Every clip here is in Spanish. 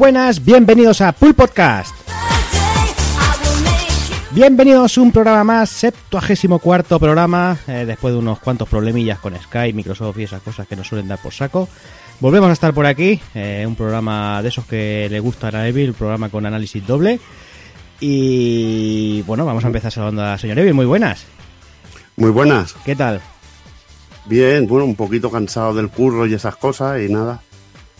Buenas, bienvenidos a Pool Podcast. Bienvenidos a un programa más, septuagésimo cuarto programa, eh, después de unos cuantos problemillas con Skype, Microsoft y esas cosas que nos suelen dar por saco. Volvemos a estar por aquí, eh, un programa de esos que le gustan a Evil, un programa con análisis doble. Y bueno, vamos a empezar saludando a la señora Evil, muy buenas. Muy buenas. ¿Qué tal? Bien, bueno, un poquito cansado del curro y esas cosas y nada.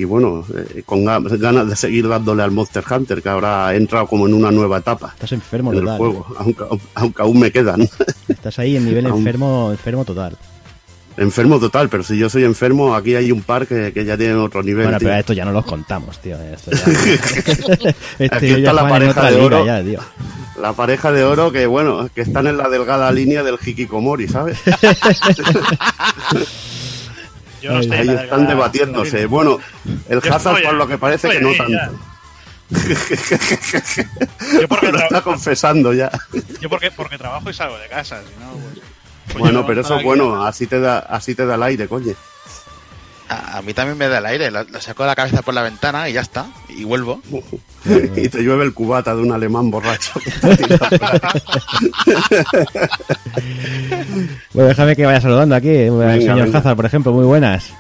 Y bueno, eh, con ga- ganas de seguir dándole al Monster Hunter, que ahora ha entrado como en una nueva etapa Estás enfermo en el juego, aunque, aunque aún me quedan. Estás ahí en nivel enfermo, enfermo total. enfermo total, pero si yo soy enfermo, aquí hay un par que, que ya tienen otro nivel. Bueno, tío. pero esto ya no los contamos, tío. Esto ya... este Aquí está la pareja de oro. ya, tío. La pareja de oro que, bueno, que están en la delgada línea del Hikikomori, ¿sabes? Yo no estoy Ahí están debatiéndose. Bueno, el Hazard por lo que parece que no tanto. Yo porque, Lo está confesando ya. yo porque, porque trabajo y salgo de casa, si no, pues- pues Bueno, pero eso es bueno, así te da, así te da el aire, coño. A, a mí también me da el aire, lo, lo saco de la cabeza por la ventana y ya está, y vuelvo. y te llueve el cubata de un alemán borracho. Bueno, déjame que vaya saludando aquí. eh, Venga, señor venga. Hazard, por ejemplo, muy buenas.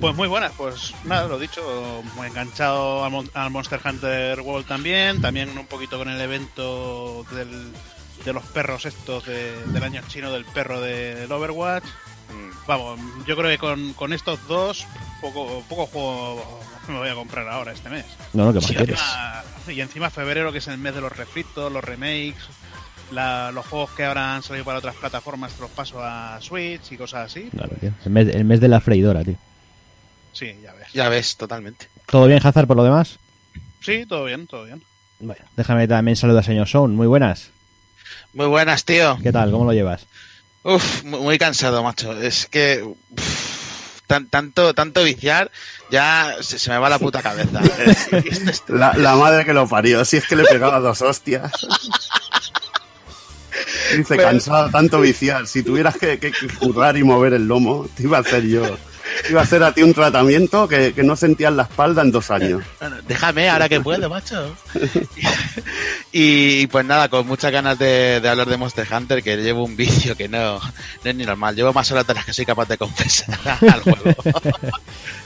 Pues muy buenas, pues nada, lo dicho, muy enganchado al, Mon- al Monster Hunter World también, también un poquito con el evento del- de los perros estos de- del año chino del perro de- del Overwatch. Vamos, yo creo que con, con estos dos, poco, poco juego me voy a comprar ahora este mes. No, no, que más Y quieres. encima, y encima febrero, que es el mes de los refritos, los remakes, la- los juegos que ahora han salido para otras plataformas, los paso a Switch y cosas así. Claro, tío. El mes, el mes de la freidora, tío. Sí, ya ves. Ya ves, totalmente. ¿Todo bien, Hazard, por lo demás? Sí, todo bien, todo bien. Bueno, déjame también saludar al señor Sound. Muy buenas. Muy buenas, tío. ¿Qué tal? ¿Cómo lo llevas? Uf, mu- muy cansado, macho. Es que uf, tan- tanto, tanto viciar, ya se, se me va la puta cabeza. La, la madre que lo parió, si es que le pegaba dos hostias. Dice, cansado tanto viciar. Si tuvieras que- que currar y mover el lomo, te iba a hacer yo. Iba a hacer a ti un tratamiento que, que no sentías la espalda en dos años. Bueno, déjame ahora que puedo, macho. y, pues nada, con muchas ganas de, de hablar de Monster Hunter, que llevo un vicio que no, no es ni normal. Llevo más horas de las que soy capaz de confesar al juego.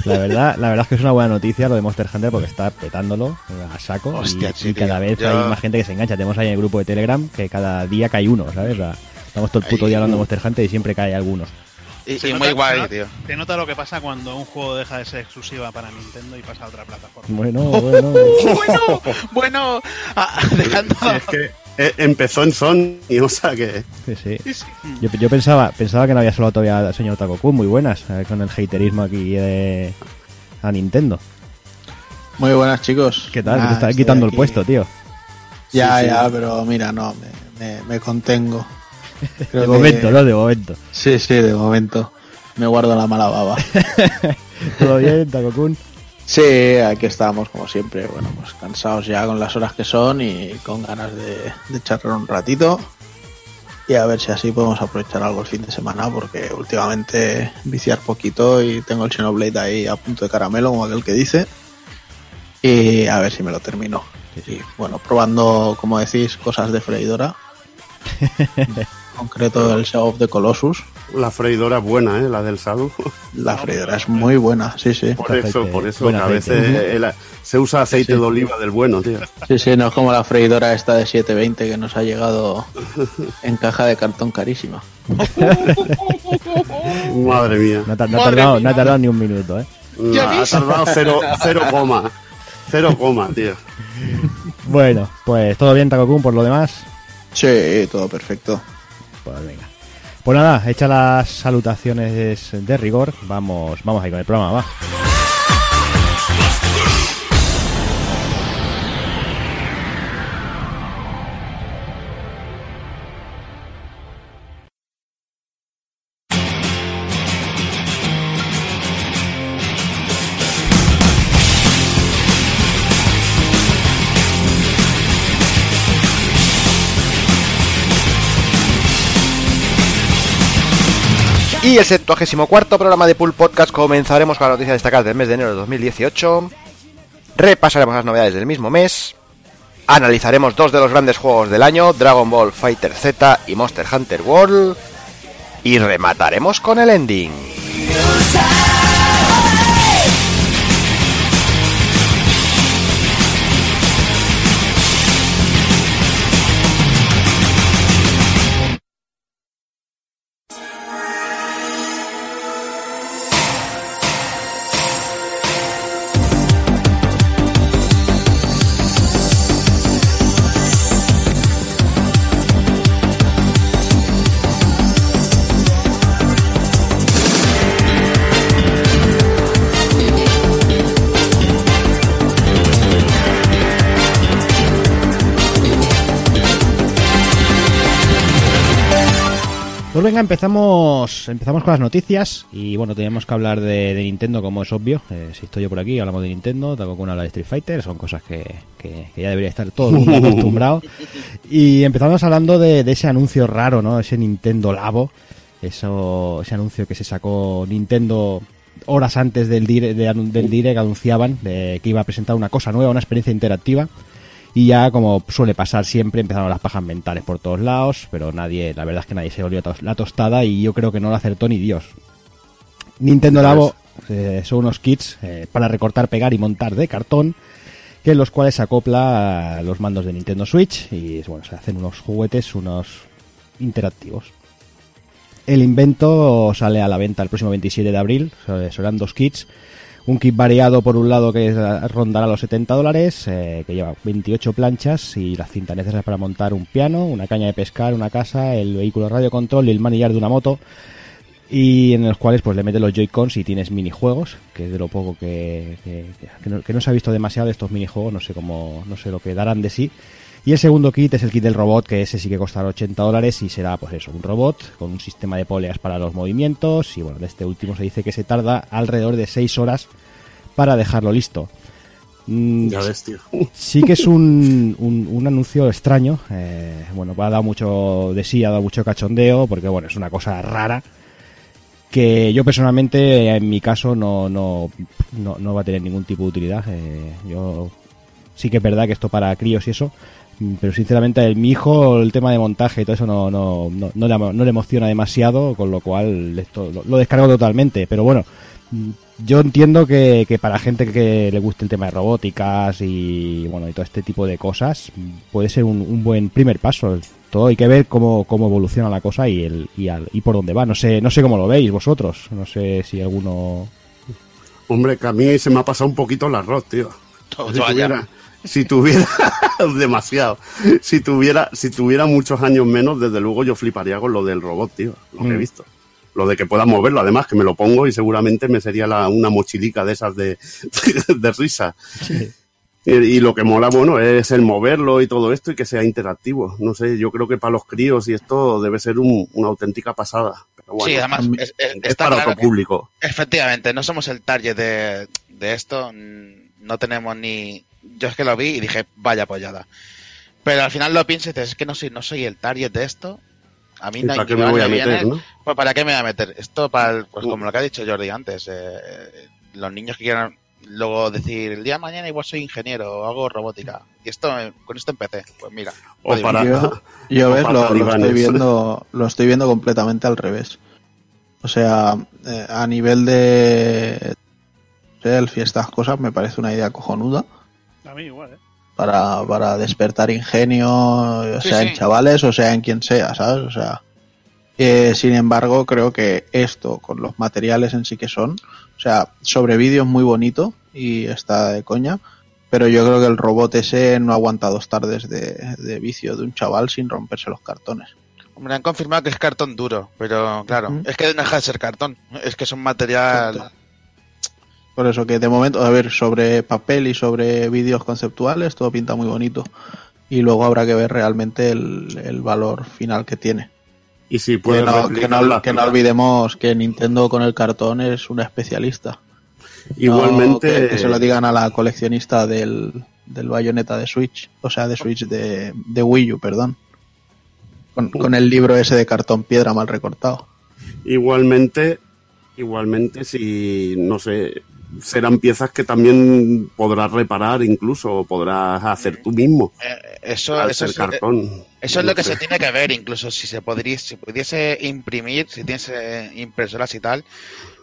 La verdad, la verdad es que es una buena noticia lo de Monster Hunter porque está petándolo a saco y- Hostia, y, sí, tío. cada vez Yo- hay más gente que se engancha. Tenemos ahí en el grupo de Telegram que cada día cae uno, ¿sabes? O sea, estamos todo el puto Ahí. día hablando de Monster Hunter y siempre cae algunos. Y, y nota- muy guay, tío. Se nota lo que pasa cuando un juego deja de ser exclusiva para Nintendo y pasa a otra plataforma. Bueno, bueno. bueno, bueno, ah, dejando... Si es que eh, empezó en Sony, o sea que. Sí, sí. Sí, sí. Yo, yo pensaba, pensaba que no había saludado todavía al señor Takoku. Muy buenas, eh, con el haterismo aquí de, a Nintendo. Muy buenas chicos. ¿Qué tal? Te está estoy quitando el puesto, tío. Ya, Sí, sí. ya, pero mira, no, me, me- me contengo. Creo De que- momento, ¿no? De momento. Sí, sí, de momento. Me guardo la mala baba. ¿Todo bien, Takokun? Sí, aquí estamos como siempre. Bueno, pues cansados ya con las horas que son y con ganas de, de charlar un ratito. Y a ver si así podemos aprovechar algo el fin de semana, porque últimamente viciar poquito y tengo el Xenoblade ahí a punto de caramelo, como aquel que dice. Y a ver si me lo termino. Y bueno, probando, como decís, cosas de freidora. Concreto el Shadow of the Colossus. La freidora es buena, ¿eh? La del Sadu. La freidora es muy buena, sí, sí. Por eso, por eso, que a veces el- se usa aceite Sí. de oliva del bueno, tío. Sí, sí, no es como la freidora esta de 720 que nos ha llegado en caja de cartón carísima. Madre mía. No, ta- no ha Madre tardado, mía. no ha tardado ni un minuto, ¿eh? No, ¿Ya ha tardado cero, cero coma. Cero coma, tío. Bueno, pues todo bien, Takokun, por lo demás. Sí, todo perfecto. Pues. Pues nada, hecha las salutaciones de rigor, vamos, vamos ahí con el programa, va. Y el 74 programa de Pool Podcast comenzaremos con las noticias destacadas del mes de enero de 2018. repasaremos las novedades del mismo mes, analizaremos dos de los grandes juegos del año, Dragon Ball Fighter Z y Monster Hunter World, y remataremos con el ending. Pues venga, empezamos, empezamos con las noticias y bueno, teníamos que hablar de, de Nintendo como es obvio. Eh, si estoy yo por aquí, hablamos de Nintendo, tampoco habla de Street Fighter, son cosas que, que- que ya debería estar todo el mundo acostumbrado. Y empezamos hablando de, de ese anuncio raro, ¿no? Ese Nintendo Labo, eso, ese anuncio que se sacó Nintendo horas antes del dire, de anu- del dire que anunciaban de que iba a presentar una cosa nueva, una experiencia interactiva. Y ya, como suele pasar siempre, empezaron las pajas mentales por todos lados, pero nadie, la verdad es que nadie se olió tos- la tostada y yo creo que no lo acertó ni Dios. Nintendo Labo eh, son unos kits eh, para recortar, pegar y montar de cartón, que en los cuales se acopla a los mandos de Nintendo Switch y bueno, se hacen unos juguetes, unos interactivos. El invento sale a la venta el próximo 27 de abril, serán dos kits. Un kit variado por un lado que es- rondará los 70 dólares, eh, que lleva 28 planchas y las cintas necesarias para montar un piano, una caña de pescar, una casa, el vehículo radio control y el manillar de una moto. Y en los cuales pues le metes los Joy-Cons y tienes minijuegos, que es de lo poco que, que, que no, que no se ha visto demasiado de estos minijuegos, no sé cómo, no sé lo que darán de sí. Y el segundo kit es el kit del robot, que ese sí que costará 80 dólares y será pues eso, un robot con un sistema de poleas para los movimientos y bueno, de este último se dice que se tarda alrededor de 6 horas para dejarlo listo. Mm, Ya ves, tío. sí que es un, un, un anuncio extraño. eh, bueno, ha dado mucho de sí, ha dado mucho cachondeo, porque bueno, es una cosa rara. Que yo personalmente, en mi caso, no, no, no, no va a tener ningún tipo de utilidad. eh, yo sí que es verdad que esto para críos y eso. Pero sinceramente, el, mi hijo, el tema de montaje y todo eso no, no, no, no le, no le emociona demasiado, con lo cual esto lo, lo descargo totalmente. Pero bueno, mm, yo entiendo que, que para gente que le guste el tema de robóticas y bueno y todo este tipo de cosas puede ser un, un buen primer paso. Todo hay que ver cómo, cómo evoluciona la cosa y el y, al- y por dónde va. No sé no sé cómo lo veis vosotros. No sé si alguno Hombre, que a mí se me ha pasado un poquito el arroz, tío. Todo Si tuviera, si tuviera demasiado, si tuviera, si tuviera muchos años menos, desde luego yo fliparía con lo del robot, tío, lo que he Mm. visto. Lo de que pueda moverlo, además que me lo pongo y seguramente me sería la, una mochilica de esas de, de risa. Y, y lo que mola, bueno, es el moverlo y todo esto y que sea interactivo. No sé, yo creo que para los críos y esto debe ser un- una auténtica pasada. Pero bueno, sí, además, es, es- es está para claro otro que- público. efectivamente, no somos el target de, de esto. No tenemos ni. Yo es que lo vi y dije, vaya apoyada. Pero al final lo pienso y dices, es que no soy, no soy el target de esto. A mí ¿Y no para qué me voy a meter, viene. no? Pues para qué me voy a meter. Esto para, el- pues Uh. como lo que ha dicho Jordi antes, eh, los niños que quieran luego decir, el día de mañana igual soy ingeniero o hago robótica. Y esto, eh, con esto empecé. Pues mira. O para, Yo, yo o ves, para lo, estoy viendo, lo estoy viendo completamente al revés. O sea, eh, a nivel de selfie, estas cosas, me parece una idea cojonuda A mí igual, ¿eh? para, para despertar ingenio, o Sí, sea sí. en chavales o sea en quien sea, ¿sabes? O sea, eh, sin embargo, creo que esto, con los materiales en sí que son, o sea, sobre vídeo es muy bonito y está de coña, pero yo creo que el robot ese no aguanta dos tardes de, de vicio de un chaval sin romperse los cartones. Hombre, han confirmado que es cartón duro, pero claro, Mm. es que no deja de ser cartón. Es que es un material. Exacto. Por eso que de momento, a ver, sobre papel y sobre vídeos conceptuales, todo pinta muy bonito. Y luego habrá que ver realmente el, el valor final que tiene. y si Que no, que, no, que no olvidemos que Nintendo con el cartón es una especialista. Igualmente, que, que se lo digan a la coleccionista del, del bayoneta de Switch, o sea, de Switch de, de Wii U, perdón. Con, con el libro ese de cartón piedra mal recortado. igualmente, igualmente, si no sé, serán piezas que también podrás reparar incluso, o podrás hacer tú mismo. Eh, eso, al eso ser cartón. eso es lo que se tiene que ver, incluso si se podría, si pudiese imprimir, si tienes eh, impresoras y tal,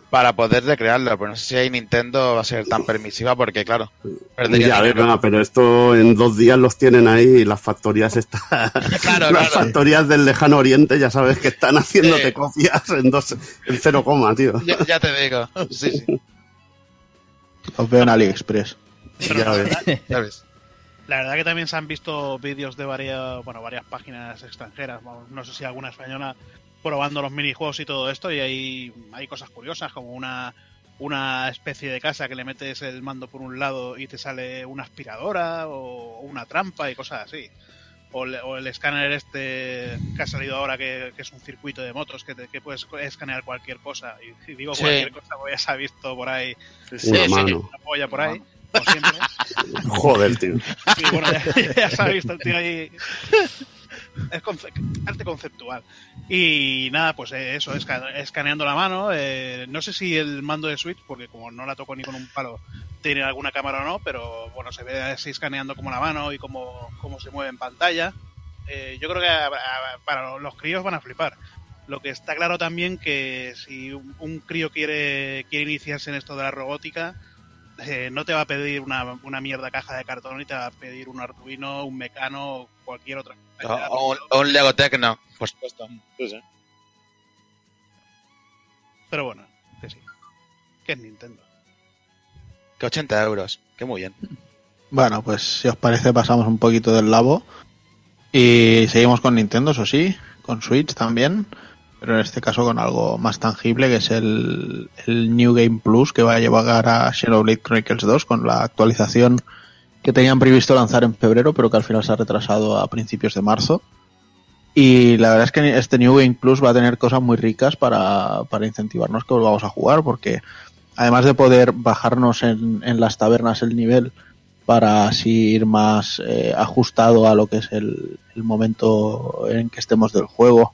para poder recrearlo. Pero no sé si hay Nintendo va a ser tan permisiva porque, claro, perdería Ya, venga, pero esto en dos días los tienen ahí y las factorías están. Claro, las claro. factorías del lejano oriente, ya sabes que están haciéndote Sí. copias en dos, en cero coma, tío. Ya, ya te digo. Sí, sí. Los veo en AliExpress. Pero Ya la, ves. verdad, Ya ves. la verdad que también se han visto vídeos de varias, bueno, varias páginas extranjeras, no sé si alguna española, probando los minijuegos y todo esto, y hay, hay cosas curiosas, como una, una especie de casa que le metes el mando por un lado y te sale una aspiradora o una trampa y cosas así. O, le- o el escáner este que ha salido ahora, que, que es un circuito de motos, que, te- que puedes escanear cualquier cosa. Y, y digo Sí. cualquier cosa, porque ya se ha visto por ahí Sí, Una sí. mano. una polla por ahí, como siempre. Joder, tío. Sí, bueno, ya, ya se ha visto el tío ahí. Es arte conceptual. Y nada, pues eh, eso, esca- escaneando la mano. eh, no sé si el mando de Switch, porque como no la toco ni con un palo, tiene alguna cámara o no, pero bueno, se ve así escaneando como la mano y cómo, cómo se mueve en pantalla. Eh, yo creo que para los críos van a flipar. Lo que está claro también que si un, un crío quiere, quiere iniciarse en esto de la robótica, eh, no te va a pedir una, una mierda caja de cartón y te va a pedir un Arduino, un Mecano o cualquier otra. O, o un, o un Lego Tecno, por supuesto. Pero bueno, que sí. Que es Nintendo. Que 80 euros. Que muy bien. Bueno, pues si os parece pasamos un poquito del labo y seguimos con Nintendo, eso sí, con Switch también, pero en este caso con algo más tangible que es el, el New Game Plus que va a llevar a Xenoblade Chronicles 2 con la actualización que tenían previsto lanzar en febrero, pero que al final se ha retrasado a principios de marzo. Y la verdad es que este New Game Plus va a tener cosas muy ricas para, para incentivarnos que volvamos a jugar, porque además de poder bajarnos en, en las tabernas el nivel para así ir más eh, ajustado a lo que es el, el momento en que estemos del juego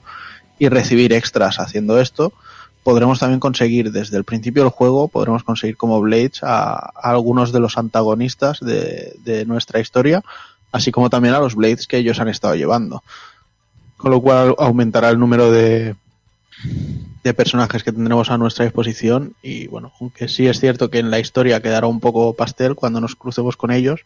y recibir extras haciendo esto, podremos también conseguir desde el principio del juego, podremos conseguir como Blades a, algunos de los antagonistas de, de nuestra historia, así como también a los Blades que ellos han estado llevando. Con lo cual aumentará el número de, de personajes que tendremos a nuestra disposición y bueno, aunque sí es cierto que en la historia quedará un poco pastel cuando nos crucemos con ellos,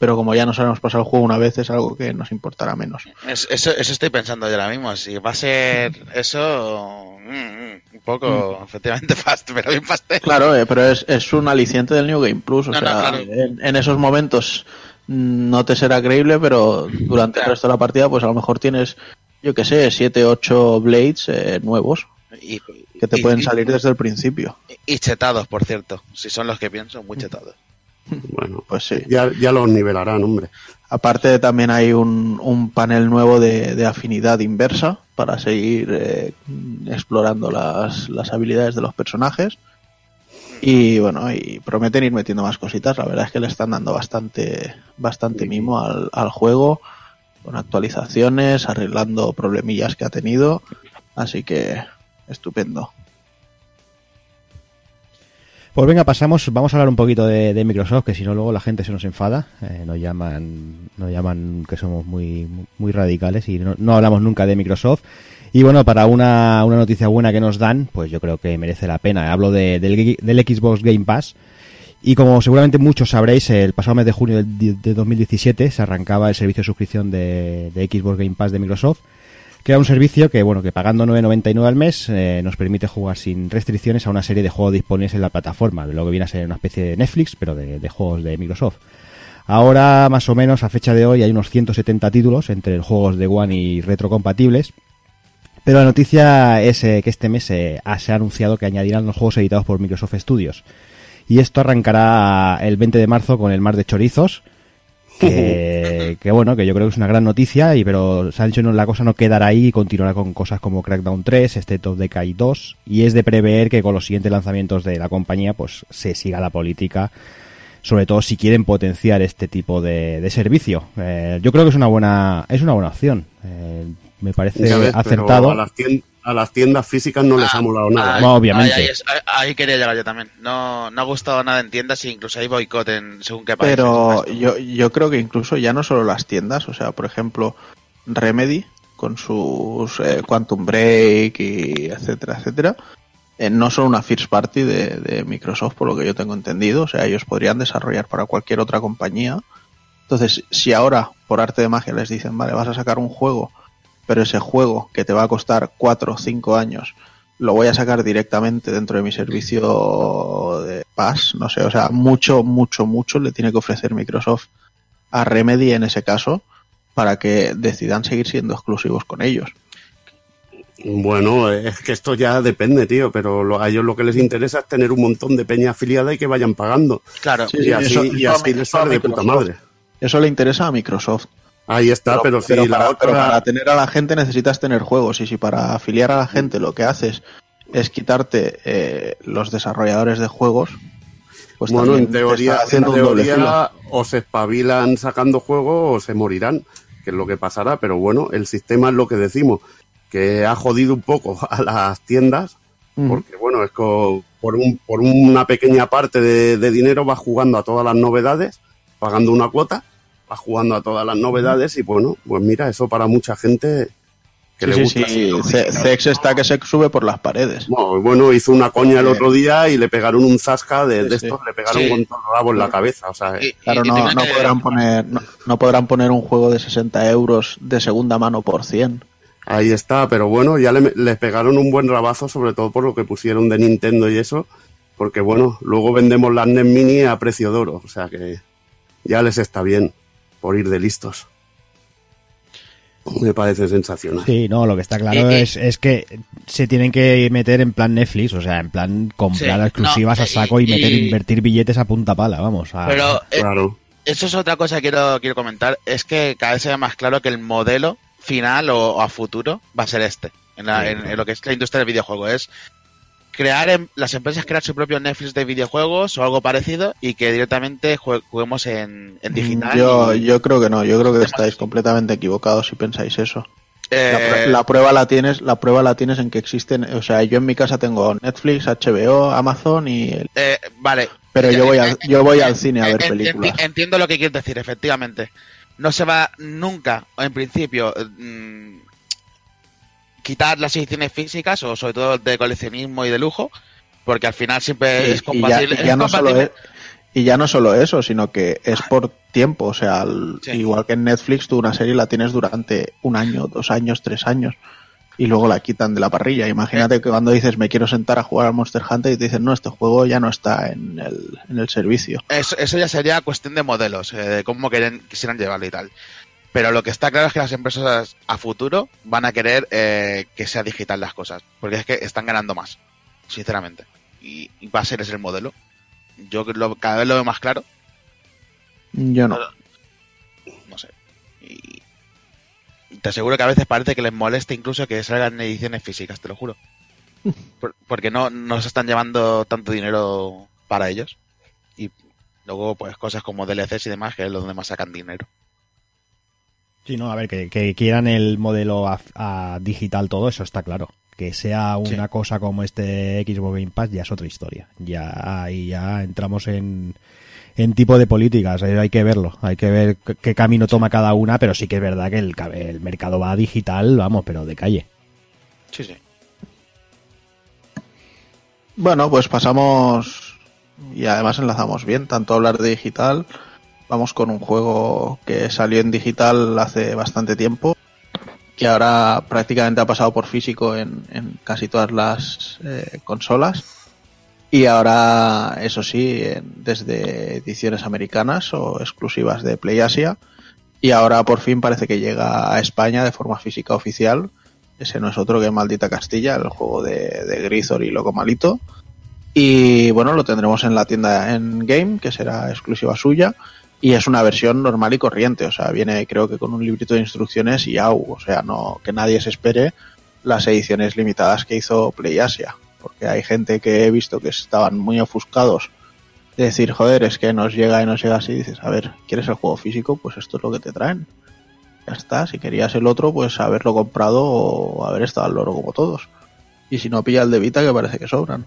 pero como ya nos haremos pasar el juego una vez es algo que nos importará menos. Es- eso, eso estoy pensando yo ahora mismo. Si va a ser eso, mm, mm, un poco, efectivamente, fast, pero bien pastel. Claro, eh, pero es, es un aliciente del New Game Plus, o No, no, sea, claro. en, en esos momentos mm, no te será creíble, pero durante el resto de la partida pues a lo mejor tienes, yo que sé, 7, 8 Blades eh, nuevos Y, que te y- pueden y- salir desde el principio. Y chetados, por cierto. Si son los que pienso, muy chetados. Bueno, Pues sí. ya, ya los nivelarán, hombre. Aparte también hay un, un panel nuevo de, de afinidad inversa para seguir eh, explorando las, las habilidades de los personajes. Y bueno, y prometen ir metiendo más cositas. La verdad es que le están dando bastante, bastante mimo al, al juego, con actualizaciones, arreglando problemillas que ha tenido. Así que estupendo. Pues venga, pasamos, vamos a hablar un poquito de, de Microsoft, que si no luego la gente se nos enfada, eh, nos llaman, nos llaman que somos muy, muy radicales y no, no hablamos nunca de Microsoft. Y bueno, para una, una noticia buena que nos dan, pues yo creo que merece la pena. Hablo de- del, del Xbox Game Pass. Y como seguramente muchos sabréis, el pasado mes de junio del- de 2017 se arrancaba el servicio de suscripción de, de Xbox Game Pass de Microsoft que era un servicio que, bueno, que pagando 9.99 al mes eh, nos permite jugar sin restricciones a una serie de juegos disponibles en la plataforma, lo que viene a ser una especie de Netflix, pero de, juegos de Microsoft. Ahora, más o menos, a fecha de hoy, hay unos 170 títulos entre juegos de One y retrocompatibles. Pero la noticia es eh, que este mes eh, se ha anunciado que añadirán los juegos editados por Microsoft Studios. Y esto arrancará el 20 de marzo con el Mar de Chorizos, que, que bueno, que yo creo que es una gran noticia, y pero dicho no, la cosa no quedará ahí y continuará con cosas como Crackdown 3, State of Decay 2, y es de prever que con los siguientes lanzamientos de la compañía pues se siga la política, sobre todo si quieren potenciar este tipo de, de servicio. Eh, yo creo que es una buena, es una buena opción. Eh, me parece ves, acertado. a las, tien- a las tiendas físicas no les Ah, ha molado nada. ahí- ¿eh? No, obviamente. Ahí, quería llegar yo también. No, no ha gustado nada en tiendas e incluso hay boicot en según qué países. Pero yo, yo creo que incluso ya no solo las tiendas, o sea, por ejemplo, Remedy con sus eh, Quantum Break y etcétera, etcétera, eh, no son una first party de, de Microsoft, por lo que yo tengo entendido, o sea, ellos podrían desarrollar para cualquier otra compañía. Entonces, si ahora, por arte de magia, les dicen, vale, vas a sacar un juego, pero ese juego que te va a costar 4 o 5 años, lo voy a sacar directamente dentro de mi servicio de Pass, no sé, o sea, mucho, mucho, mucho le tiene que ofrecer Microsoft a Remedy en ese caso para que decidan seguir siendo exclusivos con ellos. Bueno, es que esto ya depende, tío, pero lo- a ellos lo que les interesa es tener un montón de peña afiliada y que vayan pagando. Claro, Sí, y sí, así, eso- y así les sale de puta madre. Eso le interesa a Microsoft. Ahí está, pero, si pero la para, otra... pero para tener a la gente necesitas tener juegos y si para afiliar a la gente lo que haces es quitarte eh, los desarrolladores de juegos, pues bueno, en te teoría, en teoría o se espabilan sacando juegos o se morirán, que es lo que pasará, pero bueno, el sistema es lo que decimos, que ha jodido un poco a las tiendas, porque bueno, es que por, un, por una pequeña parte de, de dinero vas jugando a todas las novedades, pagando una cuota, vas jugando a todas las novedades y bueno, pues mira, eso para mucha gente que Sí, le sí, gusta. sí, así, C- CX está que se sube por las paredes. Bueno, bueno, hizo una coña el otro día y le pegaron un zasca de, Sí, de sí. estos, le pegaron Sí. con todo el rabo en la cabeza. O sea, Y- Claro, y no, no podrán poner no, no podrán poner un juego de 60 euros de segunda mano por 100. ahí está, pero bueno, ya le, les pegaron un buen rabazo, sobre todo por lo que pusieron de Nintendo y eso, porque bueno, luego vendemos las NES Mini a precio de oro, o sea que ya les está bien por ir de listos. Me parece sensacional. Sí, no, lo que está claro Eh, eh. es, es que se tienen que meter en plan Netflix, o sea, en plan comprar Sí, exclusivas no, a saco y, y- meter, y- invertir billetes a punta pala, vamos. A, Pero eh, Claro. eso es otra cosa que quiero, quiero comentar. Es que cada vez se ve más claro que el modelo final o, o a futuro va a ser este. En, la- Sí, en- claro. en lo que es la industria del videojuego. Es crear em- las empresas crear su propio Netflix de videojuegos o algo parecido y que directamente juguemos en, en digital. Yo, y- yo creo que no, yo creo que estáis completamente equivocados si pensáis eso. La, eh, la prueba la tienes, la prueba la tienes en que existen, o sea, yo en mi casa tengo Netflix, HBO, Amazon y el- eh, vale. pero yo voy al, yo voy al Eh, cine a ver películas. Entiendo lo que quieres decir, efectivamente. No se va nunca, en principio, mm, quitar las ediciones físicas o sobre todo de coleccionismo y de lujo, porque al final siempre Sí, es y ya, compatible. y ya es no solo es, y ya no solo eso, sino que es por tiempo, o sea, Sí. igual que en Netflix tú una serie la tienes durante un año, dos años, tres años y luego la quitan de la parrilla. Imagínate que cuando dices me quiero sentar a jugar al Monster Hunter y te dicen no, este juego ya no está en el, en el servicio. Eso, eso ya sería cuestión de modelos, eh, de cómo quieren, quisieran llevarlo y tal. Pero lo que está claro es que las empresas a futuro van a querer eh, que sea digital las cosas, porque es que están ganando más, sinceramente. Y, y va a ser ese el modelo. Yo lo- cada vez lo veo más claro, Yo no. no sé. Y y te aseguro que a veces parece que les molesta incluso que salgan ediciones físicas, te lo juro. Por- porque no, no se están llevando tanto dinero para ellos. Y luego, pues cosas como DLCs y demás, que es donde más sacan dinero. Sí, no, a ver, que, que quieran el modelo a, a digital todo, eso está claro. Que sea una Sí. cosa como este Xbox Game Pass ya es otra historia. Ya ahí ya entramos en, en tipo de políticas, eh, hay que verlo, hay que ver qué, camino toma cada una, pero sí que es verdad que el, el mercado va digital, vamos, pero de calle. Sí, sí. Bueno, pues pasamos y además enlazamos bien, tanto hablar de digital, vamos con un juego que salió en digital hace bastante tiempo, que ahora prácticamente ha pasado por físico en, en casi todas las eh, consolas. Y ahora, eso sí, desde ediciones americanas o exclusivas de PlayAsia. Y ahora por fin parece que llega a España de forma física oficial. Ese no es otro que Maldita Castilla, el juego de, de Grisor y Loco Malito. Y bueno, lo tendremos en la tienda en Game, que será exclusiva suya. Y es una versión normal y corriente, o sea, viene creo que con un librito de instrucciones y au, o sea, no que nadie se espere las ediciones limitadas que hizo PlayAsia, porque hay gente que he visto que estaban muy ofuscados de decir, joder, es que nos llega y nos llega así, dices, a ver, ¿quieres el juego físico? Pues esto es lo que te traen. Ya está, si querías el otro, pues haberlo comprado o haber estado al loro como todos. Y si no, pilla el de Vita, que parece que sobran.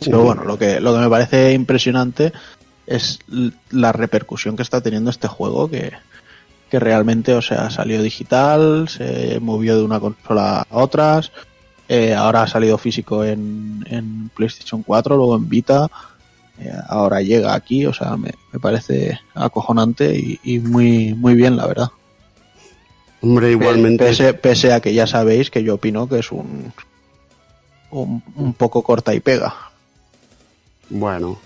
Pero bueno, lo que, lo que me parece impresionante es la repercusión que está teniendo este juego, que, que realmente, o sea, salió digital, se movió de una consola a otras, eh, ahora ha salido físico en, en PlayStation 4, luego en Vita, eh, ahora llega aquí, o sea, me, me parece acojonante y, y muy, muy bien, la verdad. Hombre, igualmente. Pese, pese a que ya sabéis que yo opino que es un, un, un poco corta y pega. Bueno,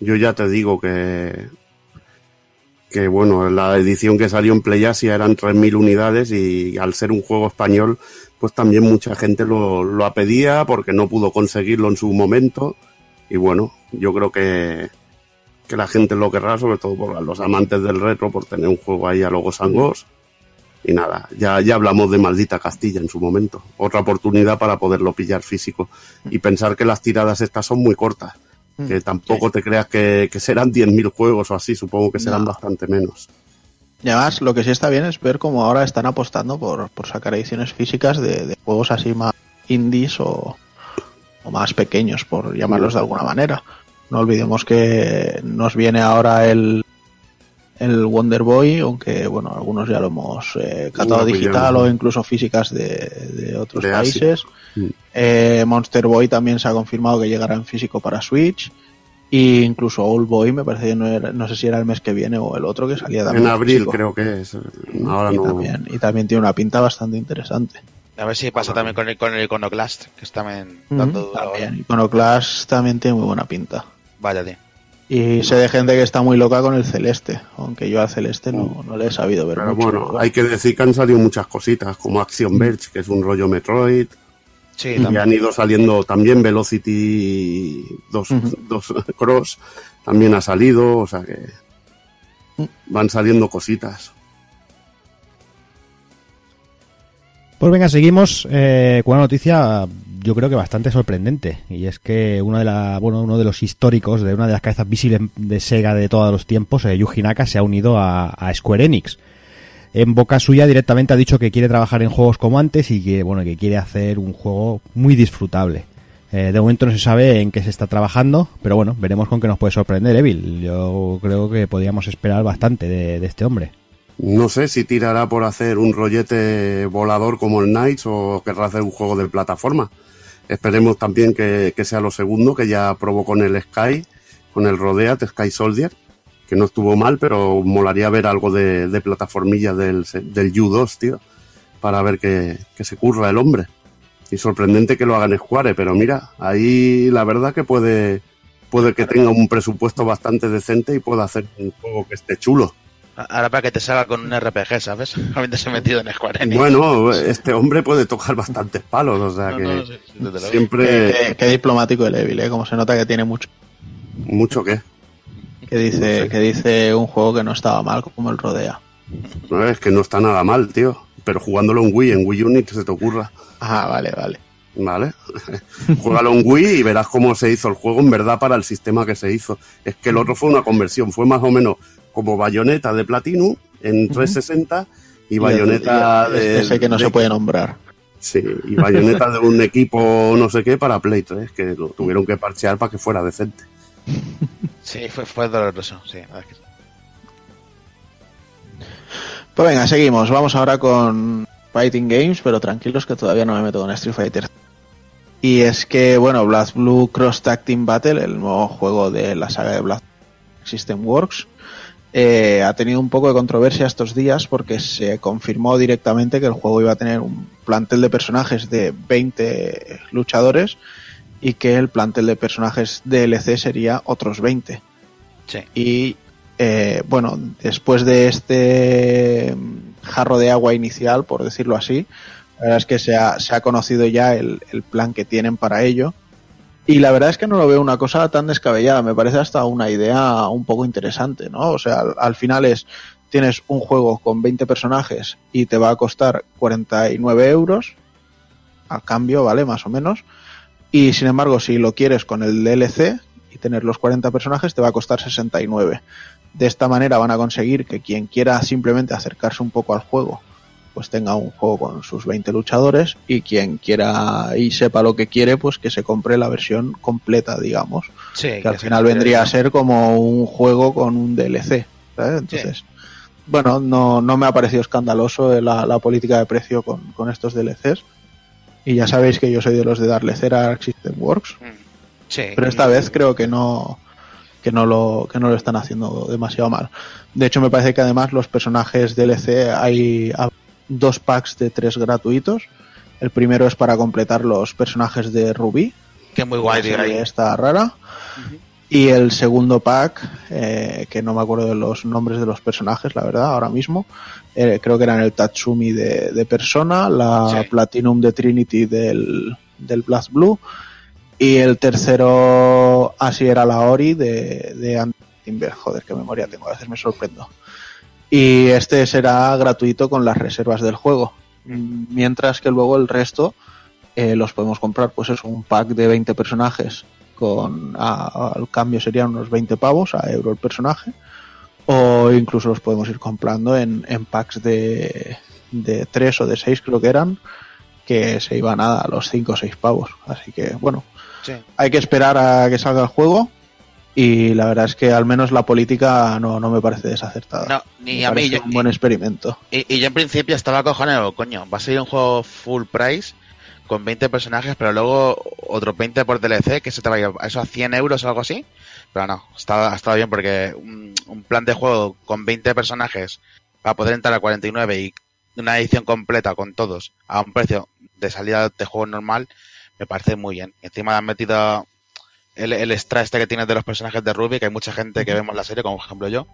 yo ya te digo que. Que bueno, la edición que salió en PlayAsia eran 3.000 unidades y al ser un juego español, pues también mucha gente lo, lo pedía porque no pudo conseguirlo en su momento. Y bueno, yo creo que, que la gente lo querrá, sobre todo por los amantes del retro, por tener un juego ahí a logos angos. Y nada, ya, ya hablamos de Maldita Castilla en su momento. Otra oportunidad para poderlo pillar físico. Y pensar que las tiradas estas son muy cortas. Que tampoco te creas que, que serán 10.000 juegos o así, supongo que serán No. bastante menos. Y además, lo que sí está bien es ver cómo ahora están apostando por, por sacar ediciones físicas de, de juegos así más indies o, o más pequeños, por llamarlos de alguna manera. No olvidemos que nos viene ahora el, el Wonder Boy, aunque bueno, algunos ya lo hemos eh, catado digital o incluso físicas de, de otros De países. Mm. Eh, Monster Boy también se ha confirmado que llegará en físico para Switch. E incluso Old Boy, me parece que no, era- no sé si era el mes que viene o el otro que salía también En abril físico. creo que es. Ahora y, no. también, y también tiene una pinta bastante interesante. A ver si pasa también con el, con el Iconoclast, que está también Ujú, dando duro también. Iconoclast también tiene muy buena pinta. Vaya, tío. Y sé de gente que está muy loca con el celeste, aunque yo al celeste no, no le he sabido ver Pero mucho. bueno, hay que decir que han salido muchas cositas, como Action Verge, que es un rollo Metroid. Sí, Y también. han ido saliendo también Velocity 2, Ujú. 2 Cross, también ha salido, o sea que Mm. van saliendo cositas. Pues venga, seguimos eh, con una noticia yo creo que bastante sorprendente y es que uno de la bueno uno de los históricos de una de las cabezas visibles de Sega de todos los tiempos, eh, Yuji Naka, se ha unido a, Square Enix. En boca suya directamente ha dicho que quiere trabajar en juegos como antes y que bueno que quiere hacer un juego muy disfrutable. Eh, de momento no se sabe en qué se está trabajando, pero bueno, veremos con qué nos puede sorprender Evil. Yo creo que podríamos esperar bastante de, de este hombre. No sé si tirará por hacer un rollete volador como el Knights o querrá hacer un juego de plataforma. Esperemos también que, que sea lo segundo, que ya probó con el Sky, con el Rodeat, Sky Soldier, que no estuvo mal, pero molaría ver algo de, de del, del U2, tío, para ver que, que se curra el hombre. Y sorprendente que lo hagan Square, pero mira, ahí la verdad que puede, puede que tenga un presupuesto bastante decente y pueda hacer un juego que esté chulo. Ahora para que te salga con un RPG, ¿sabes? Habiéndose metido en Square Enix. Bueno, este hombre puede tocar bastantes palos, o sea No, que no, sí, sí, desde luego. siempre Qué, qué diplomático el Evil, ¿eh? como se nota que tiene mucho. mucho que. Que dice, que dice un juego que no estaba mal como el Rodea. No, es que no está nada mal, tío. Pero jugándolo en Wii, en Wii U ni se te ocurra, Ah, vale, vale. ¿vale? Juégalo en Wii y verás cómo se hizo el juego en verdad para el sistema que se hizo. Es que el otro fue una conversión, fue más o menos como Bayonetta de Platinum en 360 y el- de... Ese que no de- se puede nombrar. Sí, y Bayonetta de un equipo no sé qué para Play 3, que lo tuvieron que parchear para que fuera decente. Sí, fue, fue doloroso, sí. sí. Pues venga, seguimos. Vamos ahora con Fighting Games, pero tranquilos que todavía no me meto con Street Fighter. Y es que, bueno, Blast Blue Cross Tag Team Battle, el nuevo juego de la saga de Blast System Works, eh, ha tenido un poco de controversia estos días porque se confirmó directamente que el juego iba a tener un plantel de personajes de 20 luchadores y que el plantel de personajes DLC sería otros 20. Sí. Y eh, bueno, después de este mm, jarro de agua inicial, por decirlo así, la verdad es que se ha, se ha conocido ya el, el plan que tienen para ello. Y la verdad es que no lo veo una cosa tan descabellada, me parece hasta una idea un poco interesante, ¿no? O sea, al, al final es, tienes un juego con 20 personajes y te va a costar 49 euros, a cambio, ¿vale? Más o menos. Y sin embargo, si lo quieres con el DLC y tener los 40 personajes, te va a costar 69. De esta manera van a conseguir que quien quiera simplemente acercarse un poco al juego, pues tenga un juego con sus 20 luchadores y quien quiera y sepa lo que quiere, pues que se compre la versión completa, digamos. Sí, que al final vendría a ser como un juego con un DLC. ¿sabes? Entonces, bueno, no, no me ha parecido escandaloso la, la política de precio con, con estos DLCs. Y ya sabéis que yo soy de los de darle cera a Arc System Works, Mm. Sí. pero esta vez creo que no que no lo que no lo están haciendo demasiado mal. De hecho, me parece que además los personajes DLC hay dos packs de tres gratuitos. El primero es para completar los personajes de Ruby, Que muy guay, ahí. esta rara. Y el segundo pack, eh, que no me acuerdo de los nombres de los personajes, la verdad, ahora mismo. eh, creo que eran el Tatsumi de, de Persona, la Sí. Platinum de Trinity del, del Blast Blue. Y el tercero, así era la Ori de, de Timber. Joder, qué memoria tengo, a veces me sorprendo. Y este será gratuito con las reservas del juego. Mientras que luego el resto eh, los podemos comprar, pues es un pack de 20 personajes con a- al cambio serían unos 20 pavos a euro el personaje o incluso los podemos ir comprando en, en packs de, de 3 o de 6 creo que eran que se iban a, a los 5 o 6 pavos así que bueno Sí. hay que esperar a que salga el juego y la verdad es que al menos la política no, no me parece desacertada No, ni Me a mí. Yo, un buen experimento y, y yo en principio estaba cojonado, coño, va a ser un juego full price con 20 personajes, pero luego otros 20 por DLC, que se te va a ir a eso a 100 euros o algo así. Pero no, está, ha estado bien porque un, un plan de juego con 20 personajes para poder entrar a 49 y una edición completa con todos a un precio de salida de juego normal, me parece muy bien. Encima han metido el, el extra este que tienes de los personajes de Ruby, que hay mucha gente que vemos la serie, como por ejemplo yo.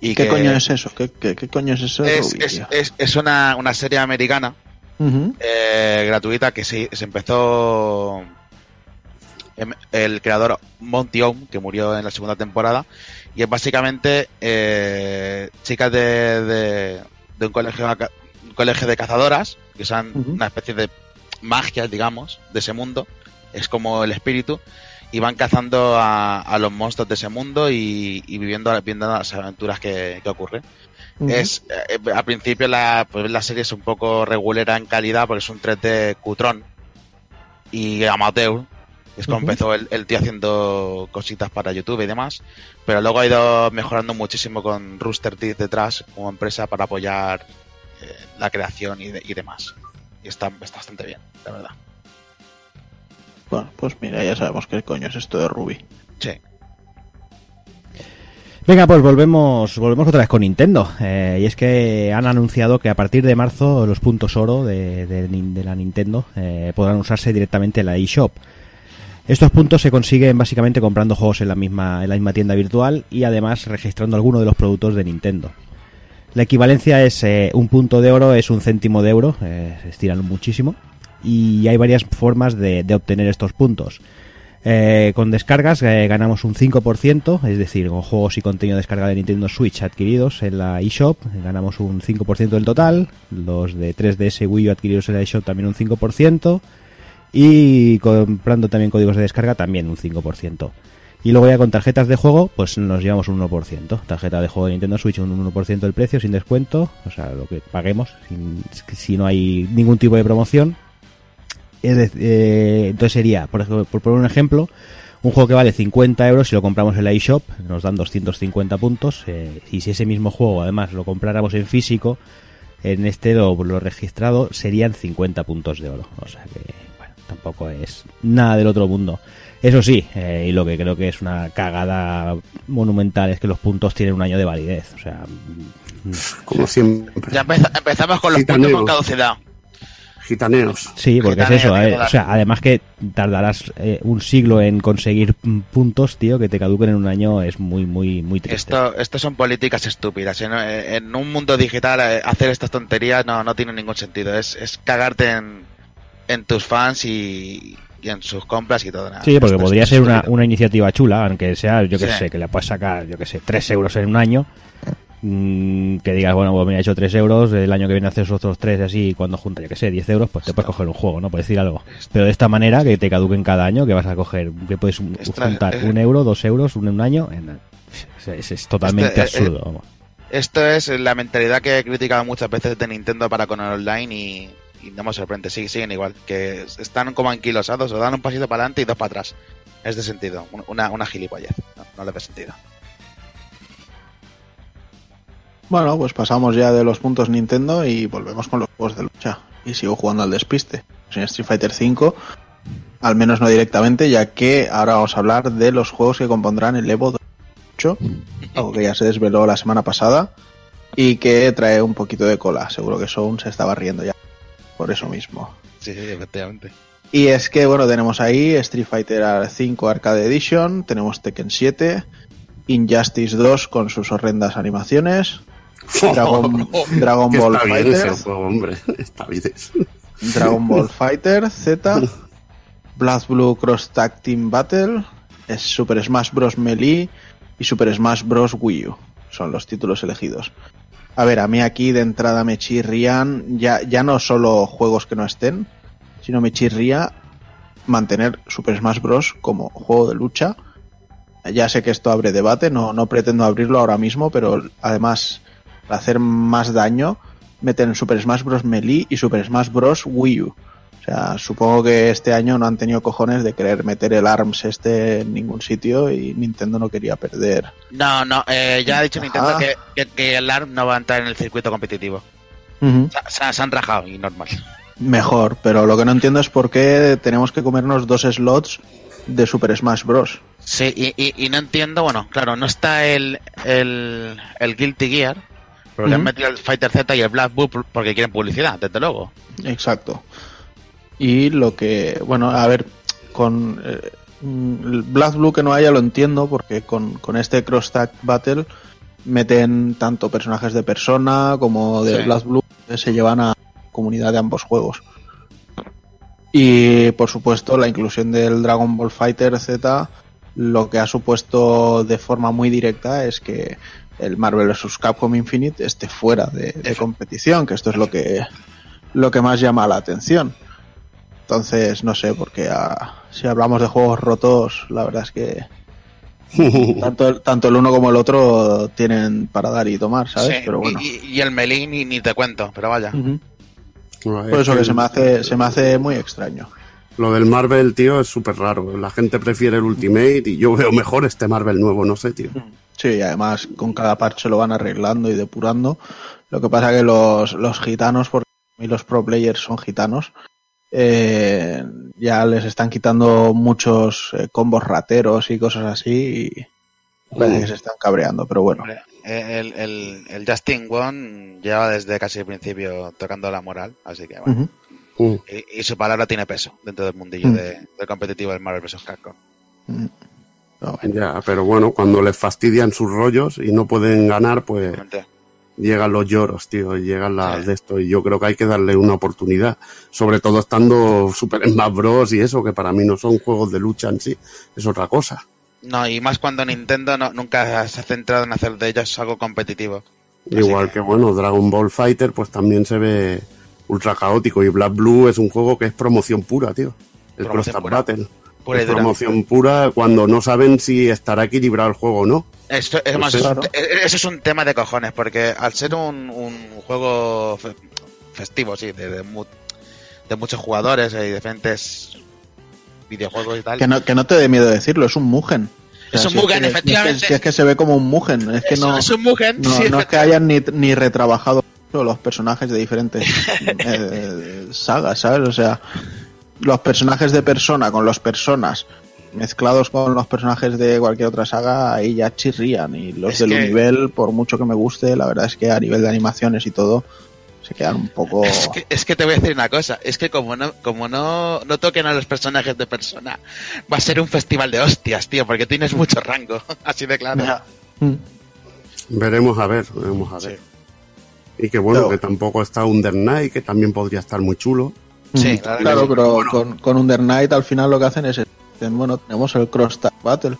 Y ¿qué que coño es eso? ¿qué, qué, qué coño es eso? es, Ruby, es, es, es una, una serie americana eh, gratuita que se, se empezó em- el creador Monty Oum, que murió en la segunda temporada, y es básicamente eh, chicas de, de, de un colegio un colegio de cazadoras, que son una especie de magias, digamos, de ese mundo, es como el espíritu, y van cazando a, a los monstruos de ese mundo y, y viviendo, viviendo las aventuras que, que ocurren. Es, eh, al principio la, pues la serie es un poco regulera en calidad porque es un 3D cutrón y amateur. Es como empezó el, el tío haciendo cositas para YouTube y demás. Pero luego ha ido mejorando muchísimo con Rooster Teeth detrás como empresa para apoyar eh, la creación y, de- y demás. Y está, está bastante bien, la verdad. Bueno, pues mira, ya sabemos qué coño es esto de Ruby. Sí. Venga, pues volvemos, volvemos otra vez con Nintendo. Eh, y es que han anunciado que a partir de marzo los puntos oro de, de- de la Nintendo eh, podrán usarse directamente en la eShop. Estos puntos se consiguen básicamente comprando juegos en la misma, en la misma tienda virtual y además registrando alguno de los productos de Nintendo. La equivalencia es eh, un punto de oro, es un céntimo de euro, eh, se estiran muchísimo. Y hay varias formas de, obtener estos puntos. Eh, con descargas eh, ganamos un 5%, es decir, con juegos y contenido de descarga de Nintendo Switch adquiridos en la eShop ganamos un 5% del total, los de 3DS Wii U adquiridos en la eShop también un 5% y comprando también códigos de descarga también un 5%. Y luego ya con tarjetas de juego, pues nos llevamos un 1%. Tarjeta de juego de Nintendo Switch un 1% del precio sin descuento, o sea, lo que paguemos si no hay ningún tipo de promoción. Es eh, entonces sería, por, ejemplo, por poner un ejemplo, un juego que vale 50 euros, si lo compramos en la eShop, nos dan 250 puntos. eh, y si ese mismo juego, además, lo compráramos en físico, en este lo, lo registrado serían 50 puntos de oro. O sea que, bueno, tampoco es nada del otro mundo. Eso sí, eh, y lo que creo que es una cagada monumental es que los puntos tienen un año de validez. O sea, mm, Como siempre. Ya empeza- empezamos con los Sí, puntos con caducidad. Gitaneos. Sí, porque es eso, eh, o sea, además que tardarás eh, un siglo en conseguir puntos, tío, que te caduquen en un año es muy, muy, muy triste. Esto, esto son políticas estúpidas. En, en un mundo digital eh, hacer estas tonterías no, no tiene ningún sentido. Es, es cagarte en, en tus fans y, y en sus compras y todo. nada. Sí, porque podría ser una, una iniciativa chula, aunque sea, yo que Sí. sé, que le puedes sacar, yo que sé, 3 euros en un año. Mm, que digas, bueno, pues me ha hecho 3 euros, el año que viene haces otros 3 así, y cuando junta, yo que sé, 10 euros, pues te puedes coger un juego, ¿no? Por decir algo. Pero de esta manera, que te caduquen cada año, que vas a coger, que puedes juntar eh. un euro, dos euros, un, un año, en- Es, totalmente Este, eh, absurdo. vamos. Esto es la mentalidad que he criticado muchas veces de Nintendo para con el online y, y no me sorprende, sí, siguen igual, que están como anquilosados o dan un pasito para adelante y dos para atrás. Es de sentido, un- una, una gilipollez, no, no le da sentido. Bueno, pues pasamos ya de los puntos Nintendo y volvemos con los juegos de lucha. Y sigo jugando al despiste. En Street Fighter V, al menos no directamente, ya que ahora vamos a hablar de los juegos que compondrán el Evo 8, algo que ya se desveló la semana pasada y que trae un poquito de cola. Seguro que Sound se estaba riendo ya por eso mismo. Sí, sí, efectivamente. Y es que, bueno, tenemos ahí Street Fighter 5 Arcade Edition, tenemos Tekken 7, Injustice 2 con sus horrendas animaciones, Dragon, Ball Fighter, juego, hombre. Está bien. Dragon Ball Fighter Z, Blood Blue Cross Tag Team Battle, es Super Smash Bros. Melee y Super Smash Bros. Wii U. Son los títulos elegidos. A ver, a mí aquí de entrada me chirrían ya, ya no solo juegos que no estén, sino me chirría mantener Super Smash Bros. como juego de lucha. Ya sé que esto abre debate, no, no pretendo abrirlo ahora mismo, pero además, para hacer más daño, meten Super Smash Bros. Melee y Super Smash Bros. Wii U. O sea, supongo que este año no han tenido cojones de querer meter el ARMS este en ningún sitio y Nintendo no quería perder. No, no, eh, ya ha dicho Nintendo que, que, que el ARM no va a entrar en el circuito competitivo. Se, se- se han rajado y normal. Mejor, pero lo que no entiendo es por qué tenemos que comernos dos slots de Super Smash Bros. Sí, y, y, y no entiendo, bueno, claro, no está el, el, el Guilty Gear, pero le han metido el Fighter Z y el Black Bull porque quieren publicidad, desde luego. Exacto. Y lo que, bueno, a ver, con eh, Black Blue que no haya lo entiendo porque con, con este Cross Tag Battle meten tanto personajes de persona como de Sí. Black Blue que se llevan a comunidad de ambos juegos. Y por supuesto la inclusión del Dragon Ball Fighter Z lo que ha supuesto de forma muy directa es que el Marvel vs. Capcom Infinite esté fuera de, competición, que esto es lo que lo que más llama la atención. Entonces, no sé, porque ah, si hablamos de juegos rotos, la verdad es que tanto el, tanto el uno como el otro tienen para dar y tomar, ¿sabes? Sí, Pero bueno. y, el Melee ni, ni te cuento, pero vaya. No, Por es eso que que se me hace, se me hace muy extraño. Lo del Marvel, tío, es súper raro. La gente prefiere el Ultimate y yo veo mejor este Marvel nuevo, no sé, tío. Sí, y además con cada parche lo van arreglando y depurando. Lo que pasa que los, los gitanos, porque a mí los pro players son gitanos, eh, ya les están quitando muchos eh, combos rateros y cosas así y parece que se están cabreando, pero bueno. El, el, el Justin Wong lleva desde casi el principio tocando la moral, así que bueno. Y, y su palabra tiene peso dentro del mundillo Mm. de, del competitivo del Marvel vs. Capcom. Mm. Pero bueno. Ya, pero bueno, cuando les fastidian sus rollos y no pueden ganar, pues Realmente. llegan los lloros, tío, y llegan las Sí. de esto. Y yo creo que hay que darle una oportunidad. Sobre todo estando Super Smash Bros. y eso, que para mí no son juegos de lucha en sí, es otra cosa. No, y más cuando Nintendo no, nunca se ha centrado en hacer de ellos algo competitivo. Igual que- que bueno, Dragon Ball Fighter, pues también se ve ultra caótico. Y Black Blue es un juego que es promoción pura, tío. El Cross. Battle. Pura Es promoción pura cuando no saben si estará equilibrado el juego o no. Esto, es más, Pues es te- eh, eso es un tema de cojones, porque al ser un, un juego fe- festivo, sí, de, de, mu- de muchos jugadores y diferentes videojuegos y tal, Que no, que no te dé miedo decirlo, es un Mugen. O sea, Es un si Mugen, que- efectivamente. Es que, si es que se ve como un Mugen, es que es, no, es un Mugen, no, sí, no es que hayan ni, ni retrabajado los personajes de diferentes eh, sagas, ¿sabes? O sea, los personajes de persona con los personas mezclados con los personajes de cualquier otra saga, ahí ya chirrían. Y los Es del que- nivel, por mucho que me guste, la verdad es que a nivel de animaciones y todo, se quedan un poco. Es que, es que te voy a decir una cosa, es que como no, como no, no toquen a los personajes de persona, va a ser un festival de hostias, tío, porque tienes mucho rango, así de claro. Mm. Veremos a ver, veremos a ver. Y que bueno, Pero- que tampoco está Under Night, que también podría estar muy chulo. Sí, claro, claro, sí. pero Bueno. con, con Under Night al final lo que hacen es, bueno, tenemos el Cross Tag Battle.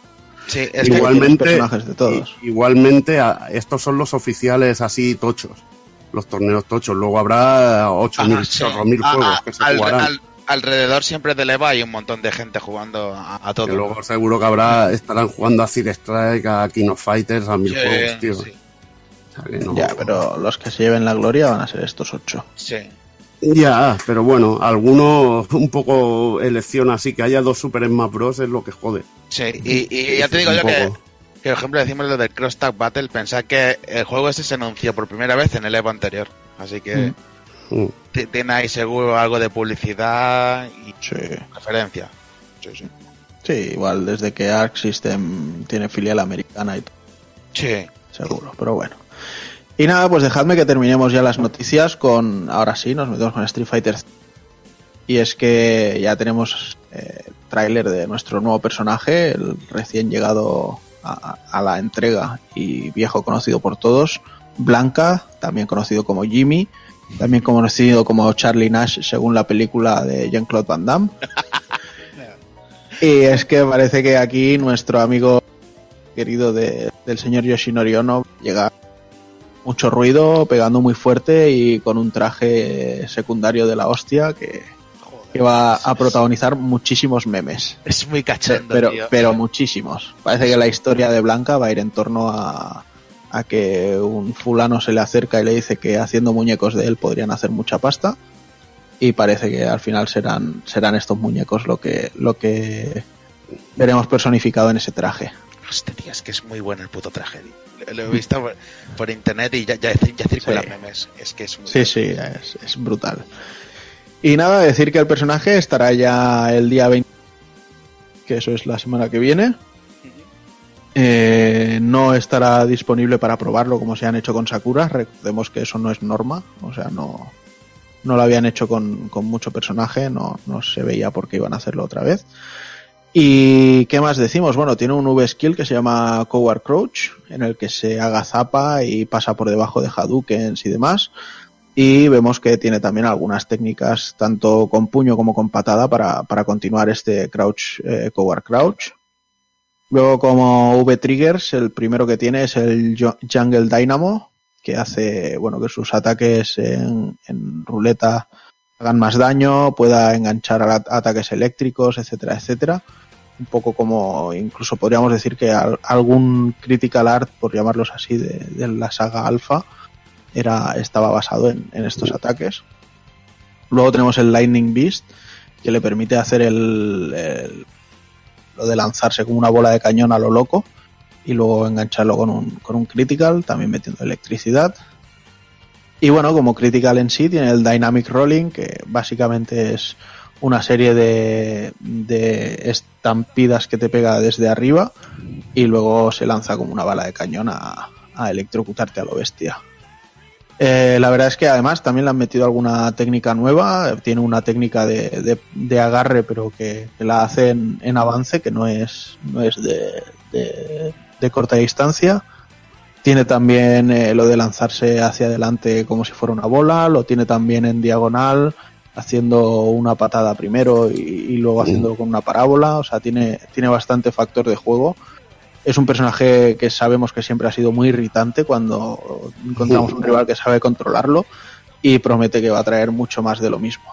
Sí, es que igualmente, personajes de todos. igualmente estos son los oficiales así tochos, los torneos tochos. Luego habrá 8.000, Ajá, sí. juegos a- que se al, jugarán. al- alrededor siempre del EVA hay un montón de gente jugando a, a todo. Que luego seguro que habrá, estarán jugando a Cid Strike, a King of Fighters, a mil Sí, juegos, tío. sí. O sea que no- Ya, pero los que se lleven la gloria van a ser estos ocho. Sí. Ya, pero bueno, algunos un poco elección así, que haya dos Super Smash Bros. es lo que jode. Sí, y, y ya te digo yo que, por ejemplo, decimos lo del Cross Tag Battle, pensad que el juego ese se anunció por primera vez en el Evo anterior. Así que Mm. ti- tiene ahí seguro algo de publicidad y Sí. referencia. Sí, sí. Sí, igual desde que Arc System tiene filial americana y todo, Sí. seguro, pero bueno. Y nada, pues dejadme que terminemos ya las noticias con, ahora sí, nos metemos con Street Fighter. Y es que ya tenemos eh, tráiler de nuestro nuevo personaje, el recién llegado a, a la entrega y viejo conocido por todos, Blanca, también conocido como Jimmy, también conocido como Charlie Nash según la película de Jean-Claude Van Damme. Y es que parece que aquí nuestro amigo querido de- del señor Yoshinori Ono llega mucho ruido, pegando muy fuerte y con un traje secundario de la hostia que, que va a protagonizar muchísimos memes. Es muy cachondo, Pero, tío. pero muchísimos. Parece que la historia de Blanca va a ir en torno a, a que un fulano se le acerca y le dice que haciendo muñecos de él podrían hacer mucha pasta. Y parece que al final serán, serán estos muñecos lo que, lo que veremos personificado en ese traje. Hostia, es que es muy bueno el puto traje. tío. Lo, he visto por, por internet y ya, ya, ya circulan Sí. memes. Es que es muy Sí, sí, es, es brutal. Y nada, decir que el personaje estará ya el día 20, que eso es la semana que viene. Eh, no estará disponible para probarlo como se han hecho con Sakura. Recordemos que eso no es norma, o sea, no, no lo habían hecho con, con mucho personaje, no, no se veía por qué iban a hacerlo otra vez. ¿Y qué más decimos? Bueno, tiene un V-Skill que se llama Coward Crouch, en el que se agazapa y pasa por debajo de Hadoukens y demás. Y vemos que tiene también algunas técnicas, tanto con puño como con patada, para, para continuar este Crouch, eh, Coward Crouch. Luego, como V-Triggers, el primero que tiene es el Jungle Dynamo, que hace, bueno, que sus ataques en, ruleta hagan más daño, pueda enganchar ataques eléctricos, etcétera, etcétera. Un poco como, incluso podríamos decir que al- algún critical art, por llamarlos así, de, la saga Alpha, era, estaba basado en, en estos ataques. Luego tenemos el Lightning Beast, que le permite hacer el, el- lo de lanzarse como una bola de cañón a lo loco y luego engancharlo con un, con un critical, también metiendo electricidad. Y bueno, como critical en sí, tiene el Dynamic Rolling, que básicamente es una serie de, de estampidas que te pega desde arriba y luego se lanza como una bala de cañón a, electrocutarte a lo bestia. Eh, la verdad es que además también le han metido alguna técnica nueva. Tiene una técnica de, de- agarre, pero que, la hace en, en avance, que no es, no es de corta distancia. Tiene también eh, lo de lanzarse hacia adelante como si fuera una bola. Lo tiene también en diagonal, haciendo una patada primero y, y luego haciéndolo con una parábola. O sea, tiene, tiene bastante factor de juego es un personaje que sabemos que siempre ha sido muy irritante cuando encontramos un rival que sabe controlarlo y promete que va a traer mucho más de lo mismo.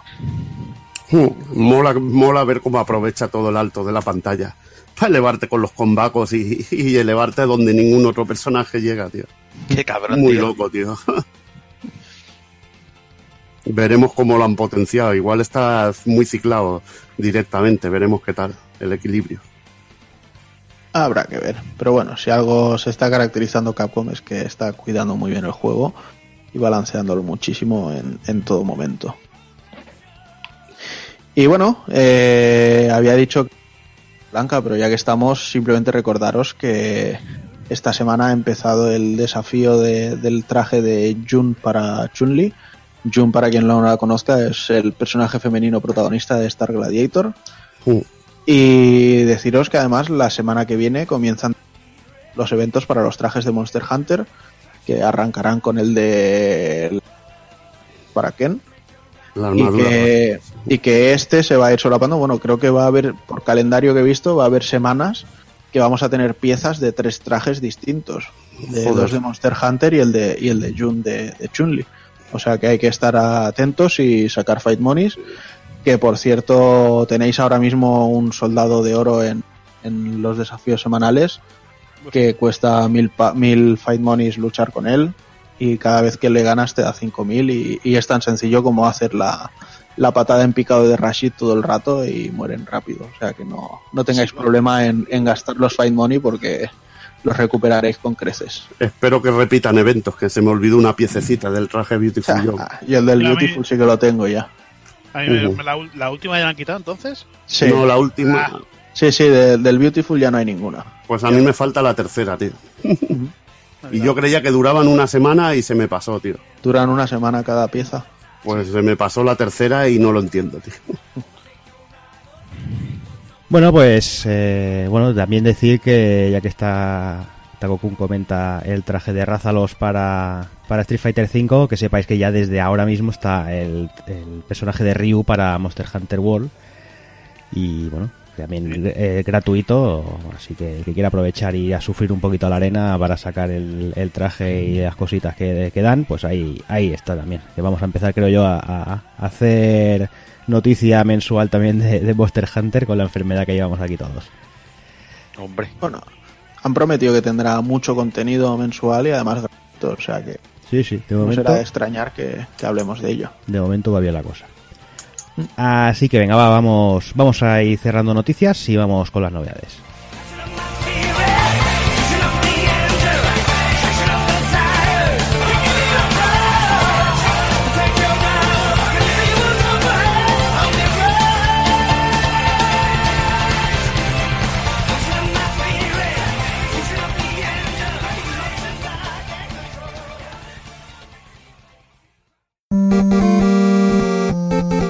Mm, Mola, mola ver cómo aprovecha todo el alto de la pantalla para elevarte con los combacos y, y elevarte donde ningún otro personaje llega, tío. Qué cabrón, Muy tío. loco, tío. veremos cómo lo han potenciado. Igual está muy ciclado directamente. Veremos qué tal el equilibrio. Habrá que ver. Pero bueno, si algo se está caracterizando Capcom es que está cuidando muy bien el juego y balanceándolo muchísimo en, en todo momento. Y bueno, eh, había dicho Blanca, pero ya que estamos, simplemente recordaros que esta semana ha empezado el desafío de- del traje de Jun para Chun-Li. Jun, para quien no la conozca, es el personaje femenino protagonista de Star Gladiator. Mm. Y deciros que además la semana que viene comienzan los eventos para los trajes de Monster Hunter, que arrancarán con el de para Ken. La Y que, y que este se va a ir solapando. Bueno, creo que va a haber, por calendario que he visto, va a haber semanas que vamos a tener piezas de tres trajes distintos. De Joder. de Monster Hunter y el de, y el de Jun de, de Chun-Li. O sea que hay que estar atentos y sacar Fight Monies. Que por cierto, tenéis ahora mismo un soldado de oro en, en los desafíos semanales que cuesta mil, pa- mil fight monies luchar con él y cada vez que le ganas te da 5000 y, y es tan sencillo como hacer la, la patada en picado de Rashid todo el rato y mueren rápido. O sea que no, no tengáis Sí, problema en, en gastar los fight money porque los recuperaréis con creces. Espero que repitan eventos, que se me olvidó una piececita del traje Beautiful Joe. y el del mí- Beautiful sí que lo tengo ya. A mí me- Ujú. me la, ul- la última ya la han quitado entonces. Sí, No, la última. Ah. sí, sí, de- del Beautiful ya no hay ninguna. Pues a mí me falta la tercera, tío. Y yo creía que duraban una semana y se me pasó, tío. Duran una semana cada pieza. Pues se me pasó la tercera y no lo entiendo, tío. Bueno, pues eh, bueno, también decir que ya que está Takokun comenta el traje de Rázalos para, para Street Fighter V, que sepáis que ya desde ahora mismo está el, el personaje de Ryu para Monster Hunter World. Y bueno, también eh, gratuito, así que el que quiera aprovechar y a sufrir un poquito a la arena para sacar el, el traje y las cositas que, que dan, pues ahí, ahí está también. Que vamos a empezar, creo yo, a, a- a hacer noticia mensual también de, de Monster Hunter con la enfermedad que llevamos aquí todos. Hombre. Bueno, han prometido que tendrá mucho contenido mensual y además gratuito, o sea que Sí, sí, de no momento, será de extrañar que, que hablemos de ello. de momento va bien la cosa. Así que venga, va, vamos, vamos a ir cerrando noticias y vamos con las novedades.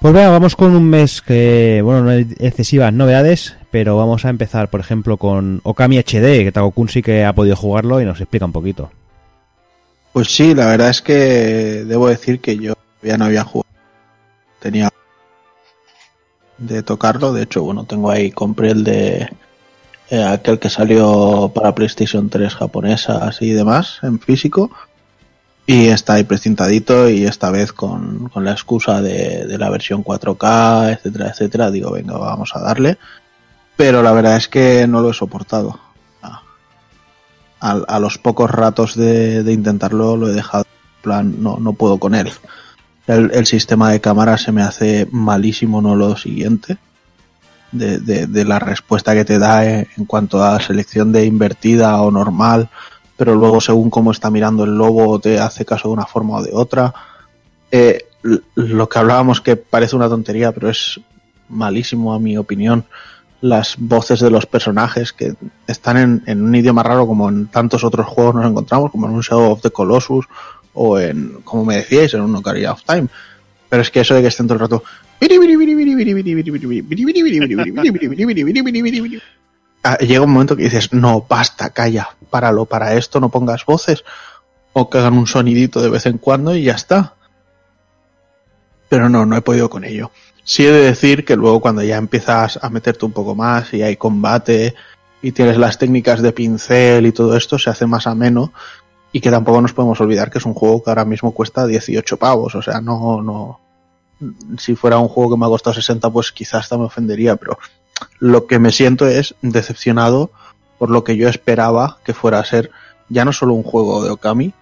Pues venga, vamos con un mes que, bueno, no hay excesivas novedades, pero vamos a empezar, por ejemplo, con Okami HD, que Takokun sí que ha podido jugarlo y nos explica un poquito. Pues sí, la verdad es que debo decir que yo ya no había jugado. Tenía de tocarlo, de hecho, bueno, tengo ahí, compré el de eh, aquel que salió para PlayStation 3 japonesa y demás, en físico. Y está ahí precintadito y esta vez con, con la excusa de, de la versión 4K, etcétera, etcétera, digo, venga, vamos a darle. Pero la verdad es que no lo he soportado. Ah. A, a los pocos ratos de, de intentarlo lo he dejado. Plan, no, no puedo con él. El, el sistema de cámara se me hace malísimo, no lo siguiente. De, de, de la respuesta que te da en cuanto a selección de invertida o normal, pero luego según cómo está mirando el lobo te hace caso de una forma o de otra. Eh, lo que hablábamos que parece una tontería, pero es malísimo a mi opinión. Las voces de los personajes que están en, un idioma raro como en tantos otros juegos nos encontramos, como en un Shadow of the Colossus o en, como me decíais, en un Ocarina of Time. Pero es que eso de que estén todo el rato llega un momento que dices, no, basta, calla, páralo, para esto no pongas voces, o que hagan un sonidito de vez en cuando y ya está. Pero no, no he podido con ello. Sí he de decir que luego cuando ya empiezas a meterte un poco más y hay combate y tienes las técnicas de pincel y todo esto, se hace más ameno y que tampoco nos podemos olvidar que es un juego que ahora mismo cuesta 18 pavos, o sea, no, no, si fuera un juego que me ha costado 60 pues quizás hasta me ofendería, pero lo que me siento es decepcionado por lo que yo esperaba que fuera a ser ya no solo un juego de Okami,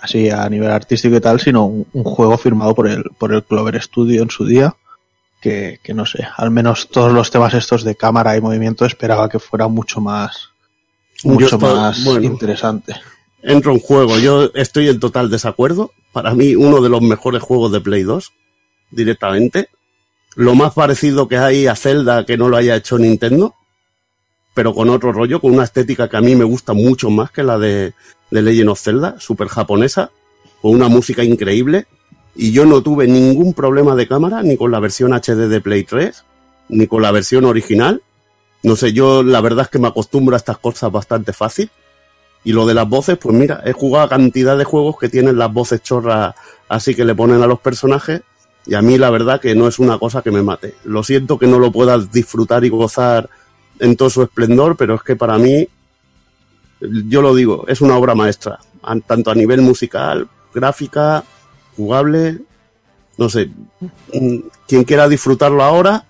así a nivel artístico y tal, sino un, un juego firmado por el, por el Clover Studio en su día, que, que no sé, al menos todos los temas estos de cámara y movimiento esperaba que fuera mucho más, mucho estoy- más bueno. interesante. Entro en juego. Yo estoy en total desacuerdo. Para mí, uno de los mejores juegos de Play 2, directamente. Lo más parecido que hay a Zelda que no lo haya hecho Nintendo, pero con otro rollo, con una estética que a mí me gusta mucho más que la de, de Legend of Zelda, super japonesa, con una música increíble. Y yo no tuve ningún problema de cámara, ni con la versión HD de Play 3, ni con la versión original. No sé, yo la verdad es que me acostumbro a estas cosas bastante fácil Y lo de las voces, pues mira, he jugado a cantidad de juegos que tienen las voces chorras así que le ponen a los personajes y a mí la verdad que no es una cosa que me mate. Lo siento que no lo puedas disfrutar y gozar en todo su esplendor, pero es que para mí, yo lo digo, es una obra maestra, an- tanto a nivel musical, gráfica, jugable, no sé, mm, quien quiera disfrutarlo ahora,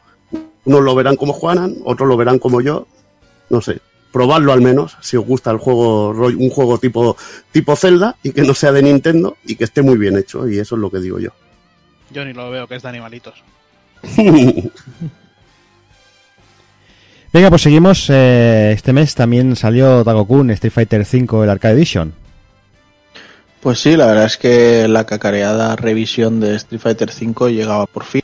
unos lo verán como Juanan, otros lo verán como yo, no sé, probadlo al menos, si os gusta el juego, un juego tipo, tipo Zelda y que no sea de Nintendo y que esté muy bien hecho, y eso es lo que digo yo. Yo ni lo veo, que es de animalitos. Venga, pues seguimos. eh, este mes también salió Dagokun Street Fighter V, el Arcade Edition. Pues sí, la verdad es que la cacareada revisión de Street Fighter V llegaba por fin.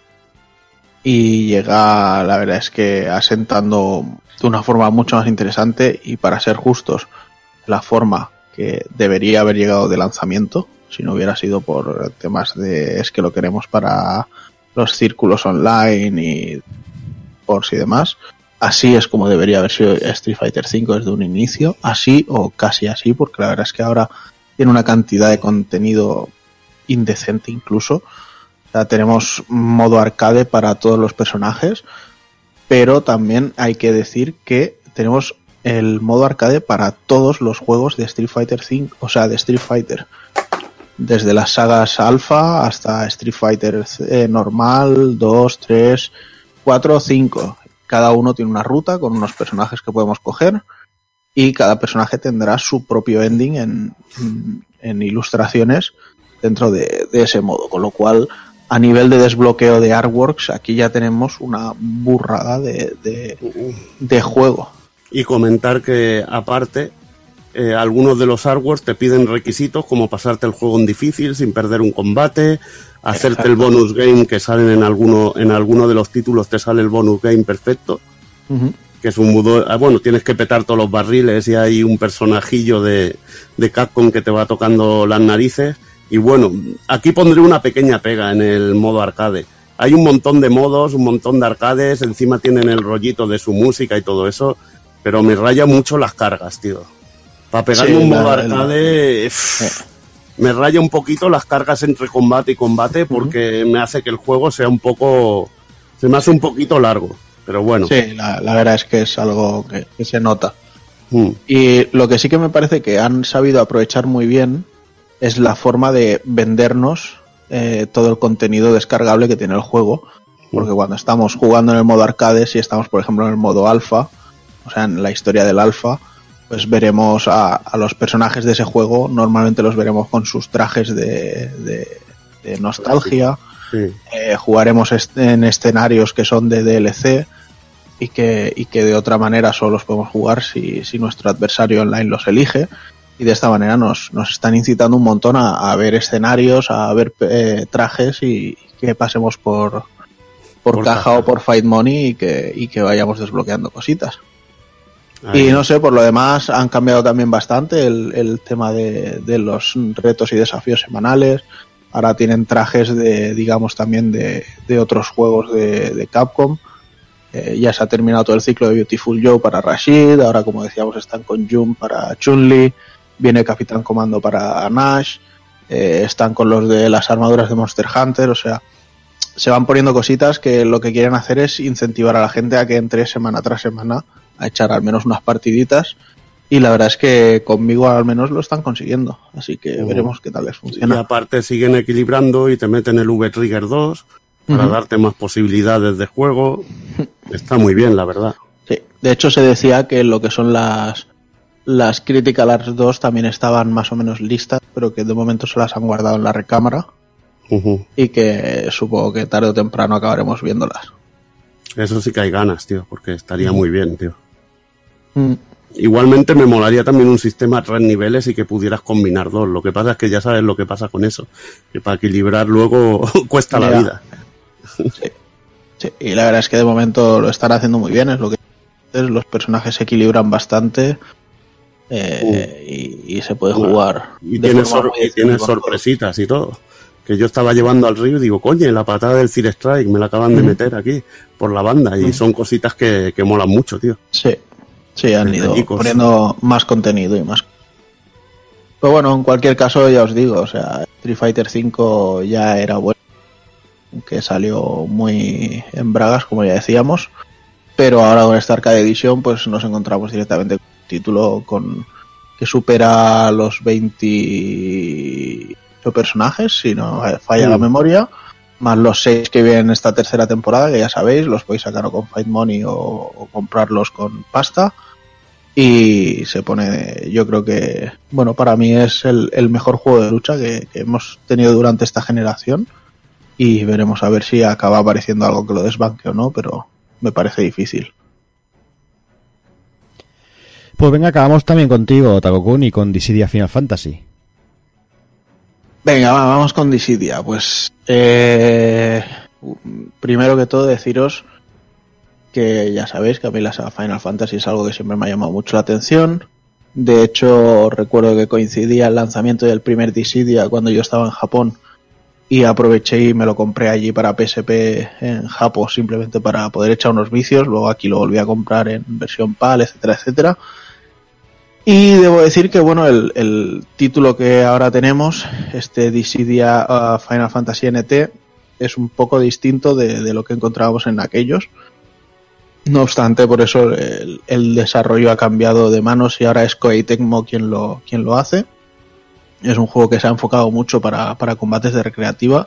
Y llega, la verdad es que asentando de una forma mucho más interesante y para ser justos, la forma que debería haber llegado de lanzamiento, si no hubiera sido por temas de es que lo queremos para los círculos online y por si demás. Así es como debería haber sido Street Fighter V desde un inicio, así o casi así, porque la verdad es que ahora tiene una cantidad de contenido indecente incluso. O tenemos modo arcade para todos los personajes, pero también hay que decir que tenemos el modo arcade para todos los juegos de Street Fighter 5, o sea, de Street Fighter. Desde las sagas Alpha hasta Street Fighter eh, normal, 2, 3, 4, 5. Cada uno tiene una ruta con unos personajes que podemos coger y cada personaje tendrá su propio ending en, en, en ilustraciones dentro de, de, ese modo. Con lo cual, a nivel de desbloqueo de artworks, aquí ya tenemos una burrada de, de, de juego. Y comentar que, aparte, eh, algunos de los artworks te piden requisitos como pasarte el juego en difícil sin perder un combate, hacerte Exacto. el bonus game que salen en alguno, en alguno de los títulos, te sale el bonus game perfecto. Uh -huh que es un mudo, bueno, tienes que petar todos los barriles y hay un personajillo de, de Capcom que te va tocando las narices. Y bueno, aquí pondré una pequeña pega en el modo arcade. Hay un montón de modos, un montón de arcades, encima tienen el rollito de su música y todo eso, pero me raya mucho las cargas, tío. Para pegarme sí, un modo arcade, pff, me raya un poquito las cargas entre combate y combate porque uh -huh. me hace que el juego sea un poco, se me hace un poquito largo. Pero bueno. Sí, la, la verdad es que es algo que, que se nota. Mm. Y lo que sí que me parece que han sabido aprovechar muy bien es la forma de vendernos eh, todo el contenido descargable que tiene el juego. Porque mm. cuando estamos jugando en el modo arcade, si estamos, por ejemplo, en el modo alfa, o sea, en la historia del alfa, pues veremos a, a los personajes de ese juego, normalmente los veremos con sus trajes de, de, de nostalgia. Sí. Eh, jugaremos est en escenarios que son de DLC y que, y que de otra manera solo los podemos jugar si, si nuestro adversario online los elige. Y de esta manera nos, nos están incitando un montón a, a ver escenarios, a ver eh, trajes y, que pasemos por, por, por caja, caja, o por Fight Money y que, y que vayamos desbloqueando cositas. Y no sé, por lo demás han cambiado también bastante el, el tema de, de los retos y desafíos semanales. Ahora tienen trajes de, digamos, también de, de otros juegos de, de Capcom. Eh, ya se ha terminado todo el ciclo de Beautiful Joe para Rashid, ahora como decíamos están con Jun para Chun-Li, viene Capitán Comando para Nash, eh, están con los de las armaduras de Monster Hunter, o sea, se van poniendo cositas que lo que quieren hacer es incentivar a la gente a que entre semana tras semana a echar al menos unas partiditas y la verdad es que conmigo al menos lo están consiguiendo. Así que uh veremos qué tal les funciona. Y aparte siguen equilibrando y te meten el V-Trigger 2 para uh -huh. darte más posibilidades de juego. Está muy bien, la verdad. Sí, de hecho se decía que lo que son las las Critical Arts 2 también estaban más o menos listas, pero que de momento se las han guardado en la recámara. Uh -huh. Y que supongo que tarde o temprano acabaremos viéndolas. Eso sí que hay ganas, tío, porque estaría muy bien, tío. Igualmente me molaría también un sistema a tres niveles y que pudieras combinar dos. Lo que pasa es que ya sabes lo que pasa con eso. Que para equilibrar luego cuesta Mira, la vida. Sí. sí. y la verdad es que de momento lo están haciendo muy bien. Es lo que los personajes se equilibran bastante eh, uh. y, y, se puede jugar. Y sor tienes sorpresitas y todo. Que yo estaba llevando al río y digo, coño, la patada del Fire Strike me la acaban de meter aquí por la banda. Y son cositas que, que molan mucho, tío. Sí, Sí, han ido poniendo más contenido y más. Pero bueno, en cualquier caso, ya os digo, o sea, Street Fighter V ya era bueno, que salió muy en bragas, como ya decíamos, pero ahora con esta Arcade Edition, pues nos encontramos directamente con un título con que supera los 28 personajes, si no falla la memoria, más los 6 que vienen en esta tercera temporada, que ya sabéis, los podéis sacar o con Fight Money o, o comprarlos con pasta y se pone, yo creo que, bueno, para mí es el, el mejor juego de lucha que, que, hemos tenido durante esta generación y veremos a ver si acaba apareciendo algo que lo desbanque o no, pero me parece difícil. Pues venga, acabamos también contigo, Takokun, y con Dissidia Final Fantasy. Venga, va, vamos con Dissidia. Pues, eh, primero que todo deciros que ya sabéis que a mí la Final Fantasy es algo que siempre me ha llamado mucho la atención. De hecho, recuerdo que coincidía el lanzamiento del primer Dissidia cuando yo estaba en Japón y aproveché y me lo compré allí para PSP en Japón simplemente para poder echar unos vicios. Luego aquí lo volví a comprar en versión PAL, etcétera, etcétera. Y debo decir que bueno, el, título que ahora tenemos, este Dissidia uh, Final Fantasy NT, es un poco distinto de lo que encontrábamos en aquellos. No obstante, por eso el, desarrollo ha cambiado de manos y ahora es Koei Tecmo quien lo, quien lo hace. Es un juego que se ha enfocado mucho para, para combates de recreativa.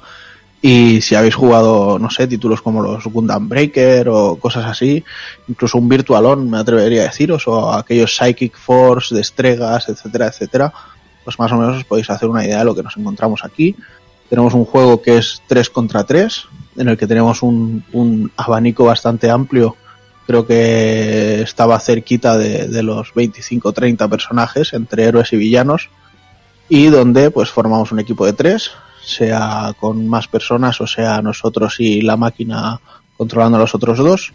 Y si habéis jugado, no sé, títulos como los Gundam Breaker o cosas así, incluso un Virtualon, me atrevería a deciros, o aquellos Psychic Force, Destregas, etcétera, etcétera, pues más o menos os podéis hacer una idea de lo que nos encontramos aquí. Tenemos un juego que es 3 contra 3, en el que tenemos un, un abanico bastante amplio creo que estaba cerquita de, de los 25-30 personajes entre héroes y villanos y donde pues formamos un equipo de tres, sea con más personas o sea nosotros y la máquina controlando a los otros dos.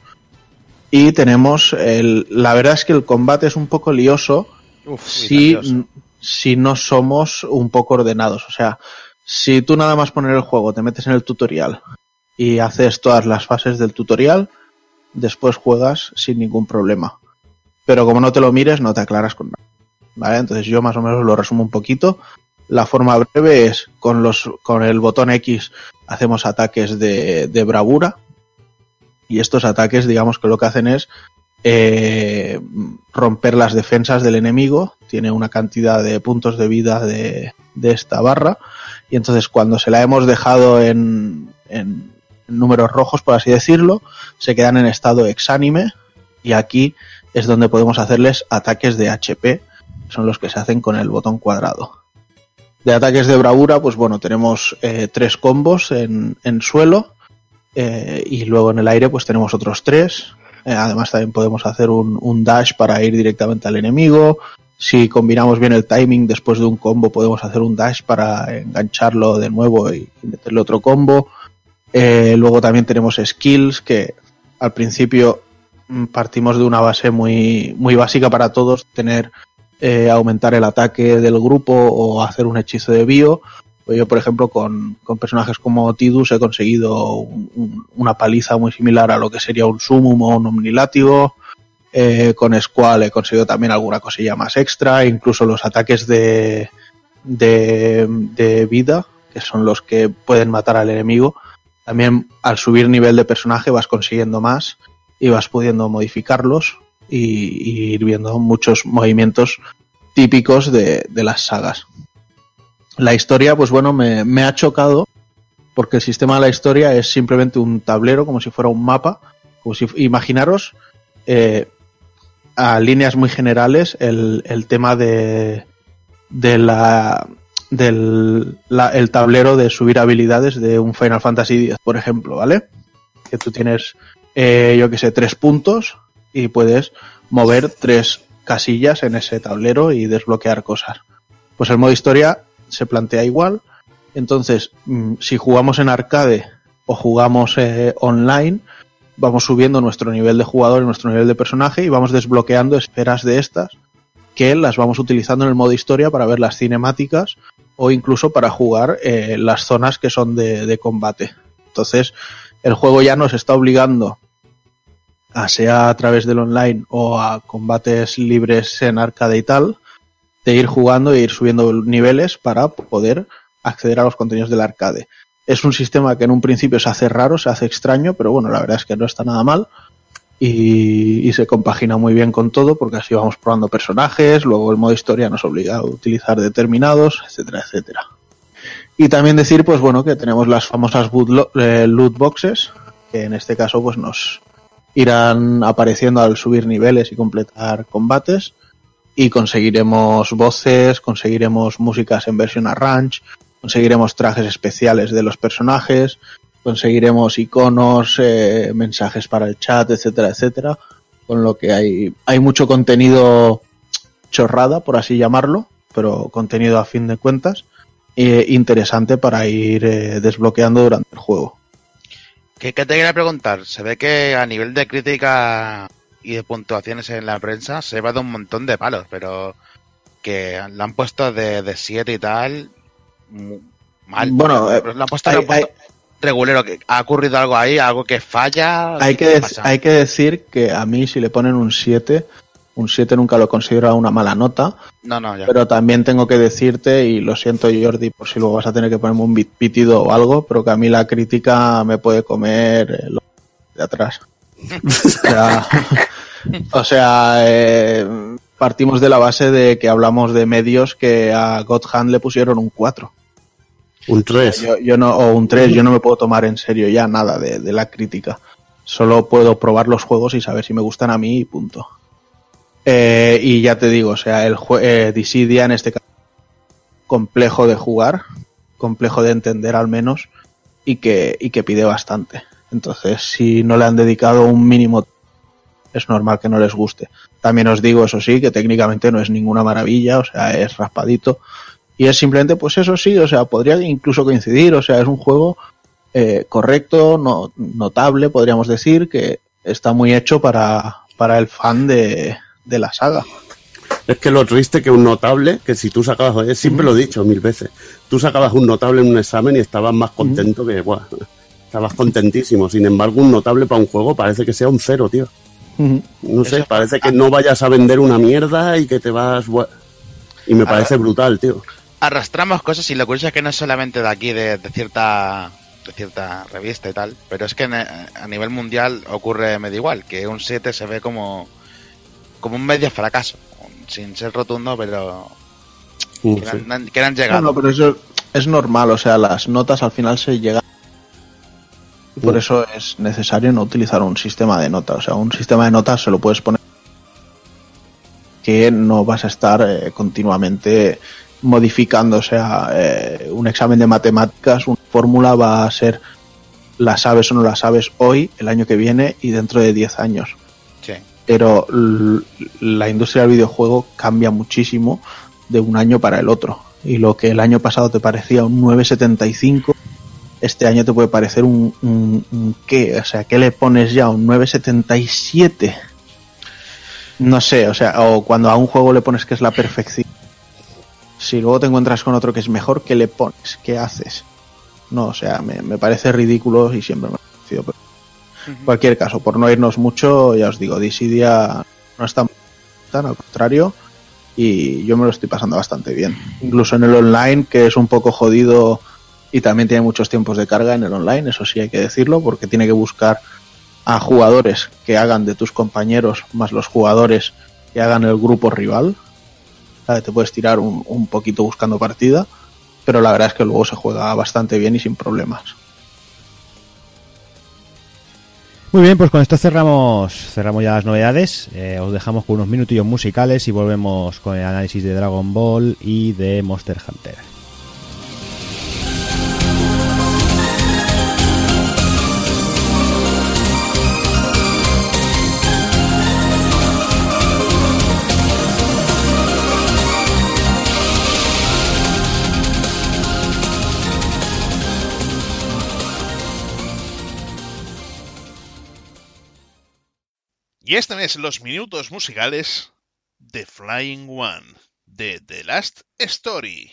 Y tenemos el, la verdad es que el combate es un poco lioso Uf, si, si no somos un poco ordenados. O sea, si tú nada más poner el juego, te metes en el tutorial y haces todas las fases del tutorial, después juegas sin ningún problema. Pero como no te lo mires, no te aclaras con nada. ¿Vale? Entonces yo más o menos lo resumo un poquito. La forma breve es con los con el botón X hacemos ataques de, de bravura. Y estos ataques, digamos que lo que hacen es eh, romper las defensas del enemigo. Tiene una cantidad de puntos de vida de, de esta barra. Y entonces cuando se la hemos dejado en, en, números rojos, por así decirlo, se quedan en estado exánime y aquí es donde podemos hacerles ataques de HP, son los que se hacen con el botón cuadrado. De ataques de bravura, pues bueno, tenemos eh, tres combos en, en suelo eh, y luego en el aire pues tenemos otros tres. Eh, además también podemos hacer un, un dash para ir directamente al enemigo. Si combinamos bien el timing después de un combo podemos hacer un dash para engancharlo de nuevo y meterle otro combo. Eh, luego también tenemos skills que al principio mm, partimos de una base muy, muy básica para todos, tener eh, aumentar el ataque del grupo o hacer un hechizo de bio. Pues yo, por ejemplo, con, con personajes como Tidus he conseguido un, un, una paliza muy similar a lo que sería un Sumum o un Omnilátigo. Eh, con Squall he conseguido también alguna cosilla más extra, incluso los ataques de, de vida, que son los que pueden matar al enemigo, también al subir nivel de personaje vas consiguiendo más y vas pudiendo modificarlos y, ir viendo muchos movimientos típicos de, de, las sagas. La historia, pues bueno, me, me, ha chocado porque el sistema de la historia es simplemente un tablero, como si fuera un mapa. Como si, imaginaros eh, a líneas muy generales el, el tema de, de la del la, el tablero de subir habilidades de un Final Fantasy X, por ejemplo, ¿vale? Que tú tienes, eh, yo que sé, tres puntos y puedes mover tres casillas en ese tablero y desbloquear cosas. Pues el modo historia se plantea igual. Entonces, mmm, si jugamos en arcade o jugamos eh, online, vamos subiendo nuestro nivel de jugador y nuestro nivel de personaje y vamos desbloqueando esferas de estas que las vamos utilizando en el modo historia para ver las cinemáticas o incluso para jugar eh, las zonas que son de, de, combate. Entonces, el juego ya nos está obligando a sea a través del online o a combates libres en arcade y tal, de ir jugando e ir subiendo niveles para poder acceder a los contenidos del arcade. Es un sistema que en un principio se hace raro, se hace extraño, pero bueno, la verdad es que no está nada mal y, y se compagina muy bien con todo porque así vamos probando personajes, luego el modo historia nos obliga a utilizar determinados, etcétera, etcétera. Y también decir, pues bueno, que tenemos las famosas eh, loot boxes, que en este caso pues nos irán apareciendo al subir niveles y completar combates y conseguiremos voces, conseguiremos músicas en versión arrange, conseguiremos trajes especiales de los personajes, conseguiremos iconos, eh, mensajes para el chat, etcétera, etcétera, con lo que hay, hay mucho contenido chorrada, por así llamarlo, pero contenido a fin de cuentas, eh, interesante para ir eh, desbloqueando durante el juego. ¿Qué, qué te quería preguntar? Se ve que a nivel de crítica y de puntuaciones en la prensa se va de un montón de palos, pero que la han puesto de 7 y tal. Mal. Bueno, eh, la han puesto, hay- la han puesto regulero. que ¿Ha ocurrido algo ahí? ¿Algo que falla? Hay que, hay que decir que a mí si le ponen un 7, un 7 nunca lo considero una mala nota, No, no, ya. pero también tengo que decirte, y lo siento Jordi por si luego vas a tener que ponerme un pitido o algo, pero que a mí la crítica me puede comer lo de atrás. o sea, o sea, eh, partimos de la base de que hablamos de medios que a God Hand le pusieron un 4. Un 3. Yo, yo no, o un 3, yo no me puedo tomar en serio ya nada de, de la crítica. Solo puedo probar los juegos y saber si me gustan a mí y punto. Eh, y ya te digo, o sea, el eh, Dissidia en este caso complejo de jugar, complejo de entender al menos, y que, y que pide bastante. Entonces, si no le han dedicado un mínimo, es normal que no les guste. También os digo, eso sí, que técnicamente no es ninguna maravilla, o sea, es raspadito. Y es simplemente, pues eso sí, o sea, podría incluso coincidir, o sea, es un juego eh, correcto, no, notable, podríamos decir, que está muy hecho para, para el fan de, de la saga. Es que lo triste que un notable, que si tú sacabas, eh, siempre lo he dicho mil veces, tú sacabas un notable en un examen y estabas más contento que, buah, estabas contentísimo. Sin embargo, un notable para un juego parece que sea un cero, tío. No sé, Eso- parece que no vayas a vender una mierda y que te vas... Y me parece brutal, tío. Arrastramos cosas y lo curioso es que no es solamente de aquí, de, de cierta de cierta revista y tal, pero es que en- a nivel mundial ocurre medio igual, que un 7 se ve como como un medio fracaso, sin ser rotundo, pero que, sí. han, que han No, llegado. no, pero eso es normal, o sea, las notas al final se llegan. Por eso es necesario no utilizar un sistema de notas. O sea, un sistema de notas se lo puedes poner que no vas a estar eh, continuamente modificando. O sea, eh, un examen de matemáticas, una fórmula va a ser la sabes o no la sabes hoy, el año que viene y dentro de 10 años Sí. pero la industria del videojuego cambia muchísimo de un año para el otro. Y lo que el año pasado te parecía un 975, este año te puede parecer un, un, un qué, o sea, ¿qué le pones ya? Un 977. No sé, o sea, o cuando a un juego le pones que es la perfección. Si luego te encuentras con otro que es mejor, ¿qué le pones? ¿Qué haces? No, o sea, me, me parece ridículo y siempre me ha parecido. Pero en cualquier caso, por no irnos mucho, ya os digo, Dissidia no está tan al contrario y yo me lo estoy pasando bastante bien. Incluso en el online, que es un poco jodido y también tiene muchos tiempos de carga en el online, eso sí hay que decirlo, porque tiene que buscar a jugadores que hagan de tus compañeros más los jugadores que hagan el grupo rival. Te puedes tirar un, un poquito buscando partida, pero la verdad es que luego se juega bastante bien y sin problemas. Muy bien, pues con esto cerramos cerramos ya las novedades. Eh, os dejamos con unos minutillos musicales y volvemos con el análisis de Dragon Ball y de Monster Hunter. Y este mes los minutos musicales de Flying One, de The Last Story.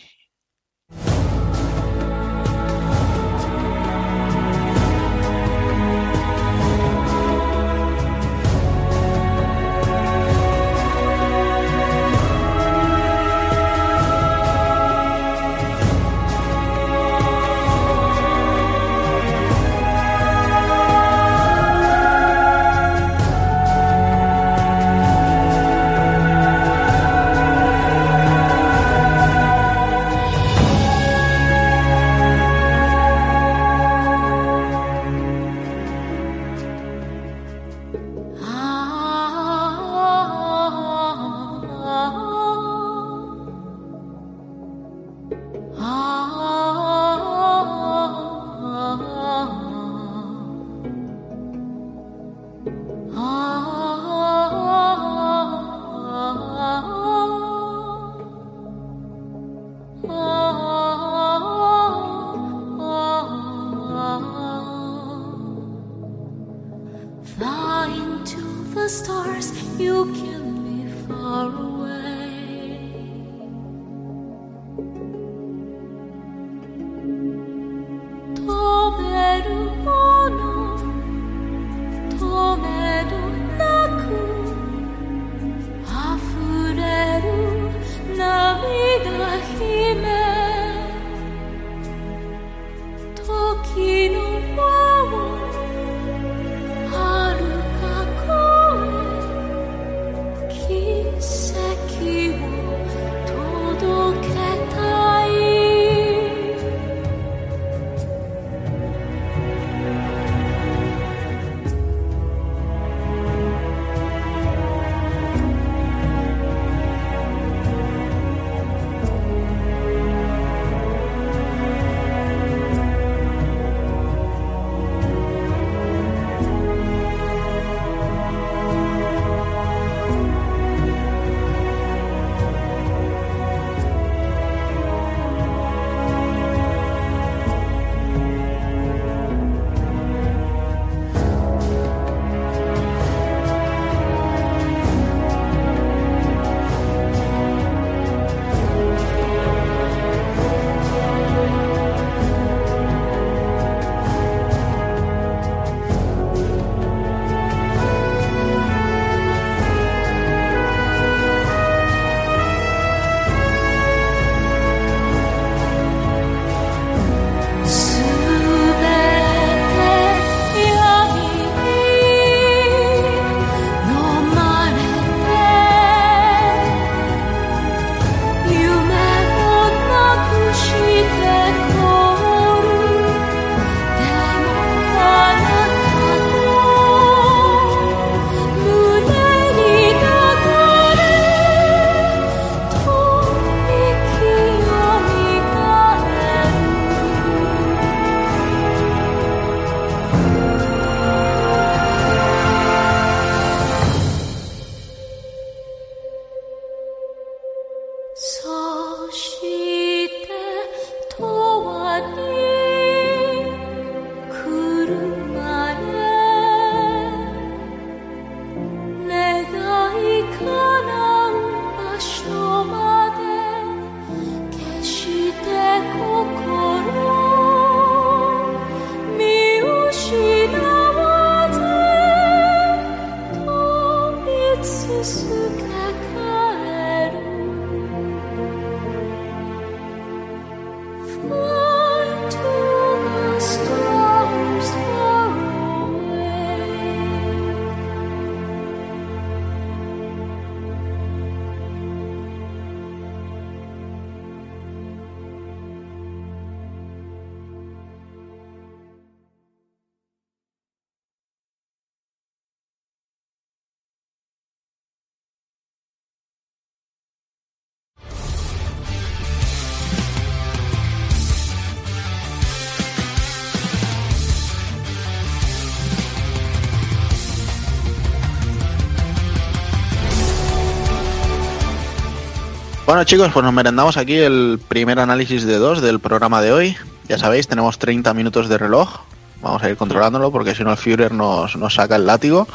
Bueno chicos, pues nos merendamos aquí el primer análisis de dos del programa de hoy. Ya sabéis, tenemos 30 minutos de reloj. Vamos a ir controlándolo porque si no el Führer nos, nos saca el látigo.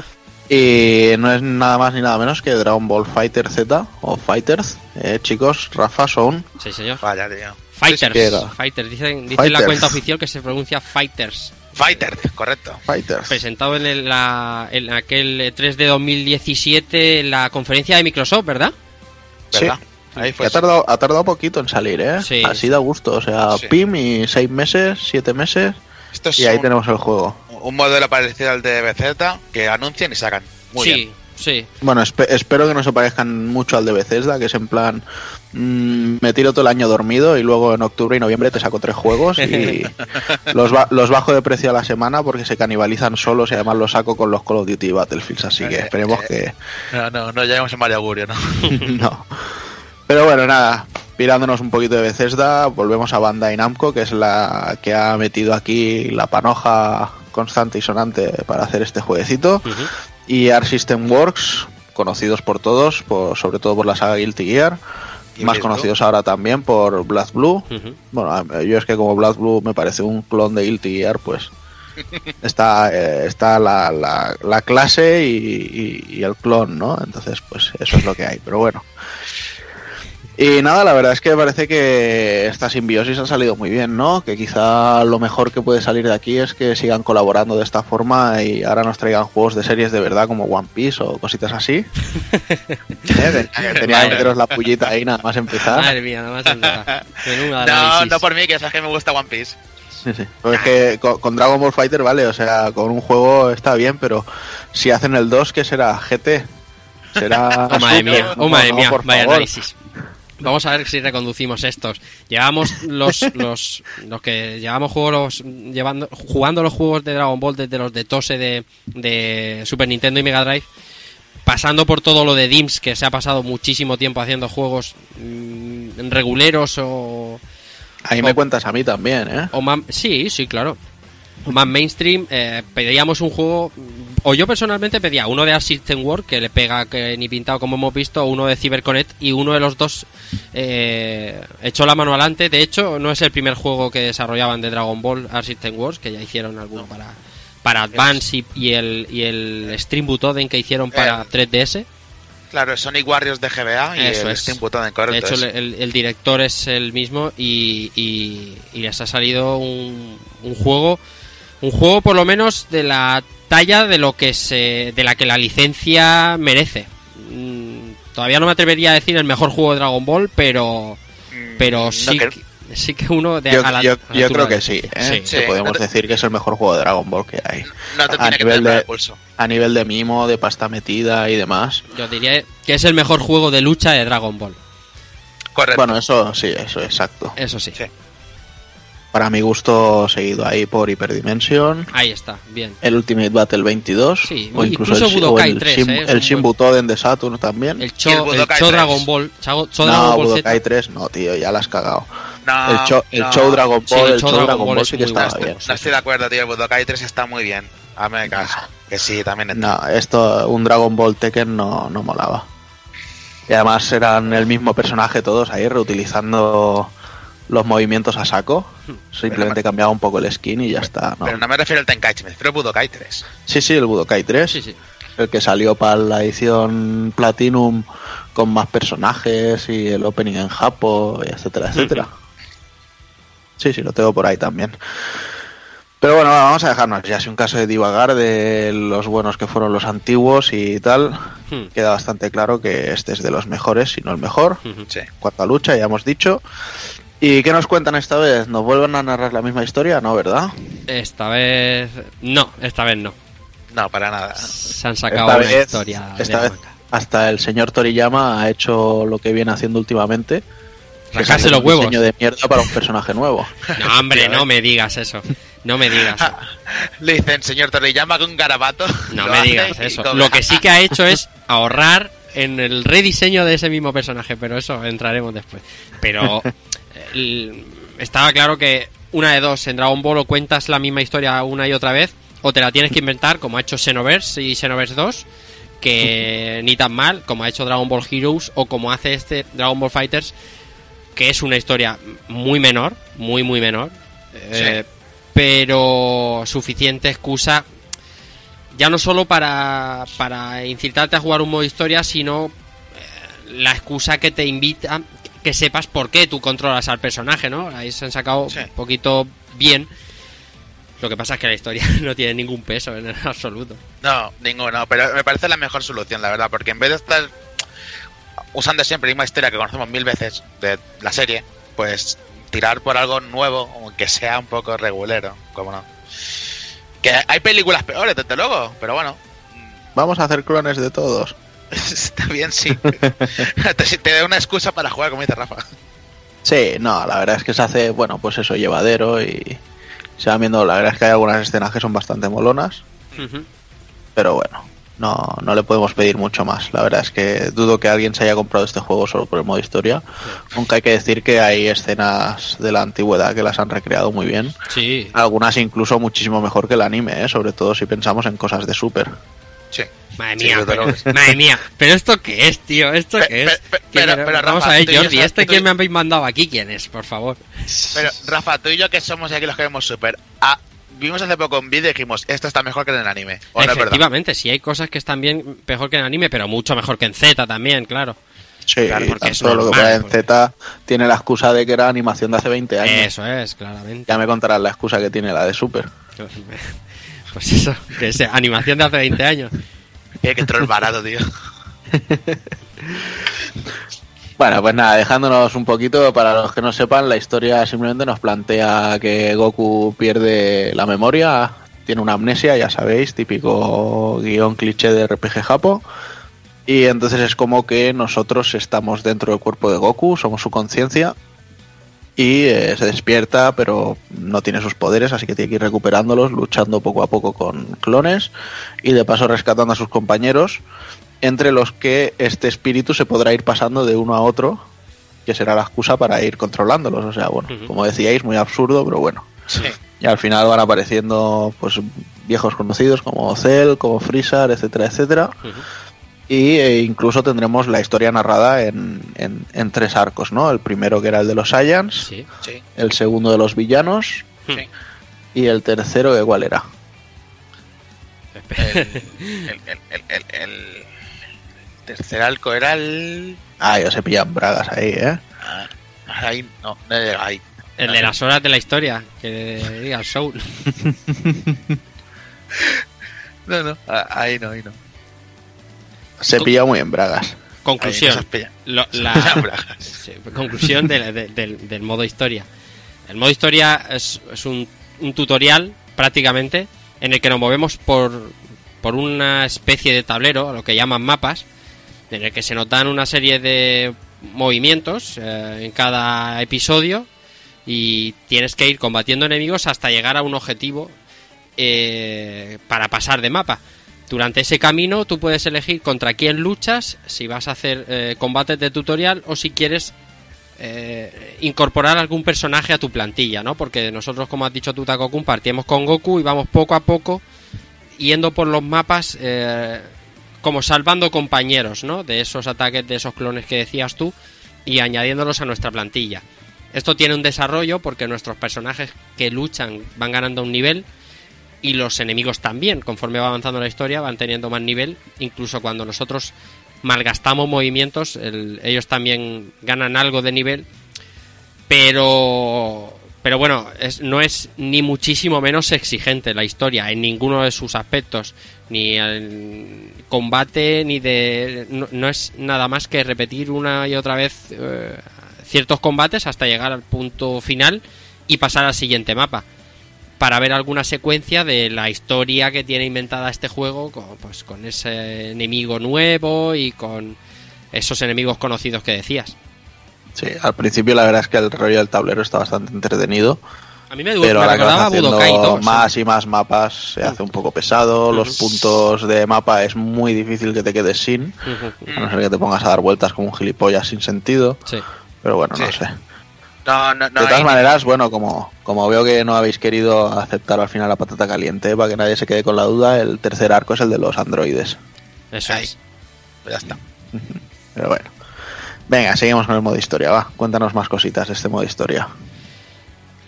y no es nada más ni nada menos que Dragon Ball Fighter Z o Fighters. Eh, chicos, Rafa, son... Sí, señor. Vaya, tío. Fighters. era. Fighters. Dicen, dice en la Fighters. cuenta oficial que se pronuncia Fighters. Fighter, correcto. Fighters. Presentado en, el- la, en aquel 3 de 2017 en la conferencia de Microsoft, ¿verdad? ¿Verdad? Ahí fue. ha tardado, ha tardado poquito en salir, ¿eh? Sí. Así da gusto. O sea, Sí. PIM y 6 meses, 7 meses Esto es y ahí un, tenemos el juego. un modelo parecido al de BZ que anuncian y sacan. Muy sí, bien. sí. Bueno, espe- espero que no se parezcan mucho al de Bethesda, que es en plan, me tiro todo el año dormido y luego en octubre y noviembre te saco tres juegos y los, ba- los bajo de precio a la semana porque se canibalizan solos y además los saco con los Call of Duty Battlefields, así que esperemos eh. No, no, no llegamos en Mario Augurio, ¿no? que no. Pero bueno, nada, pirándonos un poquito de Bethesda, volvemos a Bandai Namco, que es la que ha metido aquí la panoja constante y sonante para hacer este jueguecito. Y Art System Works, conocidos por todos, por, sobre todo por la saga Guilty Gear, Y más conocidos ahora también por Blood Blue. Ujú. Bueno, yo es que como Blood Blue me parece un clon de Guilty Gear, pues está, eh, está la, la- la clase y, y- y el clon, ¿no? Entonces, pues eso es lo que hay, pero bueno. Y nada, la verdad es que parece que esta simbiosis ha salido muy bien, ¿no? Que quizá lo mejor que puede salir de aquí es que sigan colaborando de esta forma y ahora nos traigan juegos de series de verdad como One Piece o cositas así. ¿Eh? Tenía que meteros la pullita ahí nada más empezar. Madre mía, nada más empezar. No, no por mí, que sabes que me gusta One Piece. Sí, sí. Pues es que con, con Dragon Ball Fighter, vale, o sea, con un juego está bien, pero si hacen el 2, ¿qué será? ¿GT? ¿Será.? Oh, madre mía, oh, madre no, mía, por vaya favor. análisis. Vamos a ver si reconducimos estos. Llevamos los, los, los que llevamos juegos llevando, jugando los juegos de Dragon Ball desde los de Tose de, de Super Nintendo y Mega Drive, pasando por todo lo de Dims, que se ha pasado muchísimo tiempo haciendo juegos mm, reguleros o, Ahí me cuentas a mí también, ¿eh? o sí, sí, claro. Más mainstream, eh, pedíamos un juego, o yo personalmente pedía uno de System World, que le pega que ni pintado como hemos visto, uno de CyberConnect, y uno de los dos eh, echó la mano adelante. De hecho, no es el primer juego que desarrollaban de Dragon Ball System Wars, que ya hicieron alguno para, para Advance y, y el, y el Stream Butoden que hicieron para Eh, 3DS. Claro, Sonic Warriors de GBA y Eso el es. Steam Butoden, De correcto. hecho, es. el, el- el director es el mismo y, y- y les ha salido un, un juego, un juego por lo menos de la talla de lo que se, de la que la licencia merece. Mm, Todavía no me atrevería a decir el mejor juego de Dragon Ball, pero, Mm, pero no sí, creo- sí que uno de Yo, a la- yo- a la yo creo que sí, ¿eh? Sí. Que Sí. podemos decir que es el mejor juego de Dragon Ball que hay. No te a tiene que nivel de- el pulso. A nivel de mimo, de pasta metida y demás. Yo diría que es el mejor juego de lucha de Dragon Ball. Correcto. Bueno, eso sí, eso exacto. Eso sí. Sí. Para mi gusto, seguido ahí por Hyperdimension. Ahí está, bien. El Ultimate Battle 22 Sí, o incluso, incluso el, Budokai o el 3, Shin, ¿eh? El Shin buen- Butoden de Saturn también. El Cho, el Budokai Cho 3. Dragon Ball. Cho, Cho no, Dragon Ball Budokai Z. 3 no, tío, ya la has cagado. no, el Cho, el no. Show Dragon Sí, Ball, el el Show Show Dragon Dragon Ball sí que estaba bueno. bien. No estoy de acuerdo, tío. El Budokai 3 está muy bien. Hazme caso. Que sí, también está. No, esto, un Dragon Ball Tekken no, no molaba. Y además eran el mismo personaje todos ahí, reutilizando los movimientos a saco. Simplemente cambiaba un poco el skin y ya está. ¿no? Pero no me refiero al Tenkaichi, me refiero a Budokai 3. Sí, sí, el Budokai 3. Sí, sí. El que salió para la edición Platinum con más personajes y el opening en Japo, y etcétera, etcétera. Sí, sí, lo tengo por ahí también. Pero bueno, vamos a dejarnos ya. Si un caso de divagar de los buenos que fueron los antiguos y tal, Hmm. queda bastante claro que este es de los mejores, si no el mejor. Sí. Cuarta lucha, ya hemos dicho. ¿Y qué nos cuentan esta vez? ¿Nos vuelven a narrar la misma historia? No, ¿verdad? Esta vez. No, esta vez no. No, para nada. Se han sacado Esta una vez- historia. de esta la vez hasta el señor Toriyama ha hecho lo que viene haciendo últimamente. hacer los un huevos. diseño de mierda para un personaje nuevo. No, hombre, no me digas eso. No me digas. Le dicen, señor Toriyama, con un garabato. No me digas eso. come. Lo que sí que ha hecho es ahorrar en el rediseño de ese mismo personaje, pero eso entraremos después. Pero estaba claro que una de dos, en Dragon Ball o cuentas la misma historia una y otra vez, o te la tienes que inventar, como ha hecho Xenoverse y Xenoverse 2, que ni tan mal, como ha hecho Dragon Ball Heroes, o como hace este Dragon Ball Fighters, que es una historia muy menor, muy, muy menor, eh, pero suficiente excusa ya no solo para, para incitarte a jugar un modo historia, sino eh, la excusa que te invita que sepas por qué tú controlas al personaje, ¿no? Ahí se han sacado Sí. un poquito bien. Lo que pasa es que la historia no tiene ningún peso en absoluto. No, ninguno, pero me parece la mejor solución, la verdad, porque en vez de estar usando siempre la misma historia que conocemos mil veces de la serie, pues tirar por algo nuevo, aunque sea un poco regulero, como no. Que hay películas peores, desde luego, pero bueno, Vamos a hacer clones de todos. está bien, sí. te, te da una excusa para jugar, como dice Rafa. Sí, no, la verdad es que se hace, bueno, pues eso, llevadero y se va viendo, la verdad es que hay algunas escenas que son bastante molonas, pero bueno, no, no le podemos pedir mucho más. La verdad es que dudo que alguien se haya comprado este juego solo por el modo historia, aunque hay que decir que hay escenas de la antigüedad que las han recreado muy bien. Sí. Algunas incluso muchísimo mejor que el anime, ¿eh? sobre todo si pensamos en cosas de Super. Sí. Madre Sí, mía, desde pero, madre mía. Pero esto qué es, tío, esto qué es. pe- pe- ¿Quién pero- pero, Vamos Rafa, a ver, yo Jordi, este tú que y- me habéis mandado aquí, ¿quién es? Por favor. Pero Rafa, tú y yo que somos aquí los que vemos Super, ah, vimos hace poco un vídeo y dijimos, esto está mejor que en el anime. ¿O no? Efectivamente, sí hay cosas que están bien mejor que en anime, pero mucho mejor que en Z también, claro. Sí, Claro, porque tanto lo que pasa en pues. Z tiene la excusa de que era animación de hace 20 años. Eso es, claramente. Ya me contarás la excusa que tiene la de Super. Pues eso, que es animación de hace 20 años. Eh, que troll barato, tío. Bueno, pues nada, dejándonos un poquito, para los que no sepan, la historia simplemente nos plantea que Goku pierde la memoria, tiene una amnesia, ya sabéis, típico guion cliché de RPG Japo. Y entonces es como que nosotros estamos dentro del cuerpo de Goku, somos su conciencia. Y eh, se despierta, pero no tiene sus poderes, así que tiene que ir recuperándolos, luchando poco a poco con clones y de paso rescatando a sus compañeros entre los que este espíritu se podrá ir pasando de uno a otro, que será la excusa para ir controlándolos. O sea, bueno, como decíais, muy absurdo, pero bueno. Sí. Y al final van apareciendo pues viejos conocidos como Cell, como Freezer, etcétera, etcétera. Y eh, incluso tendremos la historia narrada en, en- en tres arcos, ¿no? El primero que era el de los Saiyans, Sí. Sí. el segundo de los villanos. Sí. y el tercero que cuál era. El, el, el, el, el- el tercer arco era el... Ah, ya se pillan bragas ahí, ¿eh? ah, Ahí, no, no llega ahí. El de las horas de la historia, que diga Soul. No, no, ah, ahí no, ahí no. Se pilla muy en bragas. Conclusión. Lo- la. Sí, conclusión de- de- del, del modo historia. El modo historia es, es un, un tutorial prácticamente en el que nos movemos por, por una especie de tablero, lo que llaman mapas, en el que se nos dan una serie de movimientos eh, en cada episodio y tienes que ir combatiendo enemigos hasta llegar a un objetivo eh, para pasar de mapa. Durante ese camino tú puedes elegir contra quién luchas, si vas a hacer eh, combates de tutorial o si quieres eh, incorporar algún personaje a tu plantilla, ¿no? Porque nosotros, como has dicho tú, Takokun, partimos con Goku y vamos poco a poco yendo por los mapas eh, como salvando compañeros, ¿no? De esos ataques, de esos clones que decías tú, y añadiéndolos a nuestra plantilla. Esto tiene un desarrollo porque nuestros personajes que luchan van ganando un nivel y los enemigos también, conforme va avanzando la historia, van teniendo más nivel, incluso cuando nosotros malgastamos movimientos, el- ellos también ganan algo de nivel, pero pero bueno, es, no es ni muchísimo menos exigente la historia en ninguno de sus aspectos, ni el combate, ni de... No, es nada más que repetir una y otra vez eh, ciertos combates hasta llegar al punto final y pasar al siguiente mapa para ver alguna secuencia de la historia que tiene inventada este juego con, pues, con ese enemigo nuevo y con esos enemigos conocidos que decías. Sí, al principio la verdad es que el rollo del tablero está bastante entretenido. A mí me, du- Pero me ahora que vas recordaba a Budokai 2. más y más mapas se hace un poco pesado. Los puntos de mapa es muy difícil que te quedes sin. Ujú. A no ser que te pongas a dar vueltas como un gilipollas sin sentido. Sí. Pero bueno, no Sí. sé. No, no, no. de todas hay- maneras, bueno, como, como veo que no habéis querido aceptar al final la patata caliente, para que nadie se quede con la duda, el tercer arco es el de los androides. Eso Ahí. es. Pues ya está. Pero bueno. Venga, seguimos con el modo historia, va. Cuéntanos más cositas de este modo historia.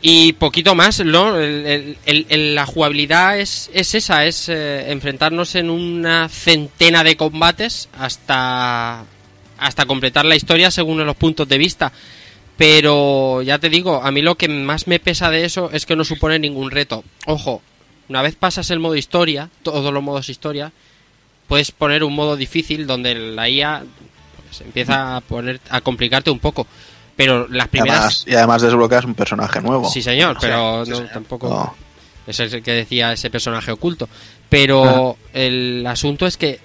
Y poquito más, ¿no? El- el- el- el- la jugabilidad es, es esa, es eh, enfrentarnos en una centena de combates hasta, hasta completar la historia según los puntos de vista. Pero ya te digo, a mí lo que más me pesa de eso es que no supone ningún reto. Ojo, una vez pasas el modo historia, todos los modos historia, puedes poner un modo difícil donde la IA pues, empieza a poner a complicarte un poco. Pero las Y primeras además, y además desbloqueas un personaje nuevo. Sí, señor, pero sí, no, señor. tampoco. No. Es el que decía ese personaje oculto. Pero el asunto es que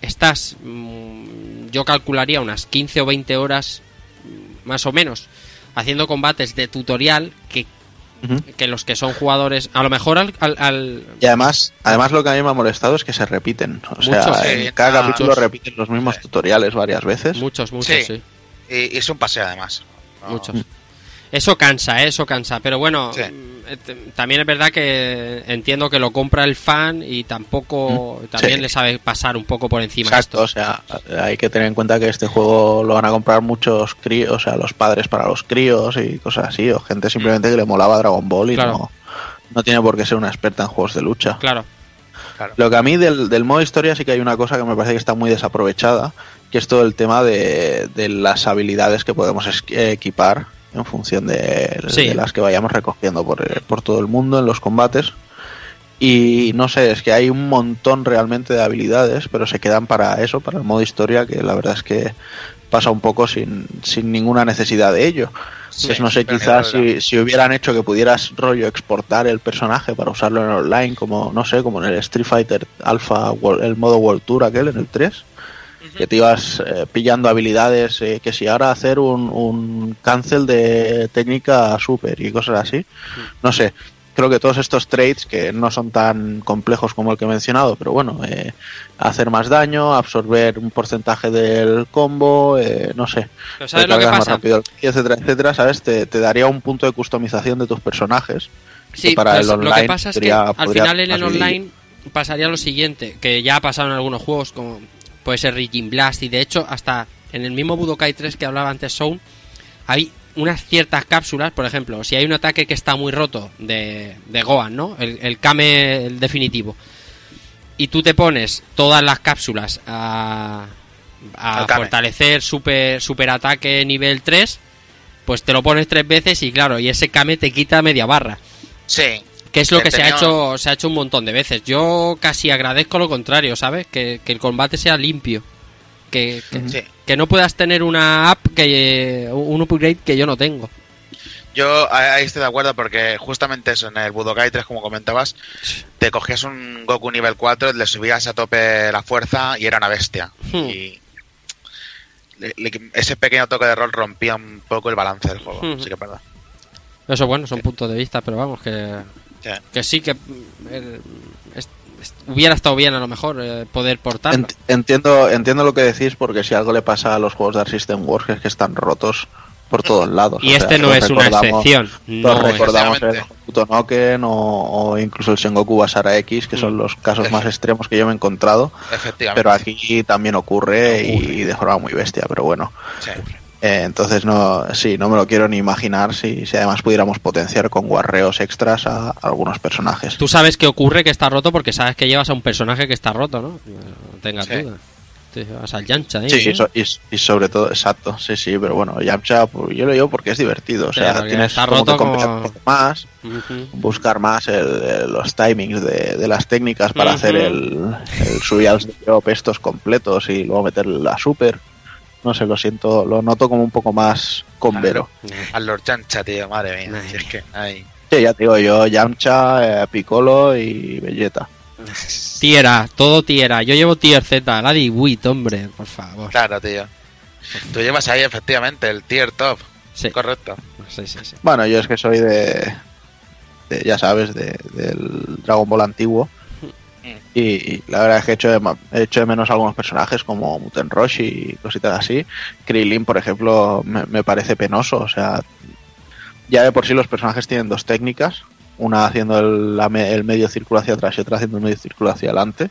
estás. mm, yo calcularía unas 15 o 20 horas, más o menos, haciendo combates de tutorial que, que los que son jugadores. A lo mejor al. al- al- Y además, además lo que a mí me ha molestado es que se repiten. O sea, en cada Ah, capítulo muchos. repiten los mismos tutoriales varias veces. muchos, muchos, Sí. sí. Y, y es un paseo además. No- Muchos. Eso cansa, ¿eh? eso cansa. Pero bueno, Sí. mm, eh, también es verdad que entiendo que lo compra el fan y tampoco. También Sí. le sabe pasar un poco por encima Exacto, esto. o sea, hay que tener en cuenta que este juego lo van a comprar muchos críos, o sea, los padres para los críos y cosas así, o gente simplemente que le molaba Dragon Ball y Claro. no, no tiene por qué ser una experta en juegos de lucha. Claro. Lo que a mí del, del modo historia sí que hay una cosa que me parece que está muy desaprovechada, que es todo el tema de, de las habilidades que podemos equipar en función de, Sí. de las que vayamos recogiendo por, eh, por todo el mundo en los combates. Y no sé, es que hay un montón realmente de habilidades, pero se quedan para eso, para el modo historia, que la verdad es que pasa un poco sin, sin ninguna necesidad de ello. Sí, Entonces, no sé, quizás si, si hubieran hecho que pudieras rollo exportar el personaje para usarlo en online, como no sé, como en el Street Fighter Alpha, el modo World Tour aquel en el 3, que te ibas eh, pillando habilidades, eh, que si ahora hacer un, un cancel de técnica super y cosas así, no sé. Creo que todos estos trades, que no son tan complejos como el que he mencionado, pero bueno, eh, hacer más daño, absorber un porcentaje del combo, eh, no sé, Pero ¿sabes lo que recargas más pasa? rápido, etcétera, etcétera, ¿sabes? Te, te daría un punto de customización de tus personajes. Sí, para pues el lo que online pasa es que podría- al final en el online pasaría lo siguiente, que ya ha pasado en algunos juegos como puede ser Raging Blast y de hecho hasta en el mismo Budokai 3 que hablaba antes Sound hay unas ciertas cápsulas, por ejemplo, si hay un ataque que está muy roto de, de Gohan, ¿no? El, el Kame el definitivo. Y tú te pones todas las cápsulas a, fortalecer super, super ataque nivel 3, pues te lo pones tres veces y claro, y ese Kame te quita media barra. Sí. Que es lo Que se ha hecho se ha hecho un montón de veces. Yo casi agradezco lo contrario, ¿sabes? Que, que el combate sea limpio. Que, que, Sí. que no puedas tener una app, que un upgrade que yo no tengo. Yo ahí estoy de acuerdo porque justamente eso, en el Budokai 3, como comentabas, te cogías un Goku nivel 4, le subías a tope la fuerza y era una bestia. Hmm. Y le- le- ese pequeño toque de rol rompía un poco el balance del juego. Hmm. Sí que es verdad. Eso bueno, son puntos de vista, pero vamos, que, Que sí que mm, el- es- es- hubiera estado bien a lo mejor eh, poder portarlo. Ent- entiendo, entiendo lo que decís, porque si algo le pasa a los juegos de Art System Works es que están rotos por todos lados. y O sea, este no todos es una excepción. No recordamos el Sinceramente. Tonoken o, o incluso el Sengoku Basara X, que son los casos más extremos que yo me he encontrado. Efectivamente. Pero aquí también ocurre, y de forma muy bestia, pero bueno. Sí. Eh, entonces no, sí, no me lo quiero ni imaginar si, si además pudiéramos potenciar con guarreos extras a, a algunos personajes. Tú sabes que ocurre que está roto porque sabes que llevas a un personaje que está roto, ¿no? No tengas Sí. duda. Vas al Yancha ahí. Sí, y, so- y- y sobre todo, exacto, sí, sí, pero bueno, Yamcha, pues, yo lo digo porque es divertido, o sea, tienes está como roto que compensar como- un poco más, buscar más el- el- los timings de, de las técnicas para hacer el, el de drop estos completos y luego meter la super. No sé, lo siento, lo noto como un poco más convero. Al Lord Chancha, tío, madre mía. Madre Si es que, ay. Sí, ya te digo yo, Yamcha, eh, Piccolo y Vegeta. Tiera, todo tiera. Yo llevo tier Z, la de Wit, hombre, por favor. Claro, tío. Tú llevas ahí efectivamente el tier top. Sí, Correcto. sí, sí, sí. Bueno, yo es que soy de, de, ya sabes, de, del Dragon Ball antiguo. Y, y la verdad es que he hecho, de, he hecho de menos algunos personajes como Muten Roshi y cositas así. Krillin, por ejemplo, me, me parece penoso. O sea, ya de por sí los personajes tienen dos técnicas. Una haciendo el, la me- el medio círculo hacia atrás y otra haciendo el medio círculo hacia adelante.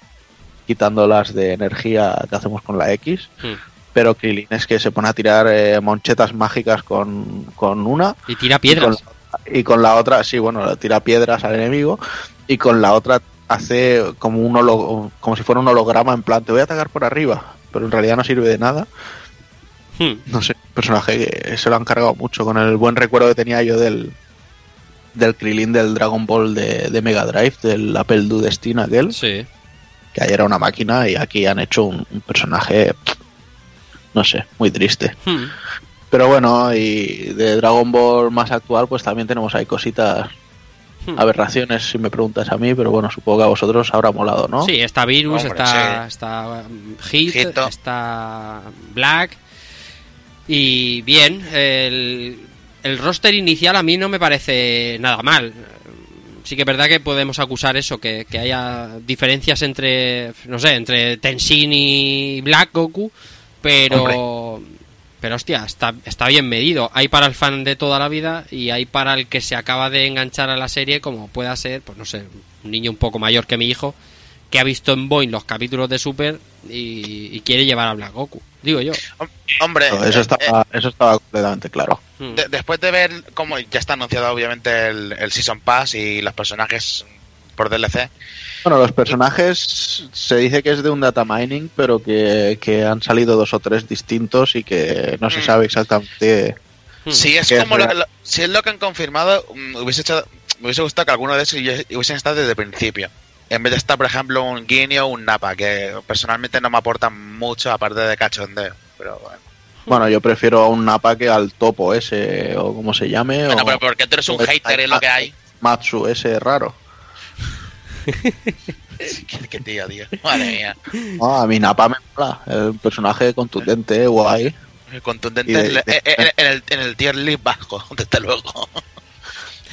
Quitando las de energía que hacemos con la X. Hmm. Pero Krillin es que se pone a tirar eh, monchetas mágicas con, con una Y tira y piedras. con, y con la otra, sí, bueno, tira piedras al enemigo. Y con la otra hace como un holo- como si fuera un holograma en plan, te voy a atacar por arriba. Pero en realidad no sirve de nada. Hmm. No sé, personaje que se lo han cargado mucho. Con el buen recuerdo que tenía yo del del Krillin del Dragon Ball de, de Mega Drive, del Apple II Destiny aquel, Sí. que ahí era una máquina y aquí han hecho un, un personaje, no sé, muy triste. Hmm. Pero bueno, y de Dragon Ball más actual, pues también tenemos ahí cositas. Aberraciones, si me preguntas a mí, pero bueno, supongo que a vosotros habrá molado, ¿no? Sí, está Virus, Hombre, está, sí. está Hit, Hito. está Black. Y bien, el, el roster inicial a mí no me parece nada mal. Sí que es verdad que podemos acusar eso, que, que haya diferencias entre, no sé, entre Tenshin y Black Goku, pero... Pero hostia, está, está bien medido. Hay para el fan de toda la vida y hay para el que se acaba de enganchar a la serie, como pueda ser, pues no sé, un niño un poco mayor que mi hijo, que ha visto en Boeing los capítulos de Super y, y quiere llevar a Black Goku. Digo yo. Hombre, Eso eh, estaba, eso estaba completamente claro. Hmm. de- después de ver cómo ya está anunciado obviamente el, el Season Pass y los personajes por DLC, Bueno, los personajes se dice que es de un data mining, pero que, que han salido dos o tres distintos y que no se Mm. sabe exactamente. Hmm. si es como lo, si es lo que han confirmado, mm, hubiese hecho, me hubiese gustado que alguno de esos hubiese- hubiesen estado desde el principio. En vez de estar, por ejemplo, un Guinea o un Napa, que personalmente no me aportan mucho aparte de cachondeo. Pero bueno. Bueno, yo prefiero a un Napa que al topo ese, o como se llame. Bueno, o pero porque tú eres un o- hater, es lo que hay. Matsu ese raro. Qué, qué tío, tío. Madre mía. No, a mi Napa me mola. Es un personaje contundente, guay. Contundente de- en, de- en- en el, en el tier list bajo, desde luego.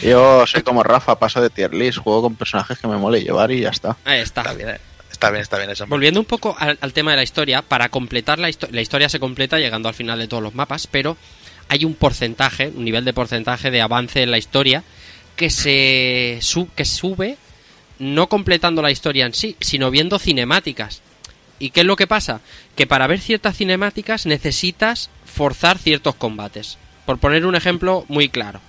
Yo soy como Rafa, paso de tier list, juego con personajes que me mole llevar y ya está. Ahí está. Está bien, eh. está bien, está bien eso. Volviendo un poco al, al tema de la historia, para completar la historia, la historia se completa llegando al final de todos los mapas, pero hay un porcentaje, un nivel de porcentaje de avance en la historia que se su- que sube no completando la historia en sí, sino viendo cinemáticas. ¿Y qué es lo que pasa? Que para ver ciertas cinemáticas necesitas forzar ciertos combates. Por poner un ejemplo muy claro.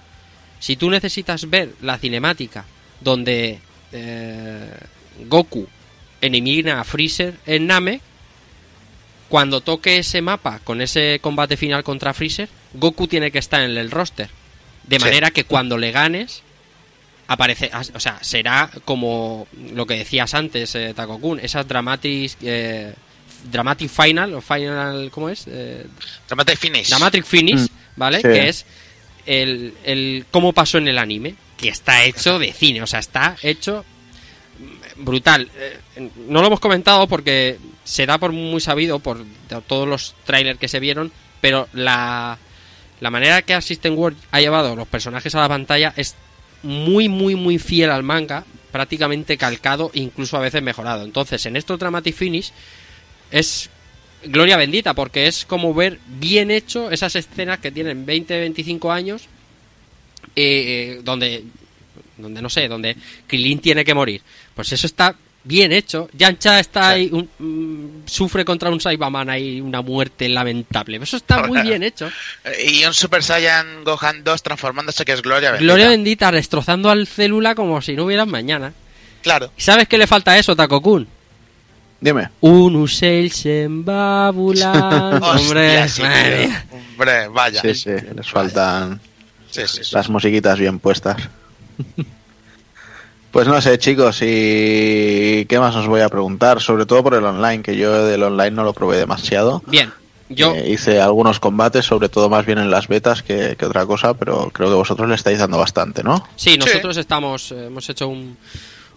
Si tú necesitas ver la cinemática donde eh, Goku elimina a Freezer en Namek, cuando toque ese mapa con ese combate final contra Freezer, Goku tiene que estar en el roster. De Sí. manera que cuando le ganes, aparece, o sea, será como lo que decías antes, eh, Takokun, esas dramatic, eh, dramatic final, o final, ¿cómo es? Eh, Dramatic Finish. Dramatic Finish, Mm, ¿vale? sí. Que es el, el cómo pasó en el anime, que está hecho de cine, o sea, está hecho brutal. Eh, no lo hemos comentado porque se da por muy sabido por todos los trailers que se vieron, pero la, la manera que Assistant World ha llevado los personajes a la pantalla es muy, muy, muy fiel al manga, prácticamente calcado, incluso a veces mejorado. Entonces, en estos Dramatic Finish es gloria bendita, porque es como ver bien hecho esas escenas que tienen 20, 25 años, eh, donde donde no sé, donde Krilin tiene que morir. Pues eso está bien hecho. Yancha está ahí, un- mm, sufre contra un Saibaman ahí una muerte lamentable. Eso está muy bien hecho. Y un Super Saiyan Gohan 2 transformándose que es Gloria Bendita. Gloria bendita, destrozando al célula como si no hubiera mañana. Claro. ¿Y sabes qué le falta a eso, Takokun? Dime. Un Usel Sembabula. Hombre, sí, vaya. Sí, sí, les faltan Sí, sí, sí. las musiquitas bien puestas. Pues no sé, chicos, y qué más os voy a preguntar, sobre todo por el online, que yo del online no lo probé demasiado. Bien, yo Eh, hice algunos combates, sobre todo más bien en las betas que, que otra cosa, pero creo que vosotros le estáis dando bastante, ¿no? Sí, nosotros estamos, eh, hemos hecho un,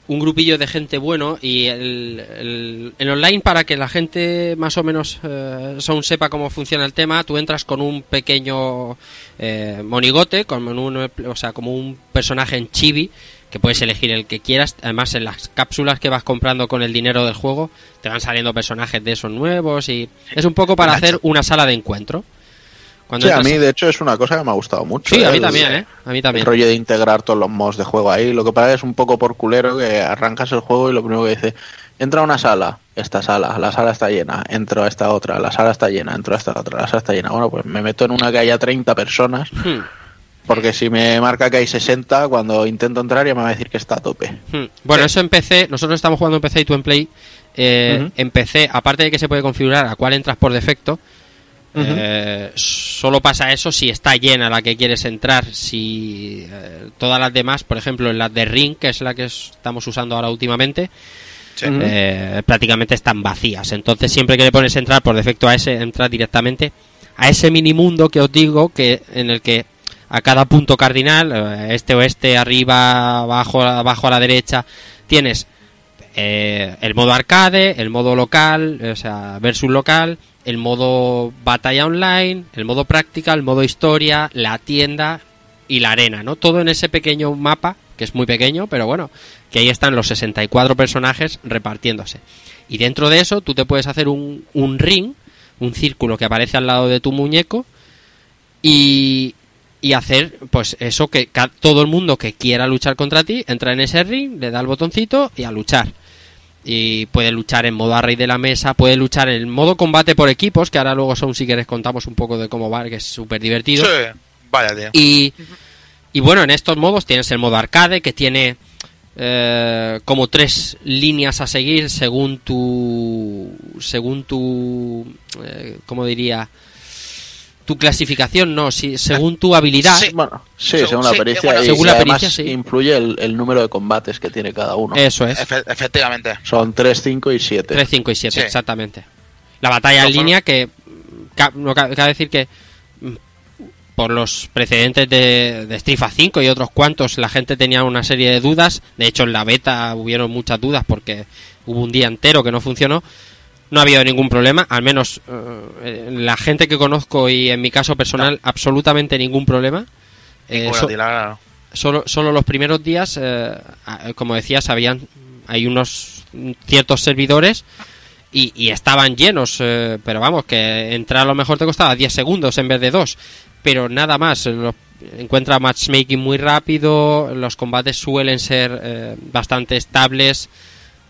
un grupillo de gente bueno y el, el- el online para que la gente más o menos eh, aún sepa cómo funciona el tema, tú entras con un pequeño eh, monigote, con un, o sea, como un personaje en chibi que puedes elegir el que quieras. Además, en las cápsulas que vas comprando con el dinero del juego te van saliendo personajes de esos nuevos y es un poco para hacer una sala de encuentro. Cuando Sí, a mí de hecho es una cosa que me ha gustado mucho. Sí, a ¿eh? mí también, ¿eh? A mí también. El rollo de integrar todos los mods de juego ahí. Lo que pasa es un poco por culero que arrancas el juego y lo primero que dice, entra a una sala, esta sala, la sala está llena, entro a esta otra, la sala está llena, entro a esta otra, la sala está llena. Bueno, pues me meto en una que haya 30 personas, Hmm. Porque si me marca que hay 60, cuando intento entrar ya me va a decir que está a tope. Hmm. Bueno, eso en PC, nosotros estamos jugando en PC y tú en Play. Eh. En PC, aparte de que se puede configurar a cuál entras por defecto, eh, solo pasa eso si está llena la que quieres entrar. Si eh, todas las demás, por ejemplo, en la de Ring, que es la que es- estamos usando ahora últimamente, Sí. eh, prácticamente están vacías. Entonces, siempre que le pones entrar por defecto a ese, entras directamente a ese mini mundo que os digo, que en el que a cada punto cardinal, eh, este oeste, arriba, abajo, abajo a la derecha, tienes eh, el modo arcade, el modo local, o sea, versus local, el modo batalla online, el modo práctica, el modo historia, la tienda y la arena, ¿no? Todo en ese pequeño mapa, que es muy pequeño, pero bueno, que ahí están los 64 personajes repartiéndose. Y dentro de eso tú te puedes hacer un, un ring, un círculo que aparece al lado de tu muñeco y, y hacer pues eso que todo el mundo que quiera luchar contra ti entra en ese ring, le da el botoncito y a luchar. Y puede luchar en modo array de la mesa, puede luchar en modo combate por equipos, que ahora luego son si quieres contamos un poco de cómo va, que es súper divertido. Sí, vaya, tío. Y, y bueno, en estos modos tienes el modo arcade que tiene eh, como tres líneas a seguir según tu según tu eh, cómo diría tu clasificación no si, según tu habilidad Sí. Bueno, sí, Según- según la sí, pericia. bueno, y según la además pericia, sí. influye el, el número de combates que tiene cada uno. eso es Efe- efectivamente. Son 3, 5 y 7. 3, 5 y 7 Sí. exactamente la batalla No, en línea que no ca- cabe decir que mm, por los precedentes de, de Fighter 5 y otros cuantos la gente tenía una serie de dudas de hecho en la beta hubieron muchas dudas porque hubo un día entero que no funcionó no ha habido ningún problema al menos eh, la gente que conozco y en mi caso personal absolutamente ningún problema. Eh, so- solo, solo los primeros días, eh, como decías, habían, hay unos ciertos servidores y, y estaban llenos, pero vamos, que entrar a lo mejor te costaba 10 segundos en vez de 2, pero nada más, lo- encuentra matchmaking muy rápido, los combates suelen ser bastante estables,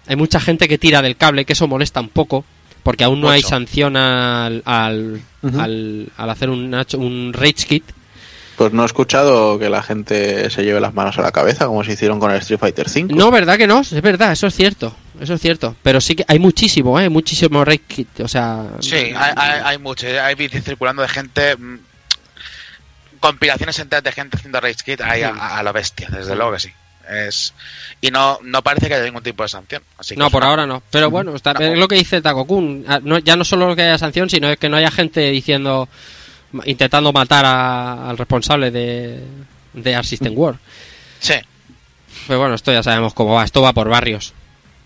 hay mucha gente que tira del cable, que eso molesta un poco, porque aún no hay sanción al, al, al, al hacer un, un rage kit, Pues no he escuchado que la gente se lleve las manos a la cabeza como se hicieron con el Street Fighter 5. No, verdad que no, es verdad, eso es cierto, eso es cierto. Pero sí que hay muchísimo, ¿eh? Muchísimo rage kit, o sea... Sí, hay, hay, hay mucho. Hay vídeos circulando de gente. mm, Compilaciones enteras de gente haciendo Rage Kit ahí a, a la bestia, desde luego que sí. Es, y no, no parece que haya ningún tipo de sanción. Así que No, por una- ahora no. Pero bueno, está, No. es lo que dice Takokun. Ah, no- ya no solo que haya sanción, sino es que no haya gente diciendo... Intentando matar a- al responsable de, de Art System War. Sí, Pero bueno, esto ya sabemos cómo va. Esto va por barrios.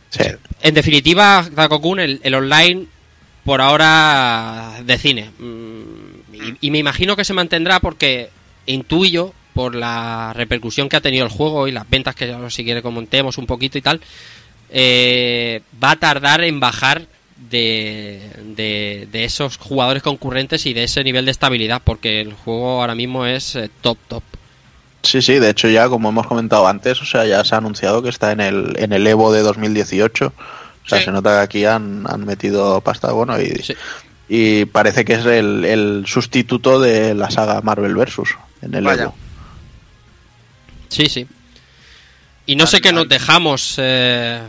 Sí. En definitiva, Takokun, el, el online por ahora de cine. Mm, Y, y me imagino que se mantendrá porque intuyo, por la repercusión que ha tenido el juego y las ventas que si quiere comentemos un poquito y tal, eh, va a tardar en bajar de, de, de esos jugadores concurrentes y de ese nivel de estabilidad porque el juego ahora mismo es eh, top top. Sí, sí, de hecho ya como hemos comentado antes, o sea, ya se ha anunciado que está en el, en el Evo de 2018. O sea, Sí. se nota que aquí han, han metido pasta, bueno, y, Sí. y parece que es el, el sustituto de la saga Marvel Versus en el Vaya. Evo. Sí, sí. Y no sé qué nos dejamos. Eh...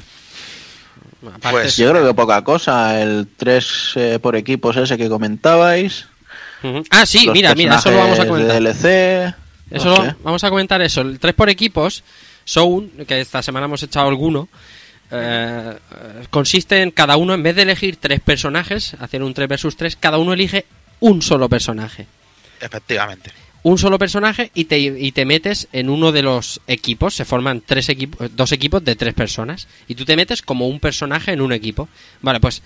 aparte- Pues- Yo creo que poca cosa, el 3 por equipos ese que comentabais. Ah, sí, los mira, mira, eso lo vamos a comentar. DLC. Eso no sé. vamos a comentar eso. El 3 por equipos, Sound, que esta semana hemos echado alguno, eh, eh, consiste en cada uno, en vez de elegir tres personajes, hacer un 3 versus 3, cada uno elige un solo personaje. Efectivamente. Un solo personaje y te, y te metes en uno de los equipos. Se forman tres equipos, dos equipos de tres personas. Y tú te metes como un personaje en un equipo. Vale, pues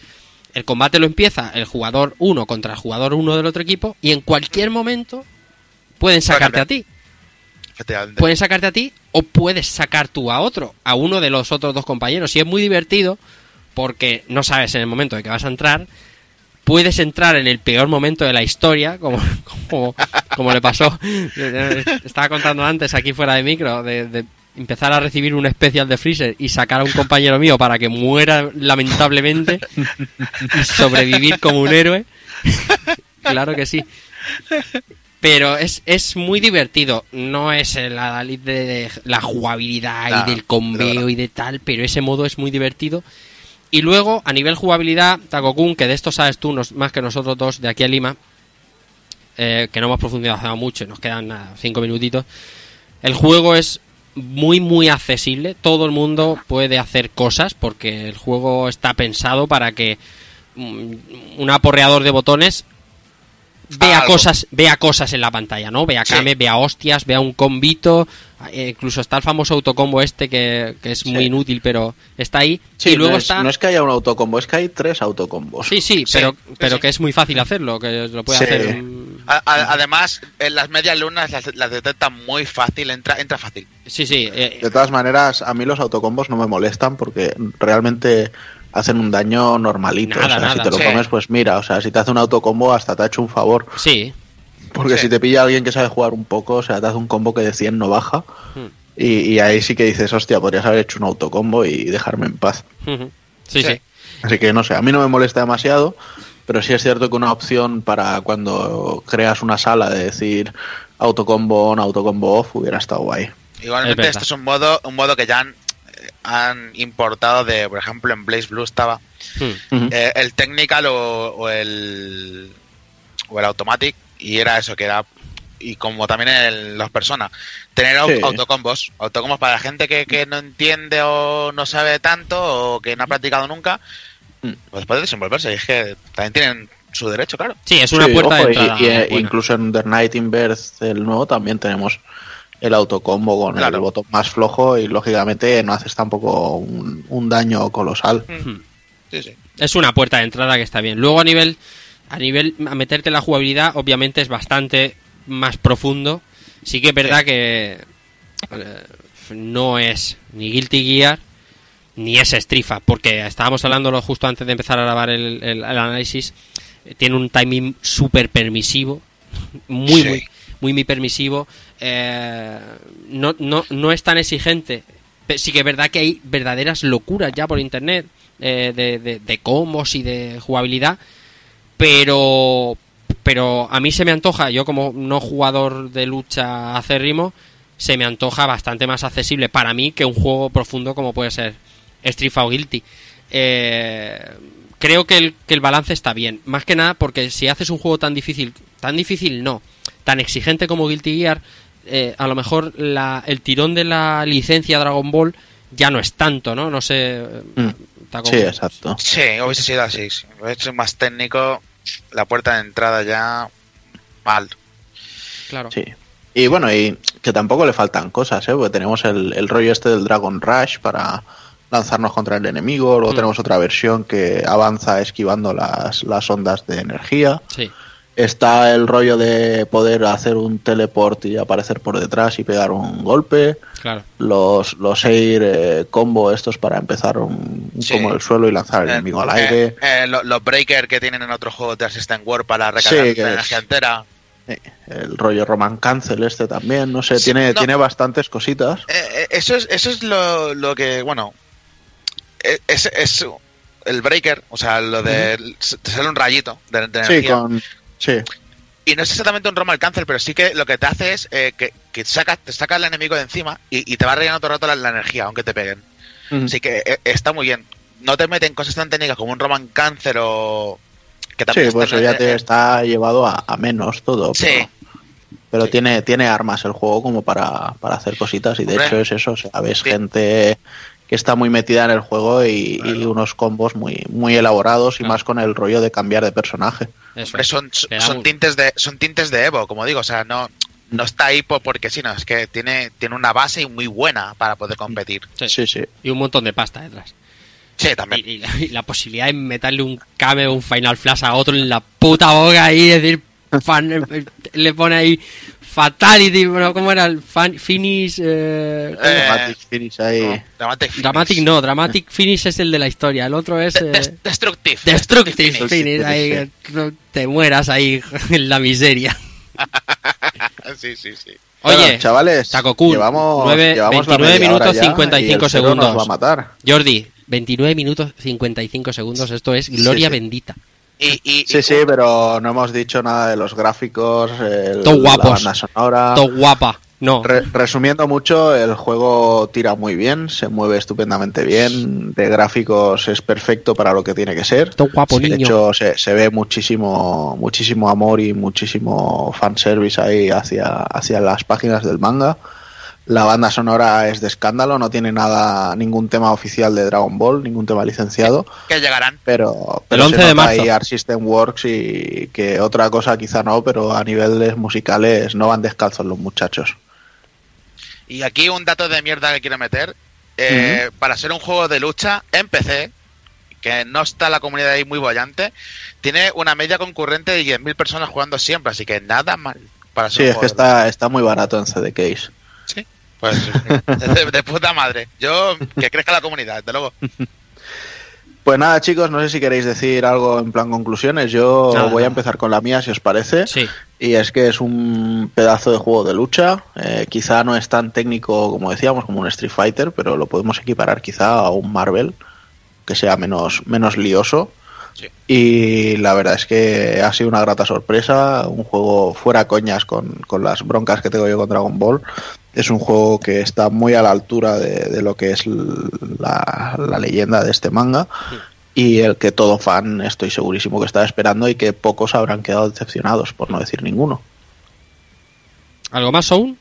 el combate lo empieza el jugador 1 contra el jugador 1 del otro equipo. Y en cualquier momento pueden sacarte a ti. Pueden sacarte a ti o puedes sacar tú a otro, a uno de los otros dos compañeros. Y es muy divertido porque no sabes en el momento de que vas a entrar. Puedes entrar en el peor momento de la historia, como, como, como le pasó. Estaba contando antes aquí fuera de micro, de, de empezar a recibir un especial de Freezer y sacar a un compañero mío para que muera lamentablemente y sobrevivir como un héroe. claro que sí. Pero es, es muy divertido. No es el adalid de, la jugabilidad No, y del verdad. y de tal, pero ese modo es muy divertido. Y luego, a nivel jugabilidad, Takokun, que de esto sabes tú más que nosotros dos de aquí a Lima, eh, que no hemos profundizado mucho, nos quedan nada, cinco minutitos. El juego es muy, muy accesible. Todo el mundo puede hacer cosas porque el juego está pensado para que mm, un aporreador de botones vea Algo. cosas, vea cosas en la pantalla, ¿no? Vea Sí. Kame, vea hostias, vea un combito. eh, incluso está el famoso autocombo este que, que es muy inútil, pero está ahí. Sí, y luego no, es, está. no es que haya un autocombo, es que hay tres autocombos. Sí, sí, Sí, pero, sí, pero que es muy fácil hacerlo, que lo puede Sí. hacer. mm, A- a- además, en las medias lunas las, las detecta muy fácil, entra, entra fácil. Sí, sí. eh, De todas maneras, a mí los autocombos no me molestan porque realmente hacen un daño normalito. Nada, o sea, si te lo Sí. comes, pues mira, o sea, si te hace un autocombo hasta te ha hecho un favor. sí. Porque Sí. si te pilla alguien que sabe jugar un poco, o sea, te hace un combo que de 100 no baja. Hmm. Y, y ahí sí que dices, hostia, podrías haber hecho un autocombo y dejarme en paz. Ujú. Sí, Sí. sí. Así que no sé, a mí no me molesta demasiado, pero sí es cierto que una opción para cuando creas una sala de decir autocombo on, autocombo off hubiera estado guay. Es Igualmente, verdad. este es un modo, un modo que ya han, han importado de, por ejemplo, en Blaze Blue estaba Hmm. Eh, el Technical o, o el o el Automatic y era eso que era y como también el, los personas tener Sí. autocombos autocombos para la gente que, que no entiende o no sabe tanto o que no ha practicado nunca Mm. pues puede desenvolverse y es que también tienen su derecho claro Sí, es una Sí, puerta ojo, de entrada. y, incluso en The Night in Birth, el nuevo, también tenemos el autocombo con Claro. el botón más flojo y lógicamente no haces tampoco un, un daño colosal. sí sí Es una puerta de entrada que está bien. Luego a nivel a nivel a meterte en la jugabilidad, obviamente es bastante más profundo. Sí que es verdad que eh, no es ni Guilty Gear ni es Strifa, porque estábamos hablándolo justo antes de empezar a grabar el, el- el análisis. Tiene un timing súper permisivo, muy, Sí. muy, muy, muy permisivo. Eh, no, no, no es tan exigente. Sí que es verdad que hay verdaderas locuras ya por internet eh, de, de, combos y de jugabilidad, pero pero a mí se me antoja, yo como no jugador de lucha acérrimo, se me antoja bastante más accesible para mí que un juego profundo como puede ser Street Fighter Guilty. Eh, creo que el, que el balance está bien, más que nada porque si haces un juego tan difícil, tan difícil no, tan exigente como Guilty Gear, eh, a lo mejor la, el tirón de la licencia Dragon Ball ya no es tanto, ¿no? No sé. Mm. Sí, exacto. sí hubiese sido así sí. hubiese sido más técnico la puerta de entrada ya mal Claro. Sí. Y bueno, y que tampoco le faltan cosas, ¿eh? Porque tenemos el, el rollo este del Dragon Rush para lanzarnos contra el enemigo, luego Mm. tenemos otra versión que avanza esquivando las, las ondas de energía. Sí. Está el rollo de poder hacer un teleport y aparecer por detrás y pegar un golpe. Claro. Los, los air eh, combo estos para empezar un, Sí. combo en el suelo y lanzar al Eh, enemigo al eh, aire. eh, lo- los breakers que tienen en otros juegos de Assistant War para Sí, recargar que la es- energía entera el rollo Roman Cancel este también, no sé, Sí, tiene, no. tiene bastantes cositas. Eso es, eso es lo, lo que, bueno, eh, es, es el breaker, o sea, lo de te sale un rayito de, de Sí, energía. con... Sí, Y no es exactamente un Roman Cancel, pero sí que lo que te hace es eh, que, que saca, te saca el enemigo de encima y, y te va rellenando todo el rato la, la energía, aunque te peguen. Así que eh, está muy bien. No te meten cosas tan técnicas como un Roman Cancel o... Que sí, también pues está- ya te está llevado a, a menos todo. Sí. Pero, pero Sí. tiene, tiene armas el juego como para, para hacer cositas y de Hombre. hecho es eso, o sea, ves Sí. gente está muy metida en el juego y, y unos combos muy, muy elaborados y más con el rollo de cambiar de personaje. Hombre, son, son tintes de son tintes de Evo, como digo, o sea, no no está ahí por- porque sí, no, es que tiene tiene una base muy buena para poder competir. Sí. Sí, sí. Y un montón de pasta detrás. Sí, Y, también. y la, y la posibilidad de meterle un Kame o un Final Flash a otro en la puta boca y decir, fan- le pone ahí Fatality, bueno, ¿cómo era? El fan, finish. eh. Eh, Dramatic Finish ahí. No, Dramatic Finish. Dramatic no, Dramatic Finish es el de la historia, el otro es. De- eh, des- destructive. Destructive Finish. Finish, ahí, te mueras ahí en la miseria. sí, sí, sí. Oye, Bueno, chavales, Taco Kun, llevamos, nueve- llevamos la 29 media hora minutos ya 55 y el cero segundos. Nos va a matar. Jordi, 29 minutos 55 segundos, esto es gloria sí. bendita. Y, y, Sí, y- sí, pero no hemos dicho nada de los gráficos, el- Todo guapos. la banda sonora. Todo guapa. No, Re- resumiendo mucho, el juego tira muy bien, se mueve estupendamente bien, de gráficos es perfecto para lo que tiene que ser. todo guapo, de niño. hecho, se, se ve muchísimo, muchísimo amor y muchísimo fanservice ahí hacia, hacia las páginas del manga. La banda sonora es de escándalo, no tiene nada, ningún tema oficial de Dragon Ball, ningún tema licenciado, que llegarán. pero, pero El se 11 de nota marzo. ahí Art System Works y que otra cosa quizá no, pero a niveles musicales no van descalzos los muchachos. Y aquí un dato de mierda que quiero meter. Eh, Para ser un juego de lucha en PC, que no está la comunidad ahí muy bollante, tiene una media concurrente de 10.000 personas jugando siempre, así que nada mal. Para ser Sí, un es que juego de está, está muy barato en CD Case. Sí, pues de, de puta madre. Yo, que crezca la comunidad, desde luego. Pues nada, chicos, no sé si queréis decir algo en plan conclusiones. Yo Nada, voy a empezar con la mía, si os parece. Sí, Y es que es un pedazo de juego de lucha. Eh, quizá no es tan técnico como decíamos, como un Street Fighter, pero lo podemos equiparar quizá a un Marvel, que sea menos, menos lioso. Sí. Y la verdad es que ha sido una grata sorpresa, un juego fuera coñas con, con las broncas que tengo yo con Dragon Ball. Es un juego que está muy a la altura de, de lo que es la, la leyenda de este manga y el que todo fan estoy segurísimo que está esperando y que pocos habrán quedado decepcionados, por no decir ninguno. ¿algo más, Soul?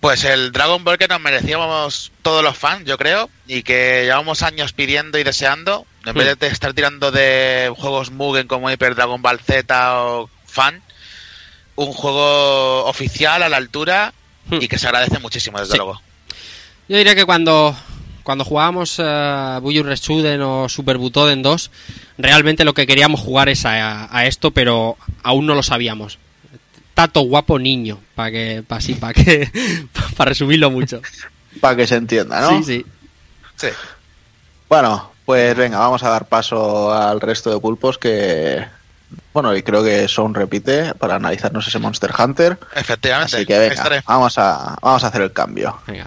Pues el Dragon Ball que nos merecíamos todos los fans, yo creo, y que llevamos años pidiendo y deseando, en vez de estar tirando de juegos Mugen como Hyper Dragon Ball Z o Fan, un juego oficial a la altura. Y que se agradece muchísimo, desde Sí. luego. Yo diría que cuando, cuando jugábamos uh, Buyu Retsuden o Super Butoden 2, realmente lo que queríamos jugar es a, a esto, pero aún no lo sabíamos. Tato guapo niño, para que, para así, para que, para resumirlo mucho. Para que se entienda, ¿no? Sí, sí. Sí. Bueno, pues venga, vamos a dar paso al resto de pulpos que... Bueno, y creo que son repite para analizarnos ese Monster Hunter. Efectivamente. Así que venga, estaré. vamos a, vamos a hacer el cambio. Venga.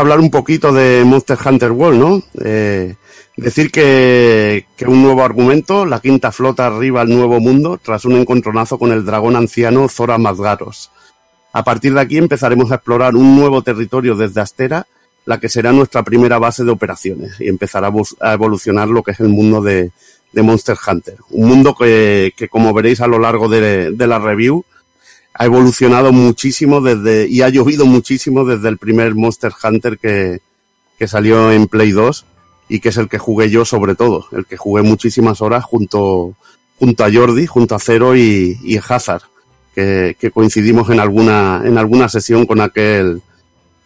Hablar un poquito de Monster Hunter World, ¿no? Eh, decir que, un nuevo argumento, la quinta flota arriba al nuevo mundo tras un encontronazo con el dragón anciano Zora Mazgaros. A partir de aquí empezaremos a explorar un nuevo territorio desde Astera, la que será nuestra primera base de operaciones y empezará a evolucionar lo que es el mundo de, Monster Hunter. Un mundo que, como veréis a lo largo de la review, ha evolucionado muchísimo desde, y ha llovido muchísimo desde el primer Monster Hunter que, que salió en Play 2 y que es el que jugué yo sobre todo, el que jugué muchísimas horas junto, junto a Jordi, junto a Zero y, y Hazard, que, que coincidimos en alguna, en alguna sesión con aquel,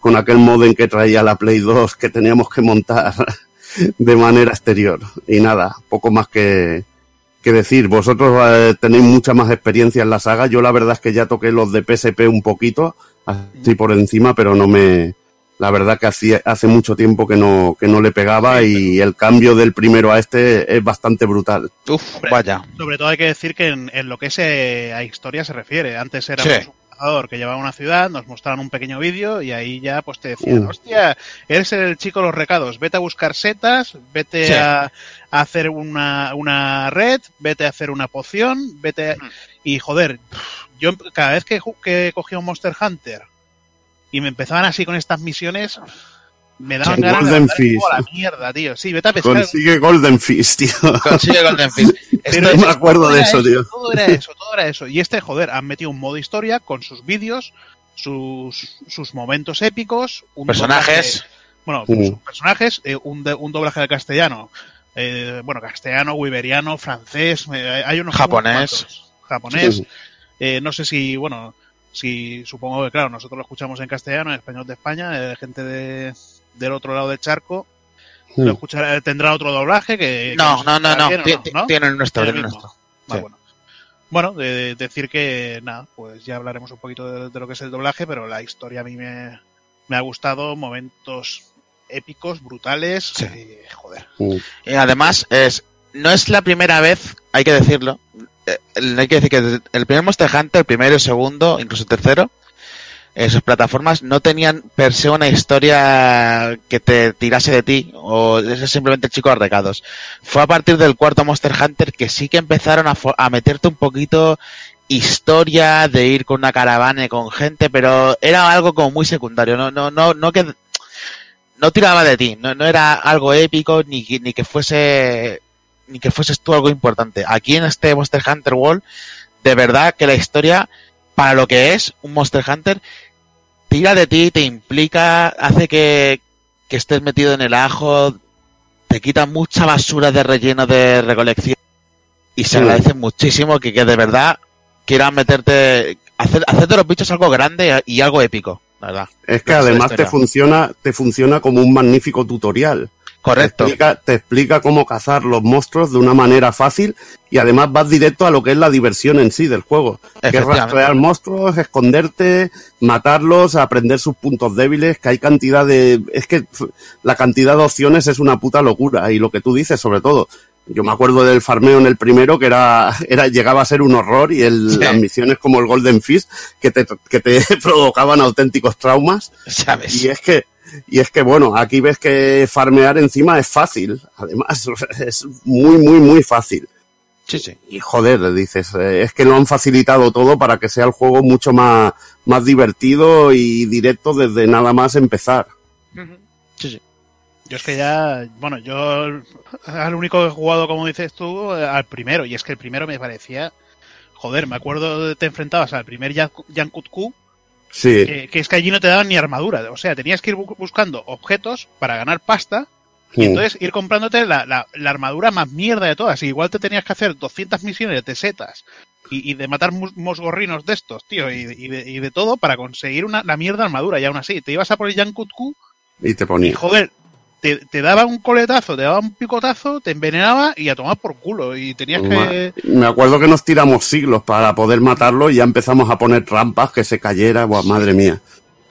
con aquel modem que traía la Play 2 que teníamos que montar de manera exterior. Y nada, poco más que, que decir. Vosotros eh, tenéis mucha más experiencia en la saga. Yo la verdad es que ya toqué los de PSP un poquito, así por encima, pero no me, la verdad que hacía, hace mucho tiempo que no, que no le pegaba y el cambio del primero a este es bastante brutal. Uf, vaya. Sobre todo hay que decir que en, en lo que se, a historia se refiere. Antes era Sí. un jugador que llevaba una ciudad, nos mostraban un pequeño vídeo y ahí ya pues te decían, Mm. hostia, eres el chico de los recados, vete a buscar setas, vete Sí. a, a hacer una, una red, vete a hacer una poción, vete a- y joder, yo cada vez que, que cogía un Monster Hunter y me empezaban así con estas misiones, me daban Sí, ganas de Golden Fist. a la mierda, tío. Sí, vete a pescar Consigue Golden Fist, tío. Consigue Golden Fist. Pero no me acuerdo de eso, tío. Todo era eso, todo era eso. Y este, joder, han metido un modo historia con sus vídeos, sus, sus momentos épicos, un Personajes. doblaje- bueno, Mm. sus personajes, eh, un, de- un doblaje de castellano. Eh, bueno, castellano, wiberiano, francés, eh, hay unos Japonés. unos. Japonés. Sí. Eh, no sé si, bueno, si supongo que, claro, nosotros lo escuchamos en castellano, en español de España, eh, gente de, del otro lado del charco lo escuchará, tendrá otro doblaje que... No, no, no, no. Tiene el nuestro, tiene el nuestro. Ah, Sí. bueno. Bueno, de, de decir que nada, pues ya hablaremos un poquito de, de lo que es el doblaje, pero la historia a mí me, me ha gustado, momentos épicos, brutales, Sí. y, joder. Mm. Y además, es, no es la primera vez, hay que decirlo. eh, el- Hay que decir que el primer Monster Hunter, el primero, el segundo, incluso el tercero, en sus plataformas no tenían per se una historia que te tirase de ti, o es simplemente el chico de recados. Fue a partir del cuarto Monster Hunter que sí que empezaron a, a meterte un poquito historia de ir con una caravana y con gente, pero era algo como muy secundario, no, no, no, no que no tiraba de ti, no, no era algo épico ni, que- ni que fuese ni que fueses tú algo importante. Aquí en este Monster Hunter World, de verdad que la historia, para lo que es un Monster Hunter, tira de ti, te implica, hace que, que estés metido en el ajo, te quita mucha basura de relleno de recolección y se agradece muchísimo que, que de verdad quieran meterte, hacer, hacer de los bichos algo grande y algo épico, verdad. Es que además te funciona, te funciona como un magnífico tutorial. Correcto. Te explica, te explica cómo cazar los monstruos de una manera fácil y además vas directo a lo que es la diversión en sí del juego. Que es rastrear monstruos, esconderte, matarlos, aprender sus puntos débiles, que hay cantidad de... Es que la cantidad de opciones es una puta locura y lo que tú dices sobre todo. Yo me acuerdo del farmeo en el primero que era, era llegaba a ser un horror y el, Sí. las misiones como el Golden Fist que te, que te provocaban auténticos traumas. ¿Sabes? Y es que, y es que bueno, aquí ves que farmear encima es fácil. Además, es muy, muy, muy fácil. Sí, sí. Y joder, dices, eh, es que lo han facilitado todo para que sea el juego mucho más, más divertido y directo desde nada más empezar. Yo es que ya, bueno, yo al único que he jugado, como dices tú, eh, al primero, y es que el primero me parecía, joder, me acuerdo de te enfrentabas al primer Yankutku, Sí, que, que es que allí no te daban ni armadura, o sea, tenías que ir bu- buscando objetos para ganar pasta, y entonces ir comprándote la, la- la armadura más mierda de todas, y igual te tenías que hacer 200 misiones de setas, y, y de matar mus- mosgorrinos de estos, tío, y, y de, y de todo para conseguir una, la mierda armadura, y aún así, te ibas a por el Yankutku, y te y ponía. joder, te, te daba un coletazo, te daba un picotazo, te envenenaba y a tomar por culo. Y tenías que. Me acuerdo que nos tiramos siglos para poder matarlo y ya empezamos a poner trampas que se cayera. Buah, madre mía.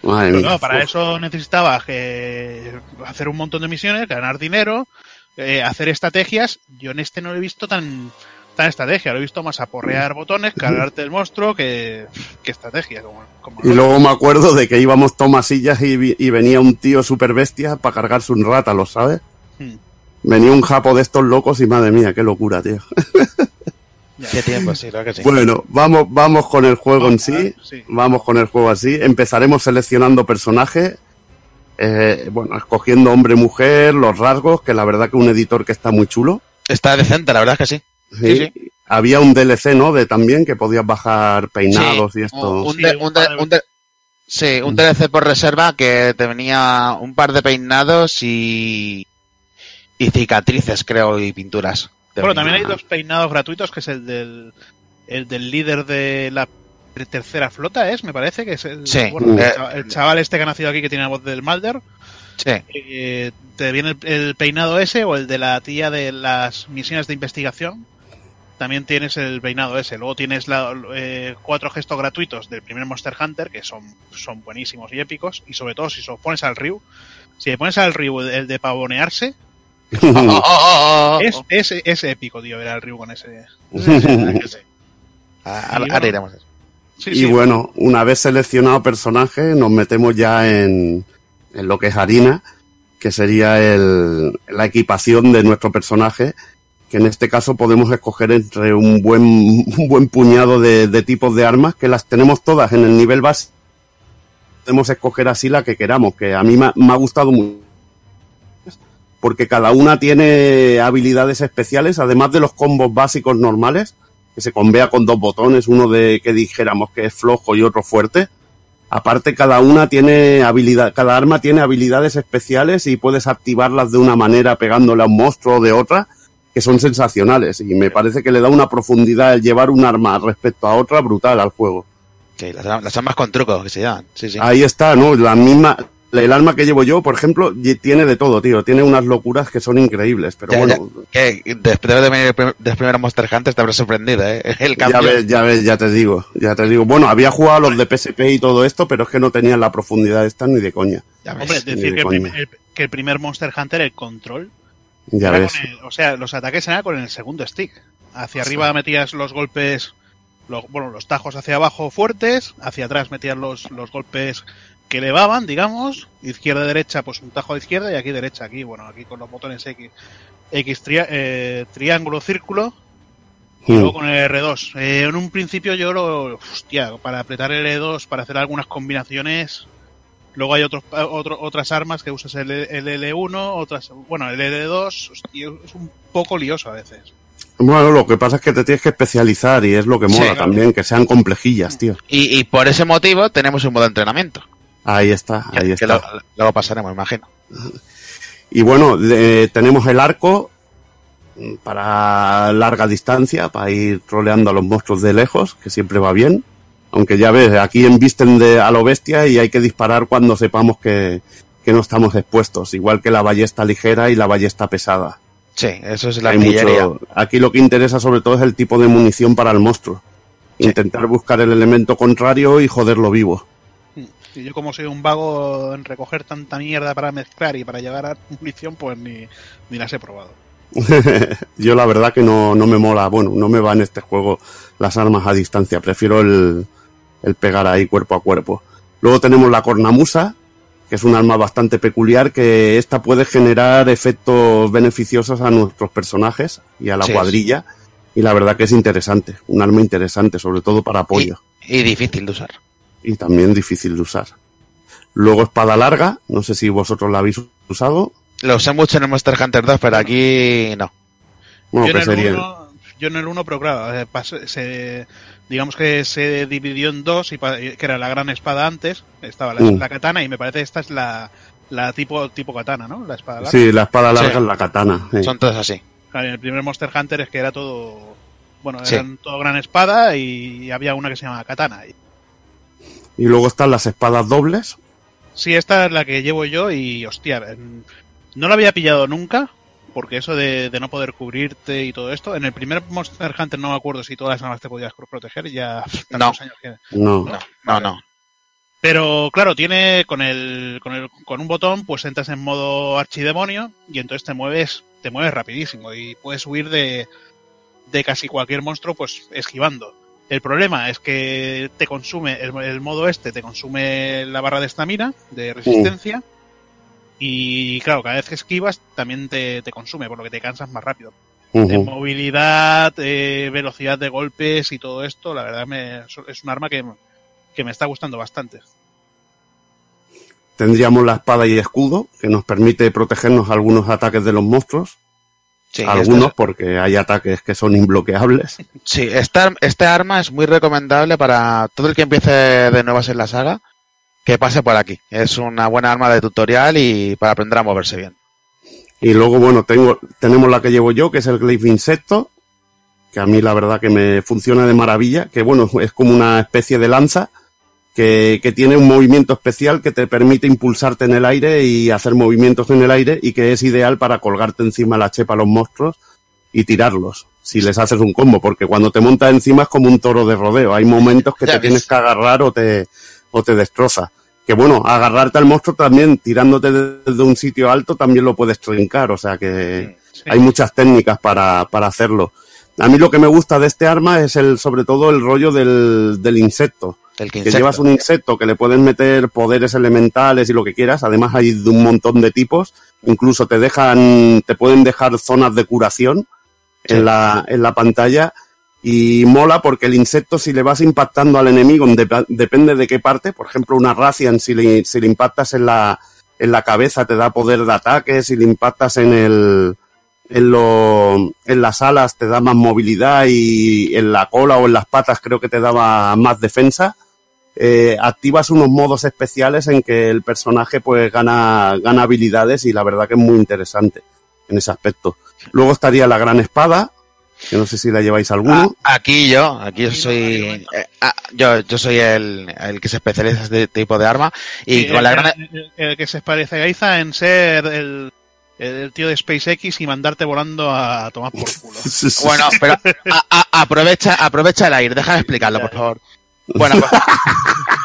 Madre para eso necesitabas que hacer un montón de misiones, ganar dinero, eh, hacer estrategias. Yo en este no lo he visto tan tan estrategia, lo he visto más a porrear botones, cargarte el monstruo que, que estrategia. Como, como Y luego me acuerdo de que íbamos tomasillas y, vi- y venía un tío super bestia para cargarse un rátalo, ¿sabes? Hmm. Venía un japo de estos locos y madre mía, qué locura, tío. Qué tiempo, sí, claro que sí. Bueno, vamos, vamos con el juego en sí. Ah, sí. Vamos con el juego así. Empezaremos seleccionando personajes. eh, bueno, escogiendo hombre, mujer, los rasgos, que la verdad que un editor que está muy chulo. Está decente, la verdad es que sí. Sí. Sí, Había un DLC, ¿no? De también que podías bajar peinados y esto. Un, Sí, de- un un par de- de- un de- sí, un DLC por reserva que tenía un par de peinados y, y cicatrices, creo, y pinturas. Bueno, también hay dos peinados gratuitos, que es el del, el del líder de la tercera flota, ¿es? Me parece que es el, Sí. bueno, el, Eh, chaval, el chaval este que ha nacido aquí que tiene la voz del Mulder. Sí, eh, te viene el, el peinado ese o el de la tía de las misiones de investigación. También tienes el peinado ese. Luego tienes la- eh, cuatro gestos gratuitos del primer Monster Hunter que son, son buenísimos y épicos. Y sobre todo si se los pones al Ryu. Si le pones al Ryu el de pavonearse, es, es, es épico, tío, ver al Ryu con ese. Ah, Y Ahora, bueno, iremos. a eso. Sí, y sí. bueno, una vez seleccionado personaje, nos metemos ya en, en lo que es harina, que sería el, la equipación de nuestro personaje, que en este caso podemos escoger entre un buen, un buen puñado de, de tipos de armas, que las tenemos todas en el nivel base. Podemos escoger así la que queramos, que a mí me, me ha gustado mucho. Porque cada una tiene habilidades especiales, además de los combos básicos normales, que se convea con dos botones, uno de que dijéramos que es flojo y otro fuerte. Aparte, cada una tiene habilidad, cada arma tiene habilidades especiales y puedes activarlas de una manera pegándole a un monstruo o de otra, que son sensacionales. Y me parece que le da una profundidad el llevar un arma respecto a otra brutal al juego. Sí, las, las armas con truco, que se llaman. Sí, sí. Ahí está, ¿no? La misma, el arma que llevo yo, por ejemplo, tiene de todo, tío. Tiene unas locuras que son increíbles, pero Ya, bueno, Que después de venir del primer Monster Hunter te habrás sorprendido, ¿eh? El Ya cambio. ves, ya ves, ya te digo, ya te digo. Bueno, había jugado los de PSP y todo esto, pero es que no tenían la profundidad esta ni de coña. Ya ves. Hombre, decir de que el, coña. primer, el- que el primer Monster Hunter, el control, Ya era ves. con el- o sea, los ataques eran con el segundo stick. Hacia arriba metías los golpes, los, bueno, los tajos hacia abajo fuertes, hacia atrás metías los, los golpes que elevaban, digamos, izquierda derecha, pues un tajo de izquierda y aquí derecha, aquí, bueno, aquí con los botones X, X tria- eh, triángulo, círculo, y Mm. luego con el R2. Eh, en un principio yo lo, hostia, para apretar el R2, para hacer algunas combinaciones, Luego hay otros, otro- otras armas que usas el, el L1, otras, bueno, el L2, hostia, es un poco lioso a veces. Bueno, lo que pasa es que te tienes que especializar y es lo que Sí, mola claro. también, que sean complejillas, tío. Y, y por ese motivo tenemos un modo de entrenamiento. Ahí está, ahí que está. lo- luego pasaremos, imagino. Y bueno, tenemos el arco para larga distancia, para ir troleando a los monstruos de lejos, que siempre va bien. Aunque ya ves, aquí embisten de, a lo bestia y hay que disparar cuando sepamos que, que no estamos expuestos, igual que la ballesta ligera y la ballesta pesada. Sí, eso es la Hay artillería. mucho- aquí lo que interesa sobre todo es el tipo de munición para el monstruo. Sí. Intentar buscar el elemento contrario y joderlo vivo. Y yo como soy un vago en recoger tanta mierda para mezclar y para llevar a munición, pues ni, ni las he probado. Yo la verdad que no, no me mola, bueno, no me va en este juego las armas a distancia, prefiero el, el pegar ahí cuerpo a cuerpo. Luego tenemos la cornamusa, que es un arma bastante peculiar, que esta puede generar efectos beneficiosos a nuestros personajes y a la Sí, cuadrilla. Y la verdad que es interesante, un arma interesante, sobre todo para apoyo. Y difícil de usar. Y también difícil de usar. Luego espada larga, no sé si vosotros la habéis usado. Lo usé mucho en el Monster Hunter 2, pero aquí no. Bueno, yo, en el sería... uno, yo en el 1, pero claro, eh, se, digamos que se dividió en dos, y pa- que era la gran espada antes, estaba la, Mm. la katana, y me parece esta es la, la tipo, tipo katana, ¿no? La espada larga. Sí, la espada larga Sí. es la katana. sí. Son todos así. Claro, en el primer Monster Hunter es que era todo. Bueno, Sí. eran todo gran espada y había una que se llamaba katana. Y- Y luego están las espadas dobles. Sí, esta es la que llevo yo y hostia, no la había pillado nunca, porque eso de, de no poder cubrirte y todo esto. En el primer Monster Hunter no me acuerdo si todas las armas te podías proteger, ya tantos años que. No. No, no, no. Pero claro, tiene con el, con el con un botón, pues entras en modo archidemonio y entonces te mueves, te mueves rapidísimo y puedes huir de, de casi cualquier monstruo, pues esquivando. El problema es que te consume, el, el modo este te consume la barra de estamina, de resistencia, y claro, cada vez que esquivas también te, te consume, por lo que te cansas más rápido. de Ujú. movilidad, eh, velocidad de golpes y todo esto, la verdad me, es un arma que, que me está gustando bastante. Tendríamos la espada y escudo, que nos permite protegernos a algunos ataques de los monstruos. Sí, algunos, este- porque hay ataques que son imbloqueables. Sí, esta, este arma es muy recomendable para todo el que empiece de nuevas en la saga, que pase por aquí. Es una buena arma de tutorial y para aprender a moverse bien. Y luego, bueno, tengo, tenemos la que llevo yo, que es el Glaive Insecto, que a mí la verdad que me funciona de maravilla, que bueno, es como una especie de lanza, que, que tiene un movimiento especial que te permite impulsarte en el aire y hacer movimientos en el aire y que es ideal para colgarte encima la chepa a los monstruos y tirarlos, si les haces un combo, porque cuando te montas encima es como un toro de rodeo, hay momentos que Ya te ves. tienes que agarrar o te, o te destroza. Que bueno, agarrarte al monstruo también, tirándote desde un sitio alto, también lo puedes trincar, o sea que Sí. hay muchas técnicas para, para hacerlo. A mí lo que me gusta de este arma es el, sobre todo el rollo del, del insecto. El que llevas un insecto que le pueden meter poderes elementales y lo que quieras. Además hay de un montón de tipos. Incluso te dejan, te pueden dejar zonas de curación Sí. en la, en la pantalla. Y mola porque el insecto, si le vas impactando al enemigo, dep- depende de qué parte. Por ejemplo, una Racian, si le, si le impactas en la, en la cabeza, te da poder de ataque. Si le impactas en el, en, lo, en las alas, te da más movilidad. Y en la cola o en las patas, creo que te daba más defensa. Eh, activas unos modos especiales en que el personaje pues gana, gana habilidades y la verdad que es muy interesante en ese aspecto. Luego estaría la gran espada, que no sé si la lleváis alguno. Ah, aquí yo, aquí yo soy, eh, ah, yo, yo soy el, el que se especializa en este tipo de arma y Sí, con la el, gran, el- el que se especializa en ser el, el tío de SpaceX y mandarte volando a tomar por culo. bueno, pero a- a- aprovecha, aprovecha el aire, déjame explicarlo, por favor. Bueno, pues-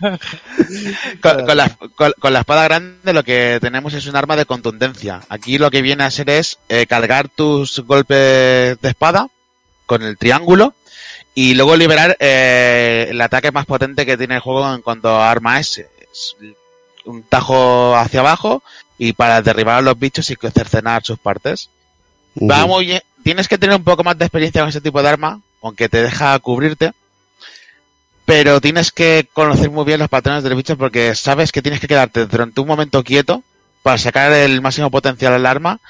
con, con la, con- con la espada grande lo que tenemos es un arma de contundencia. Aquí lo que viene a ser es eh, cargar tus golpes de espada con el triángulo y luego liberar eh, el ataque más potente que tiene el juego en cuanto a arma es, es un tajo hacia abajo y para derribar a los bichos y cercenar sus partes. Va muy bien. Tienes que tener un poco más de experiencia con ese tipo de arma, aunque te deja cubrirte. Pero tienes que conocer muy bien los patrones del bicho porque sabes que tienes que quedarte durante un momento quieto para sacar el máximo potencial del arma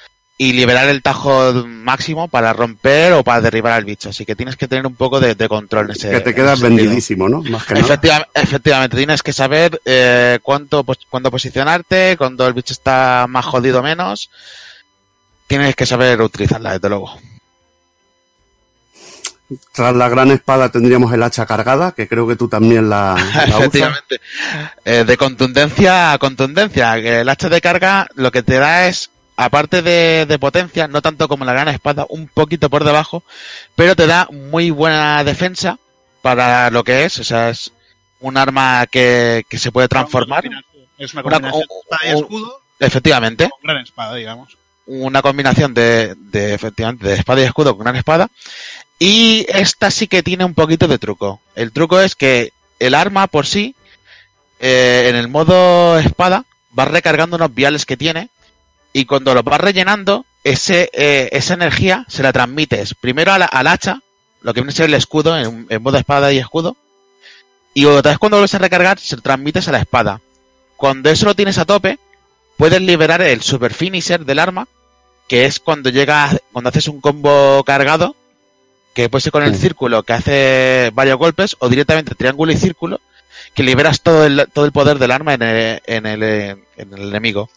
y liberar el tajo máximo para romper o para derribar al bicho. Así que tienes que tener un poco de, de control en ese que te quedas vendidísimo, ¿no? Más que nada. Efectiva- efectivamente, tienes que saber eh, cuánto, pos- cuándo posicionarte, cuando el bicho está más jodido o menos. Tienes que saber utilizarla, desde luego. Tras la gran espada tendríamos el hacha cargada, que creo que tú también la, la usas. Efectivamente. Eh, de contundencia a contundencia. que El hacha de carga lo que te da es, aparte de, de potencia, no tanto como la gran espada, un poquito por debajo, pero te da muy buena defensa para lo que es. O sea, es un arma que, que se puede transformar. Es una Una- combinación de espada y un- escudo Efectivamente. con gran espada, digamos. Una combinación de, efectivamente de espada y escudo con gran espada. Y esta sí que tiene un poquito de truco. El truco es que el arma por sí, eh, en el modo espada, va recargando unos viales que tiene. Y cuando los vas rellenando, ese, eh, esa energía se la transmites primero a la- al hacha, lo que viene a ser el escudo, en, en modo espada y escudo. Y otra vez cuando vuelves a recargar, se lo transmites a la espada. Cuando eso lo tienes a tope, puedes liberar el super finisher del arma, que es cuando llega, cuando haces un combo cargado, que puede ser con el círculo, que hace varios golpes, o directamente triángulo y círculo, que liberas todo el, todo el poder del arma en el, en el, en el enemigo.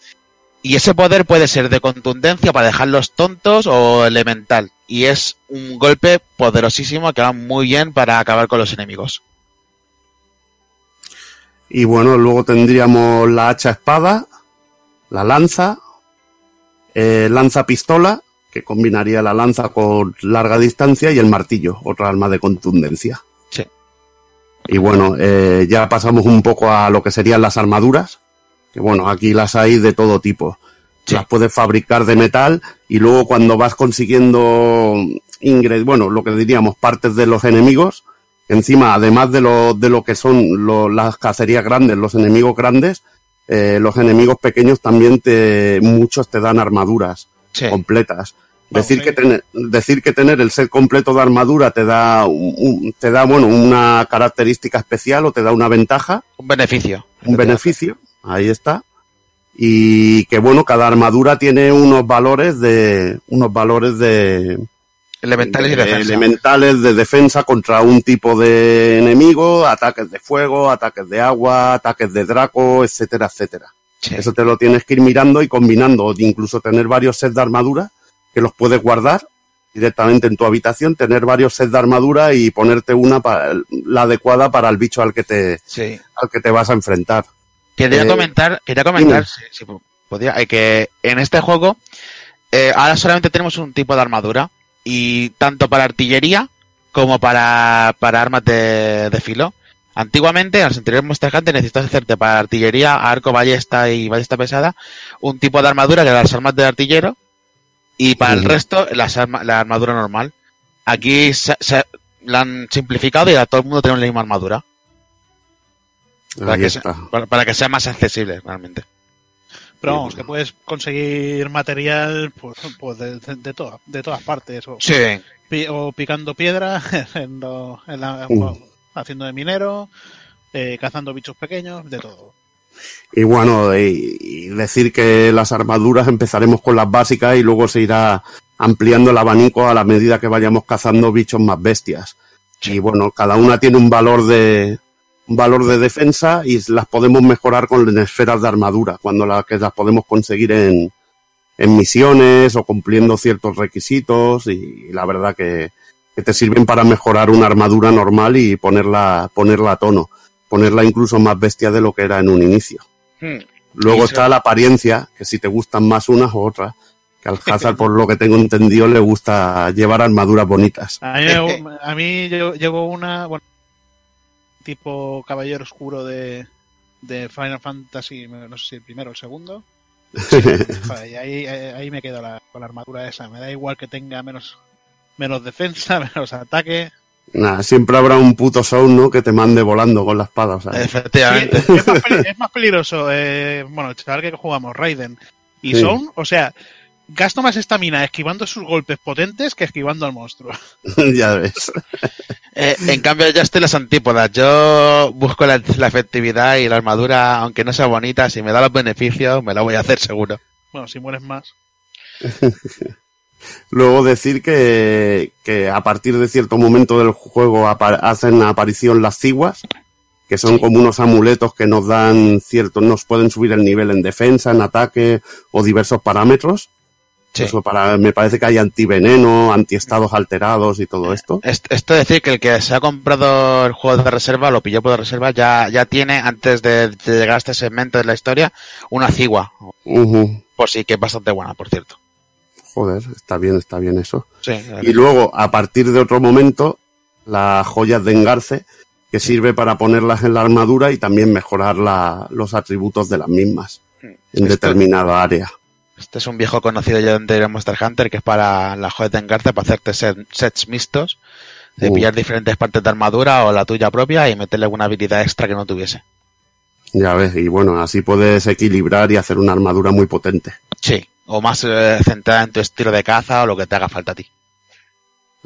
Y ese poder puede ser de contundencia para dejarlos tontos o elemental. Y es un golpe poderosísimo que va muy bien para acabar con los enemigos. Y bueno, luego tendríamos la hacha espada, la lanza, eh, lanza pistola, que combinaría la lanza con larga distancia, y el martillo, otra arma de contundencia. Sí. Y bueno, eh, ya pasamos un poco a lo que serían las armaduras, que bueno, aquí las hay de todo tipo. Sí. Las puedes fabricar de metal y luego cuando vas consiguiendo ingres, bueno, lo que diríamos partes de los enemigos, encima, además de lo, de lo que son lo- las cacerías grandes, los enemigos grandes, eh, los enemigos pequeños también te, muchos te dan armaduras Sí. completas. Decir que, decir que tener el set completo de armadura te da, un- te da bueno, una característica especial o te da una ventaja, Un beneficio. un beneficio, ahí está. Y que bueno, cada armadura tiene unos valores de, unos valores de, Elementales y de defensa. elementales de defensa contra un tipo de enemigo, ataques de fuego, ataques de agua, ataques de draco, etcétera, etcétera. Sí. Eso te lo tienes que ir mirando y combinando, o incluso tener varios sets de armadura que los puedes guardar directamente en tu habitación, tener varios sets de armadura y ponerte una pa- la adecuada para el bicho al que te Sí. al que te vas a enfrentar. Quería Eh, comentar, quería comentar, si, si podía, eh, que en este juego eh, ahora solamente tenemos un tipo de armadura y tanto para artillería como para, para armas de, de filo. Antiguamente, en los anteriores Monster Hunter necesitas hacerte para artillería, arco, ballesta y ballesta pesada, un tipo de armadura que era las armas de artillero y para el resto las arma- la armadura normal. Aquí se, se- la han simplificado y a todo el mundo tiene la misma armadura para Ahí que, está. sea, para, para que sea más accesible realmente. Pero vamos, que puedes conseguir material pues, pues de, de, de todas, de todas partes. O, Sí, pi- o picando piedra, en lo- en la- bueno, haciendo de minero, eh, cazando bichos pequeños, de todo. Y bueno, y, y decir que las armaduras empezaremos con las básicas y luego se irá ampliando el abanico a la medida que vayamos cazando bichos más bestias. Y bueno, cada una tiene un valor de valor de defensa y las podemos mejorar con esferas de armadura cuando las que las podemos conseguir en, en misiones o cumpliendo ciertos requisitos y la verdad que, que te sirven para mejorar una armadura normal y ponerla ponerla a tono, ponerla incluso más bestia de lo que era en un inicio. Hmm. Luego está la apariencia, que si te gustan más unas o otras. Que al Hazard, por lo que tengo entendido, le gusta llevar armaduras bonitas. A mí, a mí llegó una, bueno, tipo caballero oscuro de, de Final Fantasy, no sé si el primero o el segundo. Y ahí, ahí ahí me quedo la- con la armadura esa. Me da igual que tenga menos, menos defensa, menos ataque. Nada, siempre habrá un puto sound, ¿no? Que te mande volando con la espada. o sea. Efectivamente. Sí, es, más peli- es más peligroso, eh, bueno, el chaval que jugamos, Raiden y Sí. Sound, o sea, gasto más estamina esquivando sus golpes potentes que esquivando al monstruo. ya ves. Eh, en cambio, yo estoy en las antípodas. Yo busco la, la efectividad y la armadura, aunque no sea bonita, si me da los beneficios, me la voy a hacer seguro. Bueno, si mueres más. Luego decir que, que a partir de cierto momento del juego apa- hacen aparición las ciguas, que son como unos amuletos que nos dan cierto, nos pueden subir el nivel en defensa, en ataque o diversos parámetros. Sí. Eso para, me parece que hay antiveneno, antiestados alterados y todo esto. Est- Esto es decir que el que se ha comprado el juego de reserva, lo pilló por reserva, ya, ya tiene, antes de, de llegar a este segmento de la historia, una cigua. Ujú. Por sí, que es bastante buena, por cierto. Joder, está bien, está bien eso. Sí, Y luego, a partir de otro momento, las joyas de engarce, que sirve para ponerlas en la armadura y también mejorar la- los atributos de las mismas en Esto- determinada área. Este es un viejo conocido ya de Monster Hunter que es para la joya de engarce, para hacerte set- sets mixtos, de Uh. pillar diferentes partes de armadura o la tuya propia y meterle alguna habilidad extra que no tuviese. Ya ves, y bueno, así puedes equilibrar y hacer una armadura muy potente. Sí, o más eh, centrada en tu estilo de caza o lo que te haga falta a ti.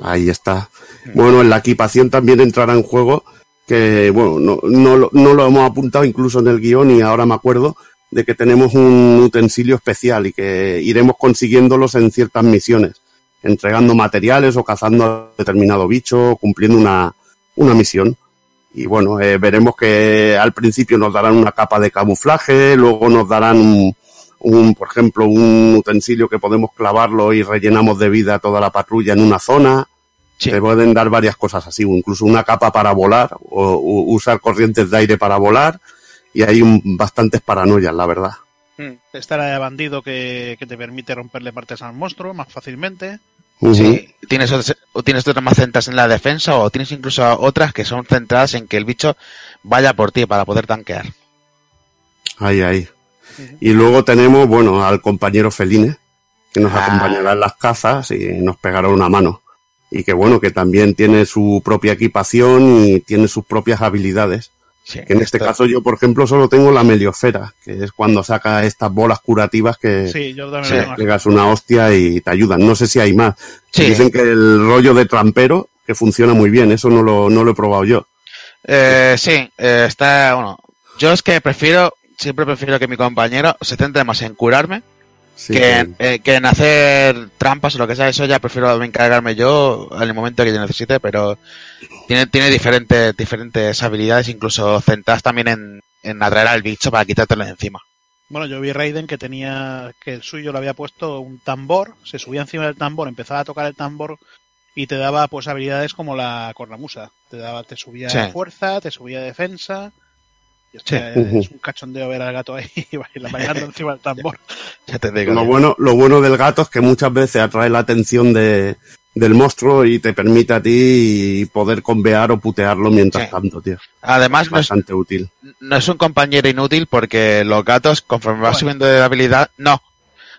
Ahí está. Bueno, en la equipación también entrará en juego que, bueno, no, no, lo- no lo hemos apuntado incluso en el guion y ahora me acuerdo de que tenemos un utensilio especial y que iremos consiguiéndolos en ciertas misiones, entregando materiales o cazando a determinado bicho, o cumpliendo una, una misión. Y bueno, eh, veremos que al principio nos darán una capa de camuflaje, luego nos darán un, un, por ejemplo, un utensilio que podemos clavarlo y rellenamos de vida toda la patrulla en una zona. Sí. Te pueden dar varias cosas así, o incluso una capa para volar, o, u- usar corrientes de aire para volar, y hay un- bastantes paranoias, la verdad. Está la de bandido que, que te permite romperle partes al monstruo más fácilmente. Sí, tienes, otras- o tienes otras más centradas en la defensa o tienes incluso otras que son centradas en que el bicho vaya por ti para poder tanquear. Ahí, ahí. Y luego tenemos, bueno, al compañero Feline, que nos Ah. acompañará en las cazas y nos pegará una mano. Y que bueno, que también tiene su propia equipación y tiene sus propias habilidades. Sí, Que en este caso yo, por ejemplo, solo tengo la meliosfera, que es cuando saca estas bolas curativas que Sí, yo Sí, pegas una hostia y te ayudan. No sé si hay más. Dicen que el rollo de trampero, que funciona muy bien, eso no lo, no lo he probado yo. Eh, sí, eh, está, bueno, yo es que prefiero, siempre prefiero que mi compañero se centre más en curarme que, en, eh, que en hacer trampas o lo que sea, eso ya prefiero encargarme yo en el momento que yo necesite, pero tiene, tiene diferentes, diferentes habilidades, incluso centradas también en, en atraer al bicho para quitártelo de encima. Bueno, yo vi Raiden que tenía, que el suyo le había puesto un tambor, se subía encima del tambor, empezaba a tocar el tambor y te daba pues habilidades como la cornamusa. Te daba, te subía Sí. fuerza, te subía defensa. Y Sí. hostia, es un cachondeo ver al gato ahí baila- bailando encima del tambor. Ya te digo. Lo bueno, lo bueno del gato es que muchas veces atrae la atención de, del monstruo y te permite a ti poder convear o putearlo mientras Sí. tanto, tío. Además, no es, Bastante útil. no es un compañero inútil porque los gatos, conforme vas Bueno. subiendo de habilidad, no.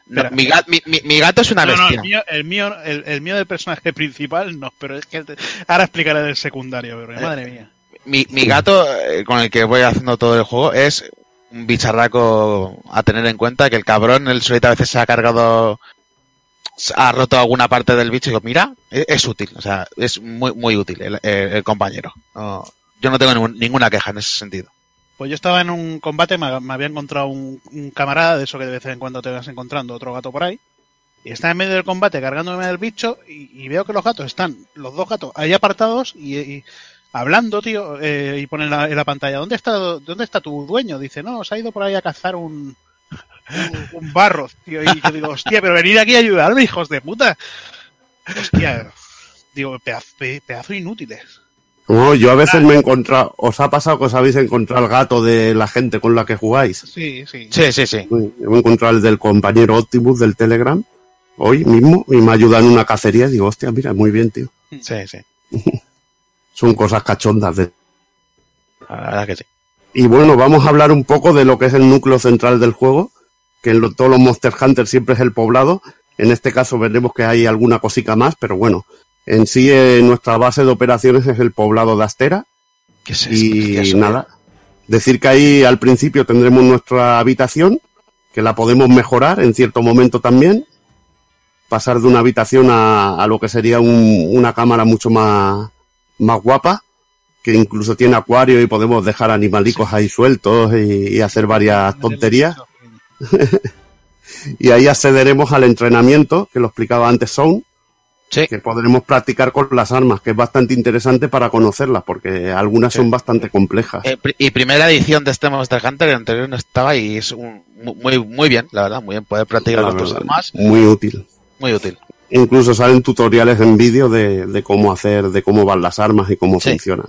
No, mi, ga- mi- mi- mi gato es una No, no, bestia. el mío, el mío, el, el mío del personaje principal no, pero es que te- ahora explicaré del secundario, pero madre mía. Mi, mi gato, eh, con el que voy haciendo todo el juego, es un bicharraco a tener en cuenta que el cabrón, el solito a veces se ha cargado, ha roto alguna parte del bicho y digo, mira, es, es útil, o sea, es muy, muy útil el, el- compañero. Yo no tengo ninguna queja en ese sentido. Pues yo estaba en un combate, me, había encontrado un, un camarada de eso que de vez en cuando te vas encontrando, otro gato por ahí. Y estaba en medio del combate cargándome del bicho y, y veo que los gatos están, los dos gatos, ahí apartados y, y hablando, tío, eh, y ponen en la pantalla, ¿dónde está, ¿dónde está tu dueño? Dice, no, se ha ido por ahí a cazar un, un, un barro, tío. Y yo digo, hostia, pero venid aquí a ayudarme, hijos de puta. Hostia, digo, pedazo, pe- pedazo inútiles. No, yo a veces me he encontrado, ¿os ha pasado que os habéis encontrado el gato de la gente con la que jugáis? Sí, sí. Sí, sí, sí. Yo me he encontrado el del compañero Optimus del Telegram, hoy mismo, y me ayuda en una cacería y digo, hostia, mira, muy bien, tío. Sí, sí. Son cosas cachondas de... La verdad que sí. Y bueno, vamos a hablar un poco de lo que es el núcleo central del juego, que en lo- todos los Monster Hunter siempre es el poblado. En este caso veremos que hay alguna cosica más, pero bueno, en sí eh, nuestra base de operaciones es el poblado de Astera. Que es- Y es- eso, nada, decir que ahí al principio tendremos nuestra habitación, que la podemos mejorar en cierto momento también. Pasar de una habitación a, a lo que sería un- una cámara mucho más, más guapa, que incluso tiene acuario y podemos dejar animalicos ahí sueltos y, y hacer varias tonterías. Y ahí accederemos al entrenamiento, que lo explicaba antes Sound, Sí. que podremos practicar con las armas, que es bastante interesante para conocerlas, porque algunas son bastante complejas. Eh, y primera edición de este Monster Hunter, el anterior no estaba y es un, muy, muy bien, la verdad, muy bien. Poder practicar La con tus verdad, armas, Muy útil. muy útil. Incluso salen tutoriales en vídeo de, de cómo hacer, de cómo van las armas y cómo Sí. funcionan.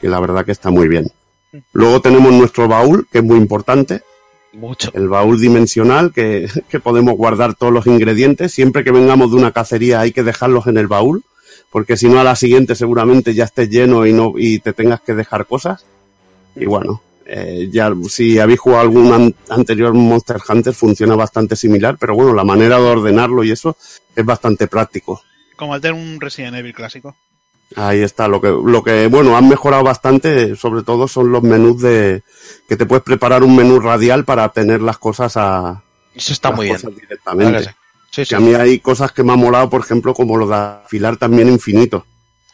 Que la verdad que está muy bien. Luego tenemos nuestro baúl, que es muy importante. Mucho. El baúl dimensional, que, que podemos guardar todos los ingredientes. Siempre que vengamos de una cacería hay que dejarlos en el baúl, porque si no a la siguiente seguramente ya estés lleno y no y te tengas que dejar cosas. Y bueno, eh, ya si habéis jugado algún an- anterior Monster Hunter funciona bastante similar, pero bueno, la manera de ordenarlo y eso es bastante práctico. Como el de un Resident Evil clásico. Ahí está, lo que, lo que, bueno, han mejorado bastante, sobre todo son los menús de, que te puedes preparar un menú radial para tener las cosas a, Eso está muy bien. directamente. que sí. Sí. Que a mí hay cosas que me han molado, por ejemplo, como lo de afilar también infinito.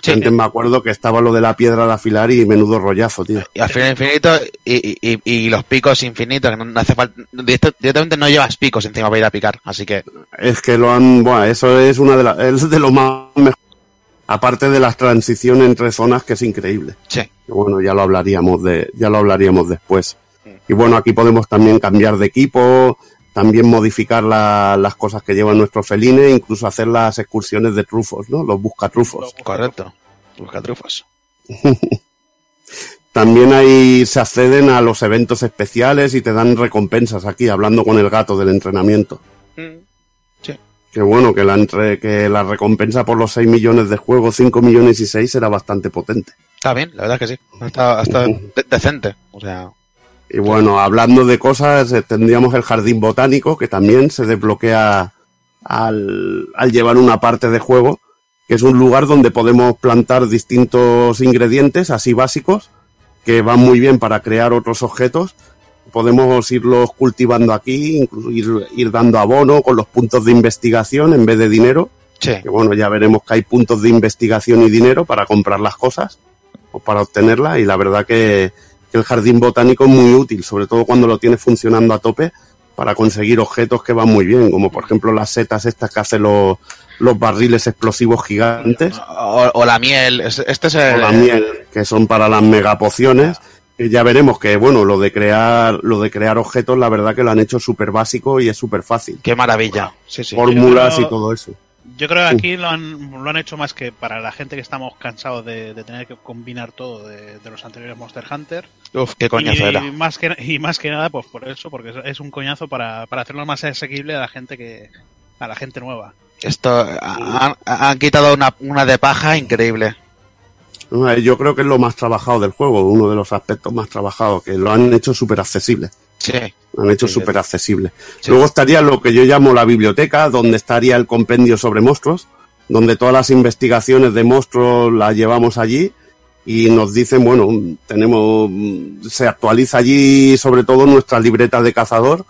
Sí. Antes me acuerdo que estaba lo de la piedra de afilar y menudo rollazo, tío. Y al final infinito y, y, y- los picos infinitos, que no, hace falta, directa- directamente no llevas picos encima para ir a picar, así que Es que lo han, bueno, eso es una de las, es de lo más mejor. Aparte de las transiciones entre zonas, que es increíble. sí. Bueno, ya lo hablaríamos de, ya lo hablaríamos después. Y bueno, aquí podemos también cambiar de equipo, también modificar la- las cosas que llevan nuestros felines, incluso hacer las excursiones de trufos, ¿no? Los buscatrufos. Correcto. Busca trufos. También ahí se acceden a los eventos especiales y te dan recompensas aquí, hablando con el gato del entrenamiento. Que bueno, que la, entre, que la recompensa por los 6 millones de juegos, 5 millones y 6 era bastante potente. Está bien, la verdad que sí. Está, está de- decente. O sea, Y bueno, hablando de cosas, eh, tendríamos el jardín botánico, que también se desbloquea al, al llevar una parte de juego, que es un lugar donde podemos plantar distintos ingredientes así básicos, que van muy bien para crear otros objetos. Podemos irlos cultivando aquí, incluso ir, ir dando abono con los puntos de investigación en vez de dinero. Sí. Que bueno, ya veremos que hay puntos de investigación y dinero para comprar las cosas o para obtenerlas. Y la verdad que, que el jardín botánico es muy útil, sobre todo cuando lo tienes funcionando a tope para conseguir objetos que van muy bien, como por ejemplo las setas estas que hacen los, los barriles explosivos gigantes. O, o la miel. es- Este es el. o la miel, que son para las megapociones. Y ya veremos que, bueno, lo de crear, lo de crear objetos, la verdad que lo han hecho súper básico y es súper fácil. Qué maravilla. Sí, sí. Fórmulas creo- y todo eso. Yo creo que aquí lo han, lo han hecho más que para la gente que estamos cansados de, de tener que combinar todo de, de los anteriores Monster Hunter. Uf, qué coñazo y, era. Más que, y más que nada, pues por eso, porque es, es un coñazo para, para hacerlo más asequible a la gente que a la gente nueva. Esto. Han, han quitado una, una de paja increíble. Yo creo que es lo más trabajado del juego, uno de los aspectos más trabajados, que lo han hecho súper accesible. Sí. Lo han hecho súper accesible. Sí. Luego estaría lo que yo llamo la biblioteca, donde estaría el compendio sobre monstruos, donde todas las investigaciones de monstruos las llevamos allí y nos dicen, bueno, tenemos, se actualiza allí sobre todo nuestra libreta de cazador,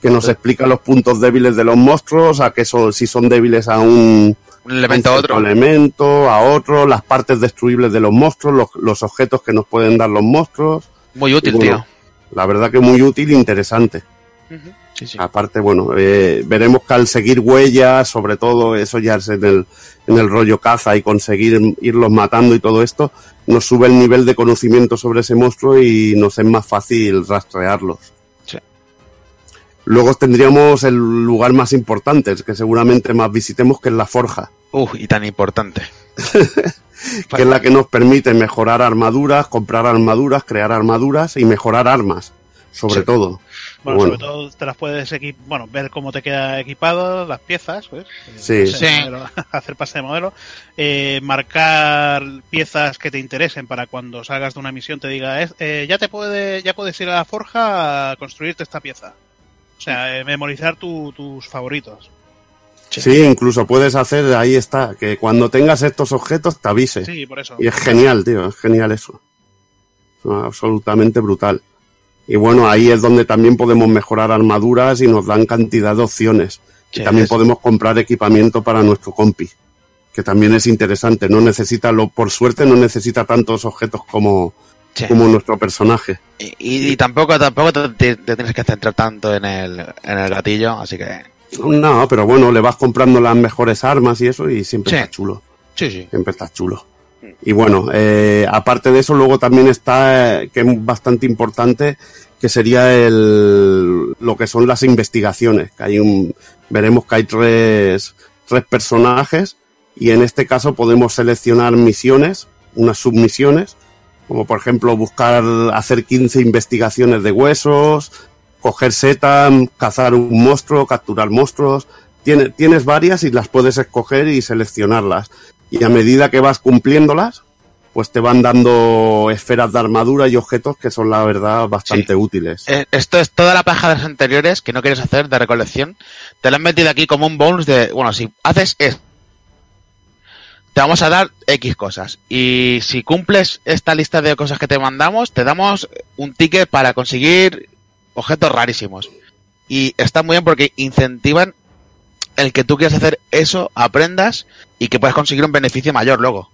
que nos explica los puntos débiles de los monstruos, a qué son, si son débiles a un, Un elemento a otro. elemento, a otro, las partes destruibles de los monstruos, los, los objetos que nos pueden dar los monstruos. Muy útil, bueno, tío. La verdad que muy útil e interesante. Sí, sí. Aparte, bueno, eh, veremos que al seguir huellas, sobre todo, eso ya es en el, en el rollo caza y conseguir irlos matando y todo esto, nos sube el nivel de conocimiento sobre ese monstruo y nos es más fácil rastrearlos. Luego tendríamos el lugar más importante, el que seguramente más visitemos, que es la forja, Uf, y tan importante. que es la que nos permite mejorar armaduras, comprar armaduras, crear armaduras y mejorar armas, sobre Sí. todo. Bueno, Bueno. sobre todo te las puedes bueno, ver cómo te queda equipado, las piezas, pues, eh, Sí. pase de Sí. modelo, hacer pase de modelo, eh, marcar piezas que te interesen para cuando salgas de una misión te diga, "Es- eh, ya te puede, ya puedes ir a la forja a construirte esta pieza. O sea, eh, memorizar tu- tus favoritos. Sí, incluso puedes hacer, ahí está, que cuando tengas estos objetos te avise. Sí, por eso. Y es genial, tío, es genial eso. Es absolutamente brutal. Y bueno, ahí es donde también podemos mejorar armaduras y nos dan cantidad de opciones. Sí, y también es- podemos comprar equipamiento para nuestro compi, que también es interesante. No necesita, lo, por suerte, no necesita tantos objetos como, Sí. como nuestro personaje. Y, y- y tampoco, tampoco te, tienes que centrar tanto en el, en el gatillo, así que. No, pero bueno, le vas comprando las mejores armas y eso y siempre Sí. está chulo. Sí, sí. siempre está chulo. Y bueno, eh, aparte de eso, luego también está, eh, que es bastante importante, que sería el, lo que son las investigaciones, que hay un, veremos que hay tres, tres personajes, y en este caso podemos seleccionar misiones, unas submisiones, como por ejemplo buscar, hacer 15 investigaciones de huesos, coger setas, cazar un monstruo, capturar monstruos, Tiene- tienes varias y las puedes escoger y seleccionarlas. Y a medida que vas cumpliéndolas, pues te van dando esferas de armadura y objetos que son la verdad bastante útiles. Eh, Esto es toda la paja de las anteriores que no quieres hacer de recolección. Te lo han metido aquí como un bonus de, bueno, si haces es te vamos a dar X cosas. Y si cumples esta lista de cosas que te mandamos, te damos un ticket para conseguir objetos rarísimos. Y está muy bien porque incentivan el que tú quieras hacer eso, aprendas y que puedas conseguir un beneficio mayor luego.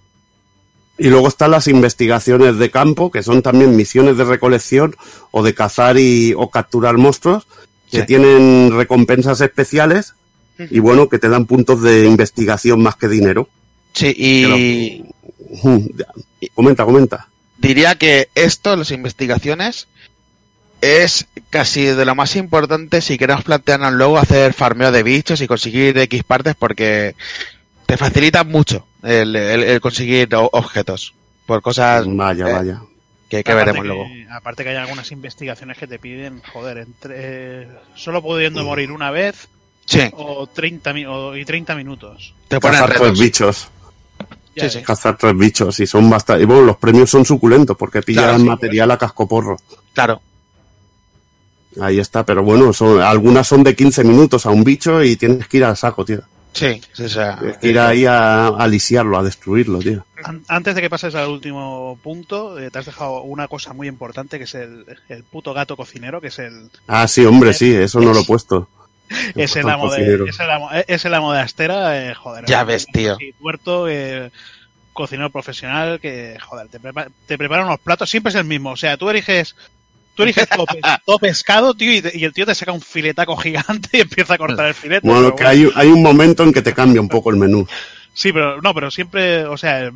Y luego están las investigaciones de campo, que son también misiones de recolección o de cazar y, o capturar monstruos, que Sí. tienen recompensas especiales y bueno, que te dan puntos de investigación más que dinero. Sí, y ya. Comenta, comenta. diría que esto, las investigaciones, es casi de lo más importante si queremos plantearnos luego hacer farmeo de bichos y conseguir X partes porque te facilita mucho el, el- el conseguir objetos por cosas Vaya, eh, vaya. que, que Aparte veremos que- luego. Aparte que hay algunas investigaciones que te piden, joder, entre solo pudiendo morir una vez Sí, o 30 mi- o- y 30 minutos. te ponen retos. bichos. Sí, sí. Cazar tres bichos y son bastante... Y bueno, los premios son suculentos porque pillan Claro, sí, material a cascoporro. Claro, Ahí está, pero bueno, son, algunas son de 15 minutos a un bicho y tienes que ir al saco, tío. sí, sí, o sea, Tienes que ir ahí a, a lisiarlo, a destruirlo, tío. An- Antes de que pases al último punto, eh, te has dejado una cosa muy importante que es el, el puto gato cocinero, que es el, Ah, sí, hombre, sí, eso no lo he puesto. Es el amo de, es el amo, es el amo de Astera, eh, joder. Ya ves, tío. sí, tuerto, eh, cocinero profesional, que, joder, te, prepa- te prepara unos platos, siempre es el mismo. O sea, tú eliges, tú eliges todo, pe- todo pescado, tío, y, te- y el tío te saca un filetaco gigante y empieza a cortar el filete. Bueno, que hay, hay un momento en que te cambia un poco el menú. Sí, pero no, pero siempre, o sea,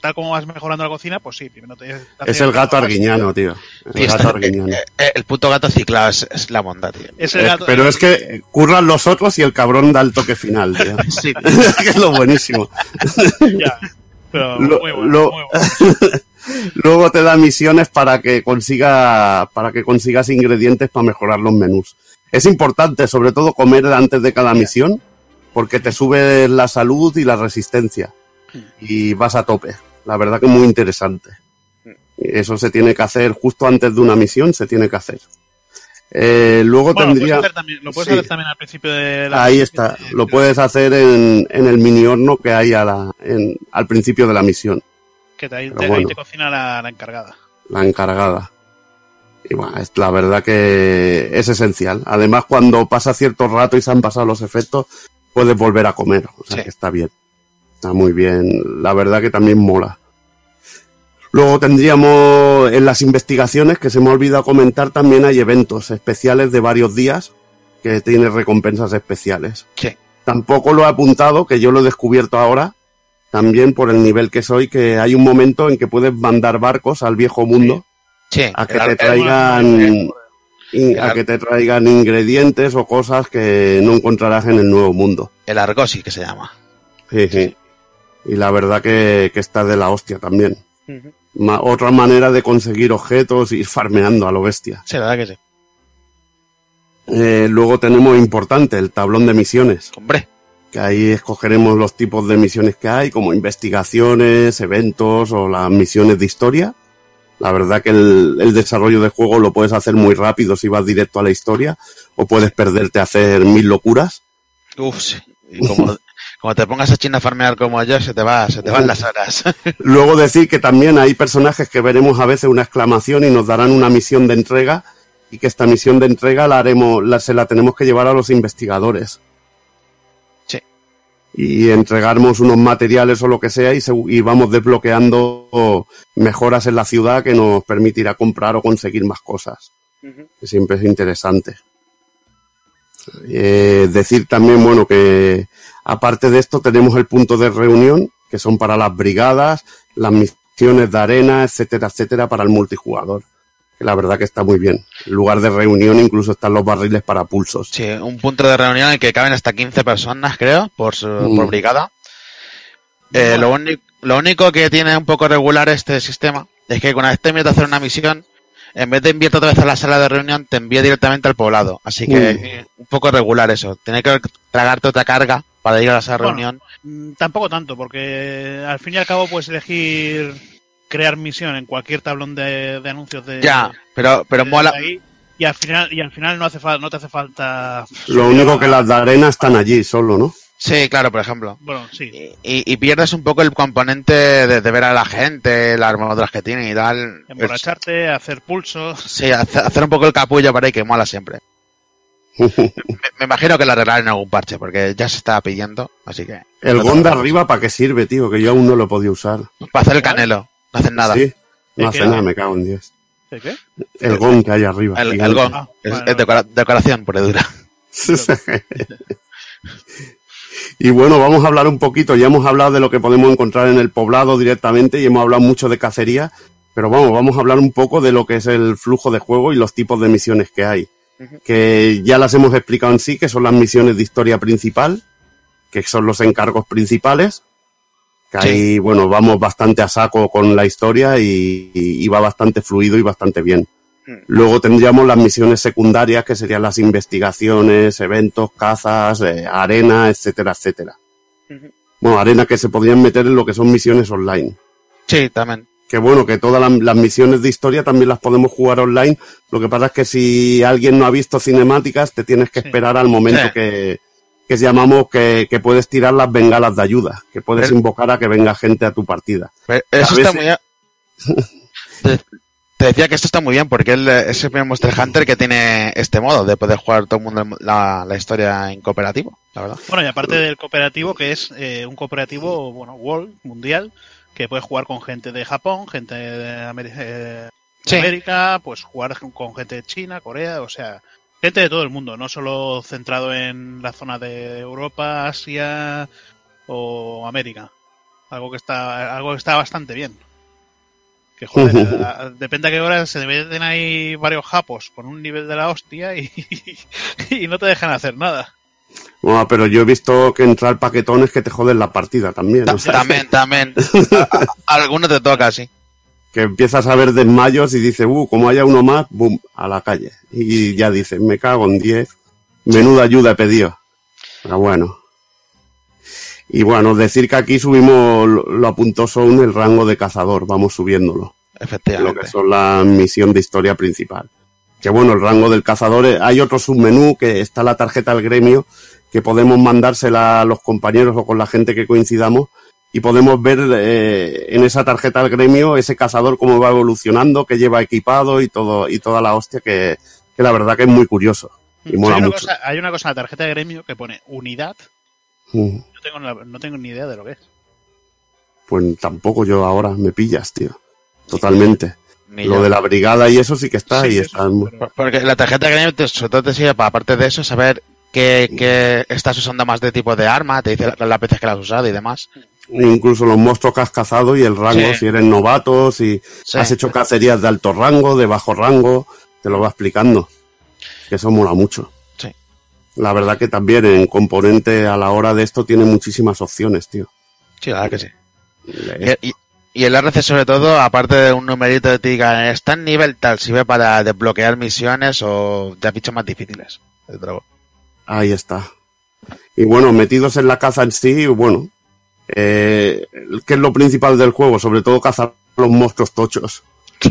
tal como vas mejorando la cocina, pues sí, primero te, te Es el gato arguiñano, tío. El Tío, gato arguiñano. eh, eh, el puto gato ciclado es, es la bondad, tío. Es el Es- gato, pero es que curran los otros y el cabrón da el toque final, tío. Sí, que es lo buenísimo. ya. Pero Lo- muy bueno, lo- muy bueno. Luego te da misiones para que consiga, para que consigas ingredientes para mejorar los menús. Es importante, sobre todo, comer antes de cada misión, porque te sube la salud y la resistencia. Y vas a tope. La verdad que es muy interesante. Eso se tiene que hacer justo antes de una misión, se tiene que hacer. Eh, luego Bueno, lo puedes tendría. hacer también, lo puedes sí. hacer también al principio de la Ahí está. Lo puedes hacer en, en el mini horno que hay a la, en- al principio de la misión. Que te, ahí, te cocina la, la encargada. la encargada. Y bueno, es la verdad que es esencial. Además, cuando pasa cierto rato y se han pasado los efectos, puedes volver a comer. O sea Sí. que está bien. Está muy bien. La verdad que también mola. Luego tendríamos en las investigaciones, que se me ha olvidado comentar, también hay eventos especiales de varios días que tienen recompensas especiales. Sí. Tampoco lo he apuntado, que yo lo he descubierto ahora, también por el nivel que soy, que hay un momento en que puedes mandar barcos al viejo mundo sí. a que el- te el- traigan a que te traigan ingredientes o cosas que no encontrarás en el nuevo mundo. El Argosi, que se llama. Sí, sí. Y la verdad que, que está de la hostia también. Ma- otra manera de conseguir objetos y ir farmeando a lo bestia. Sí, la verdad que sí. Eh, luego tenemos importante el tablón de misiones, Hombre, que ahí escogeremos los tipos de misiones que hay, como investigaciones, eventos o las misiones de historia. La verdad que el, el desarrollo de juego lo puedes hacer muy rápido si vas directo a la historia, o puedes perderte a hacer mil locuras. uff, sí. Y como, como te pongas a China a farmear como yo, se te va, se te van las horas. Luego decir que también hay personajes que veremos a veces una exclamación y nos darán una misión de entrega y que esta misión de entrega la haremos, la, se la tenemos que llevar a los investigadores. Y entregarnos unos materiales o lo que sea y, se- y vamos desbloqueando mejoras en la ciudad que nos permitirá comprar o conseguir más cosas. Que siempre es interesante. Eh, decir también, bueno, que aparte de esto tenemos el punto de reunión, que son para las brigadas, las misiones de arena, etcétera, etcétera, para el multijugador. La verdad que está muy bien. En lugar de reunión incluso están los barriles para pulsos. Sí, un punto de reunión en el que caben hasta 15 personas, creo, por, su- Mm. por brigada. Eh, lo, único, lo único que tiene un poco regular este sistema es que una vez terminas de hacer una misión, en vez de enviarte otra vez a la sala de reunión, te envía directamente al poblado. Así que Mm. un poco regular eso. Tienes que tragarte otra carga para ir a la sala de Bueno, reunión. Mm, Tampoco tanto, porque al fin y al cabo puedes elegir crear misión en cualquier tablón de, de anuncios de Ya, pero, pero de- mola. de ahí, y al final y al final no hace falta no te hace falta Lo único que las de arena están allí solo, ¿no? Sí, claro, por ejemplo. bueno sí Y, y pierdes un poco el componente de, de ver a la gente, las armaduras que tiene y tal. emborracharte hacer pulsos Sí, hace- hacer un poco el capullo para ahí que mola siempre. Me, me imagino que la arreglarán en algún parche, porque ya se está pidiendo, así que... El GON de arriba, ¿para qué sirve, tío? Que yo aún no lo podido usar. Para hacer el canelo, no hacen nada. Sí, no ¿De hace qué? nada, me cago en 10. ¿De qué? El GON que hay arriba. El, el gon, Ah, es, vale, es decora- decoración y dura. y bueno, vamos a hablar un poquito. Ya hemos hablado de lo que podemos encontrar en el poblado directamente y hemos hablado mucho de cacería. Pero vamos, vamos a hablar un poco de lo que es el flujo de juego y los tipos de misiones que hay. Que ya las hemos explicado en sí, que son las misiones de historia principal, que son los encargos principales. Que Sí. ahí, bueno, vamos bastante a saco con la historia y, y- y va bastante fluido y bastante bien. Luego tendríamos las misiones secundarias, que serían las investigaciones, eventos, cazas, eh, arena, etcétera, etcétera. Bueno, arena que se podrían meter en lo que son misiones online. Sí, también. Que bueno, que todas las, las misiones de historia también las podemos jugar online. Lo que pasa es que si alguien no ha visto cinemáticas, te tienes que Sí. esperar al momento Sí. que, que llamamos que, que puedes tirar las bengalas de ayuda, que puedes Pero- invocar a que venga gente a tu partida. Pero eso A está veces- muy bien. Te, te decía que esto está muy bien porque él es el primer Monster Hunter que tiene este modo de poder jugar todo el mundo la, la historia en cooperativo, la verdad. Bueno, y aparte del cooperativo, que es eh, un cooperativo, bueno, world, mundial, que puedes jugar con gente de Japón, gente de, Ameri- eh, de Sí. América, pues jugar con gente de China, Corea, o sea, gente de todo el mundo, no solo centrado en la zona de Europa, Asia o América. Algo que está, algo que está bastante bien. Que joder, a- depende a qué hora se meten ahí varios japos con un nivel de la hostia y, y no te dejan hacer nada. Bueno, pero yo he visto que entrar paquetones que te joden la partida también. También, también. A- a- Alguno te toca, sí. Que empiezas a ver desmayos y dices, uh, como haya uno más, boom, a la calle. Y ya dices, me cago en 10. Menuda ayuda he pedido. Pero bueno. Y bueno, decir que aquí subimos, lo lo apuntó Sound el rango de cazador, vamos subiéndolo. Lo Efectivamente. que son la misión de historia principal. Que bueno, el rango del cazador, eh, hay otro submenú que está la tarjeta del gremio, que podemos mandársela a los compañeros o con la gente que coincidamos y podemos ver eh, en esa tarjeta del gremio ese cazador cómo va evolucionando, que lleva equipado y todo y toda la hostia que, que la verdad que es muy curioso y mola hay, una mucho. cosa, hay una cosa en la tarjeta de gremio que pone unidad. Mm, No tengo, la- no tengo ni idea de lo que es. Pues tampoco yo ahora me pillas, tío. Totalmente. Ni Lo yo. de la brigada y eso sí que está Sí, y está sí, pero- Por- Porque la tarjeta de gremio te- sobre todo te sirve para, aparte de eso, saber qué, qué estás usando más de tipo de arma, te dice las veces que la has usado y demás. Incluso los monstruos que has cazado y el rango, Sí. si eres novato, si Sí. has hecho cacerías de alto rango, de bajo rango, te lo va explicando. Que eso mola mucho. Sí. La verdad que también en componente a la hora de esto tiene muchísimas opciones, tío. Sí, la verdad que sí. Y, y- y el RC sobre todo, aparte de un numerito de te diga, está en nivel tal, sirve para desbloquear misiones o ya bichos más difíciles. Ahí está. Y bueno, metidos en la caza en sí, bueno, eh, ¿qué es lo principal del juego? Sobre todo cazar los monstruos tochos.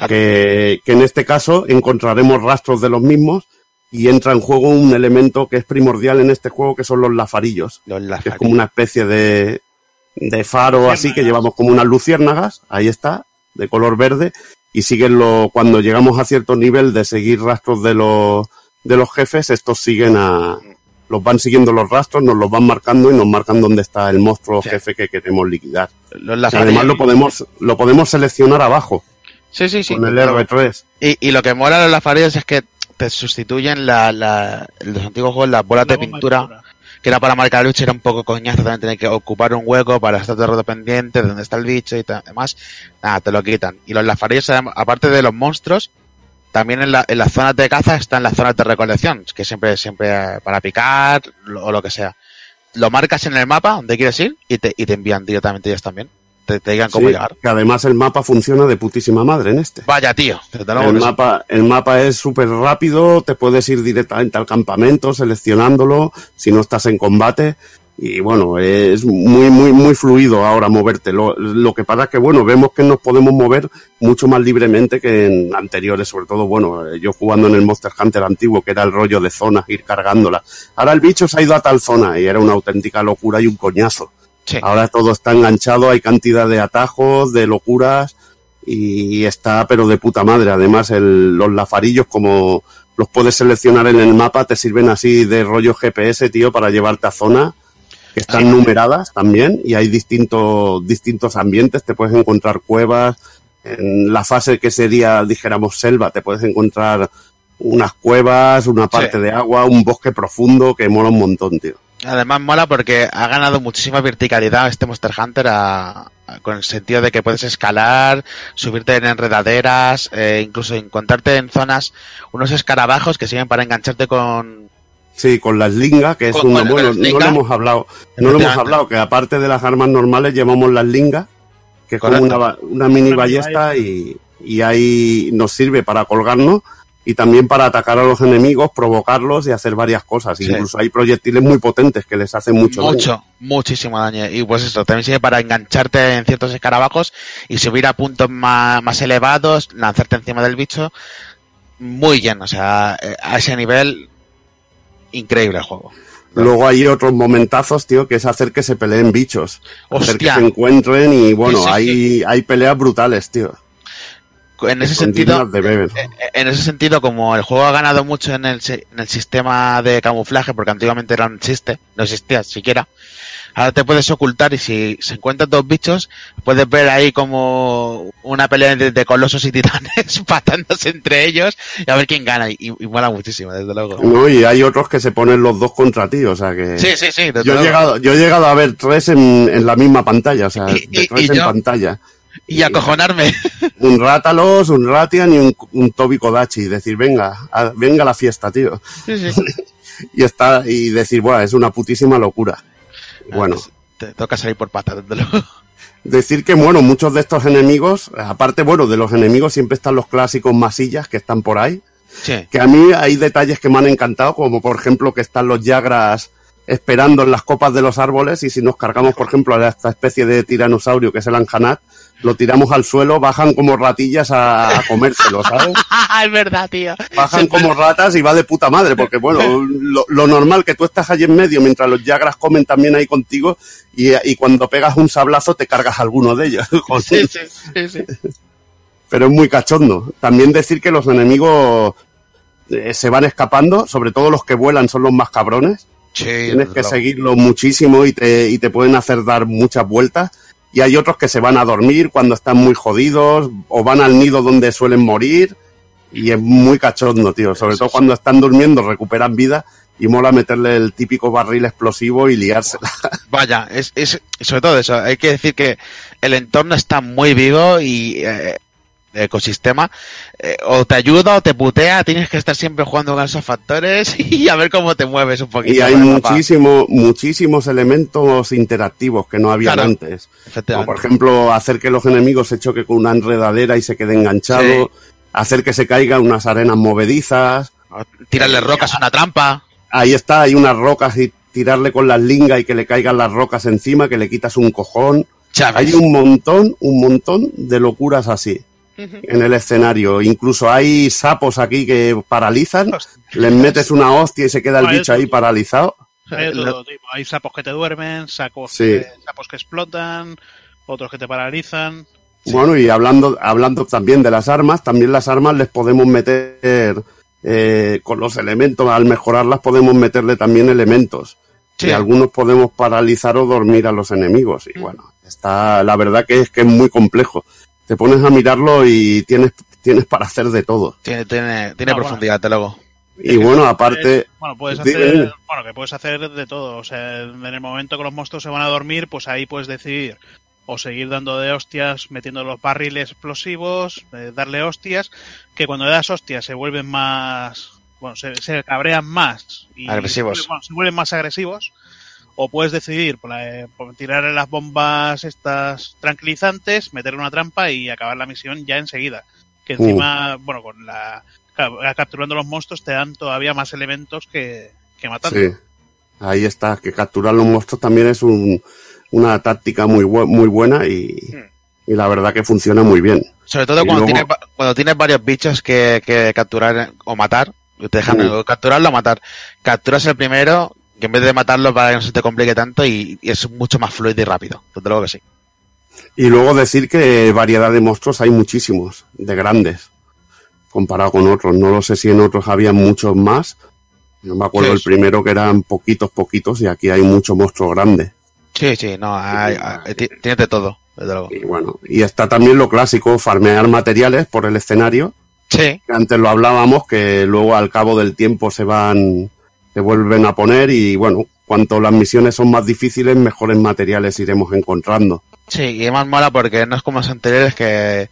Que, que en este caso encontraremos rastros de los mismos y entra en juego un elemento que es primordial en este juego que son los lafarillos, Los que es como una especie de, de faro así que llevamos como unas luciérnagas, ahí está, de color verde, y siguen lo, cuando llegamos a cierto nivel de seguir rastros de los, de los jefes, estos siguen a, los van siguiendo los rastros, nos los van marcando y nos marcan dónde está el monstruo Sí. jefe que queremos liquidar. Los además lo podemos, lo podemos seleccionar abajo, Sí, sí, sí. con el R3. Y, y lo que mola de los lazarillos es que te sustituyen la, la, los antiguos juegos las bolas La de pintura, que era para marcar lucha, era un poco coñazo también tener que ocupar un hueco para estar todo el rato pendiente de dónde está el bicho y demás. Nada, te lo quitan. Y los lazarillos, adem- aparte de los monstruos, también en, la, en las zonas de caza están las zonas de recolección, que siempre, siempre para picar lo- o lo que sea. Lo marcas en el mapa donde quieres ir y te, y te envían directamente ellos también. Te, te digan cómo Sí, llegar. que además el mapa funciona de putísima madre en este. Vaya, tío. El mapa, el mapa es súper rápido, te puedes ir directamente al campamento seleccionándolo si no estás en combate. Y bueno, es muy, muy, muy fluido ahora moverte. Lo, lo que pasa es que, bueno, vemos que nos podemos mover mucho más libremente que en anteriores, sobre todo, bueno, yo jugando en el Monster Hunter antiguo, que era el rollo de zonas, ir cargándola. Ahora el bicho se ha ido a tal zona y era una auténtica locura y un coñazo. Sí. Ahora todo está enganchado, hay cantidad de atajos, de locuras y está pero de puta madre. Además, el- los lafarillos como los puedes seleccionar en el mapa, te sirven así de rollo GPS, tío, para llevarte a zonas que están numeradas también y hay distintos, distintos ambientes, te puedes encontrar cuevas, en la fase que sería, dijéramos, selva, te puedes encontrar unas cuevas, una parte Sí. de agua, un bosque profundo que mola un montón, tío. Además mola porque ha ganado muchísima verticalidad este Monster Hunter a- a- con el sentido de que puedes escalar, subirte en enredaderas, eh, incluso encontrarte en zonas unos escarabajos que sirven para engancharte con... Sí, con las lingas, que es Con- una con bueno, no lo hemos hablado, no lo hemos hablado, que aparte de las armas normales llevamos las lingas, que es como Correcto. una, una mini Una mini ballesta y, y ahí nos sirve para colgarnos y también para atacar a los enemigos, provocarlos y hacer varias cosas. Sí. Incluso hay proyectiles muy potentes que les hacen mucho, daño. Mucho, muchísimo daño. Y pues eso, también sirve para engancharte en ciertos escarabajos y subir a puntos más, más elevados, lanzarte encima del bicho. Muy bien, o sea, eh, a ese nivel, increíble el juego. Luego hay otros momentazos, tío, que es hacer que se peleen bichos. Hacer que Hostia. se encuentren y bueno, Sí, sí, hay, hay peleas brutales, tío. En ese sentido, beber. Eh, En ese sentido, como el juego ha ganado mucho en el, en el sistema de camuflaje, porque antiguamente era un chiste, no existía siquiera, ahora te puedes ocultar y si se encuentran dos bichos, puedes ver ahí como una pelea de, de colosos y titanes patándose entre ellos y a ver quién gana. Y, y mola muchísimo, desde luego. No, y hay otros que se ponen los dos contra ti, o sea que... Sí, sí, sí. desde Yo he, luego. llegado, yo he llegado a ver tres en, en la misma pantalla, o sea, Y- de y- tres y en yo- pantalla. Y acojonarme. Un Rátalos, un Ratian y un, un Toby Kodachi. Decir, venga, a- venga la fiesta, tío. Sí, sí. Y está, y decir, bueno, es una putísima locura. Bueno, Te toca salir por patas, desde luego. decir que, bueno, muchos de estos enemigos, aparte, bueno, de los enemigos siempre están los clásicos masillas que están por ahí. Sí. Que a mí hay detalles que me han encantado, como por ejemplo que están los Yagras esperando en las copas de los árboles y si nos cargamos, por ejemplo, a esta especie de tiranosaurio que es el Anjanat, lo tiramos al suelo, bajan como ratillas a, a comérselo, ¿sabes? es verdad, tío. Bajan como ratas y va de puta madre, porque bueno, lo, lo normal que tú estás allí en medio mientras los Yagras comen también ahí contigo y, y cuando pegas un sablazo te cargas alguno de ellos. Sí, sí, sí, sí. pero es muy cachondo. También decir que los enemigos eh, se van escapando, sobre todo los que vuelan son los más cabrones. Sí, Tienes que seguirlos muchísimo y te, y te pueden hacer dar muchas vueltas. Y hay otros que se van a dormir cuando están muy jodidos o van al nido donde suelen morir. Y es muy cachondo, tío. Sobre todo cuando están durmiendo recuperan vida y mola meterle el típico barril explosivo y liársela. Vaya, es, es sobre todo eso. Hay que decir que el entorno está muy vivo y eh, ecosistema eh, o te ayuda o te putea. Tienes que estar siempre jugando con esos factores y a ver cómo te mueves un poquito. Y hay muchísimo, muchísimos elementos interactivos que no había Claro. antes. Como por ejemplo, hacer que los enemigos se choquen con una enredadera y se quede enganchado. Hacer que se caigan unas arenas movedizas. Tirarle rocas a una trampa. Ahí está, hay unas rocas y tirarle con las lingas y que le caigan las rocas encima, que le quitas un cojón. Hay un montón, un montón de locuras así en el escenario. Incluso hay sapos aquí que paralizan. Les metes una hostia y se queda el bicho ahí paralizado. Hay de todo tipo. Hay sapos que te duermen, sacos Sí. que- sapos que explotan, otros que te paralizan. Bueno, y hablando, hablando también de las armas, también las armas les podemos meter eh, con los elementos, al mejorarlas podemos meterle también elementos. Sí. Y algunos podemos paralizar o dormir a los enemigos. Y bueno, está, la verdad que es que es muy complejo. Te pones a mirarlo y tienes, tienes para hacer de todo. Tiene, tiene, tiene Ah, profundidad, desde luego. Y bueno, aparte, Bueno, puedes hacer, dime. bueno, que puedes hacer de todo. O sea, en el momento que los monstruos se van a dormir, pues ahí puedes decidir o seguir dando de hostias, metiendo los barriles explosivos, eh, darle hostias, que cuando le das hostias se vuelven más, bueno, se, se cabrean más y Agresivos. bueno, se vuelven más agresivos. O puedes decidir por, la- por tirarle las bombas estas tranquilizantes, meterle una trampa y acabar la misión ya enseguida. Que Uh. encima, bueno, con la ca- capturando los monstruos te dan todavía más elementos que, que matando. sí, ahí está, que capturar los monstruos también es un- una táctica muy, bu- muy buena y, y la verdad que funciona muy bien. Sobre todo cuando, luego- tienes, cuando tienes varios bichos que, que capturar o matar. Te dejan Uh. capturarlo o matar. Capturas el primero, que en vez de matarlo para que no se te complique tanto y, y es mucho más fluido y rápido. Desde luego que sí. Y luego decir que variedad de monstruos hay muchísimos, de grandes, comparado con otros. No lo sé si en otros había muchos más. No me acuerdo Sí, el primero que eran poquitos, poquitos, y aquí hay muchos monstruos grandes. Sí, sí, no, hay, hay- ti- tienes de todo, desde luego. Y bueno, y está también lo clásico, farmear materiales por el escenario, Sí, que antes lo hablábamos, que luego al cabo del tiempo se van, se vuelven a poner, y bueno, cuanto las misiones son más difíciles, mejores materiales iremos encontrando. sí, y además mola porque no es como los anteriores que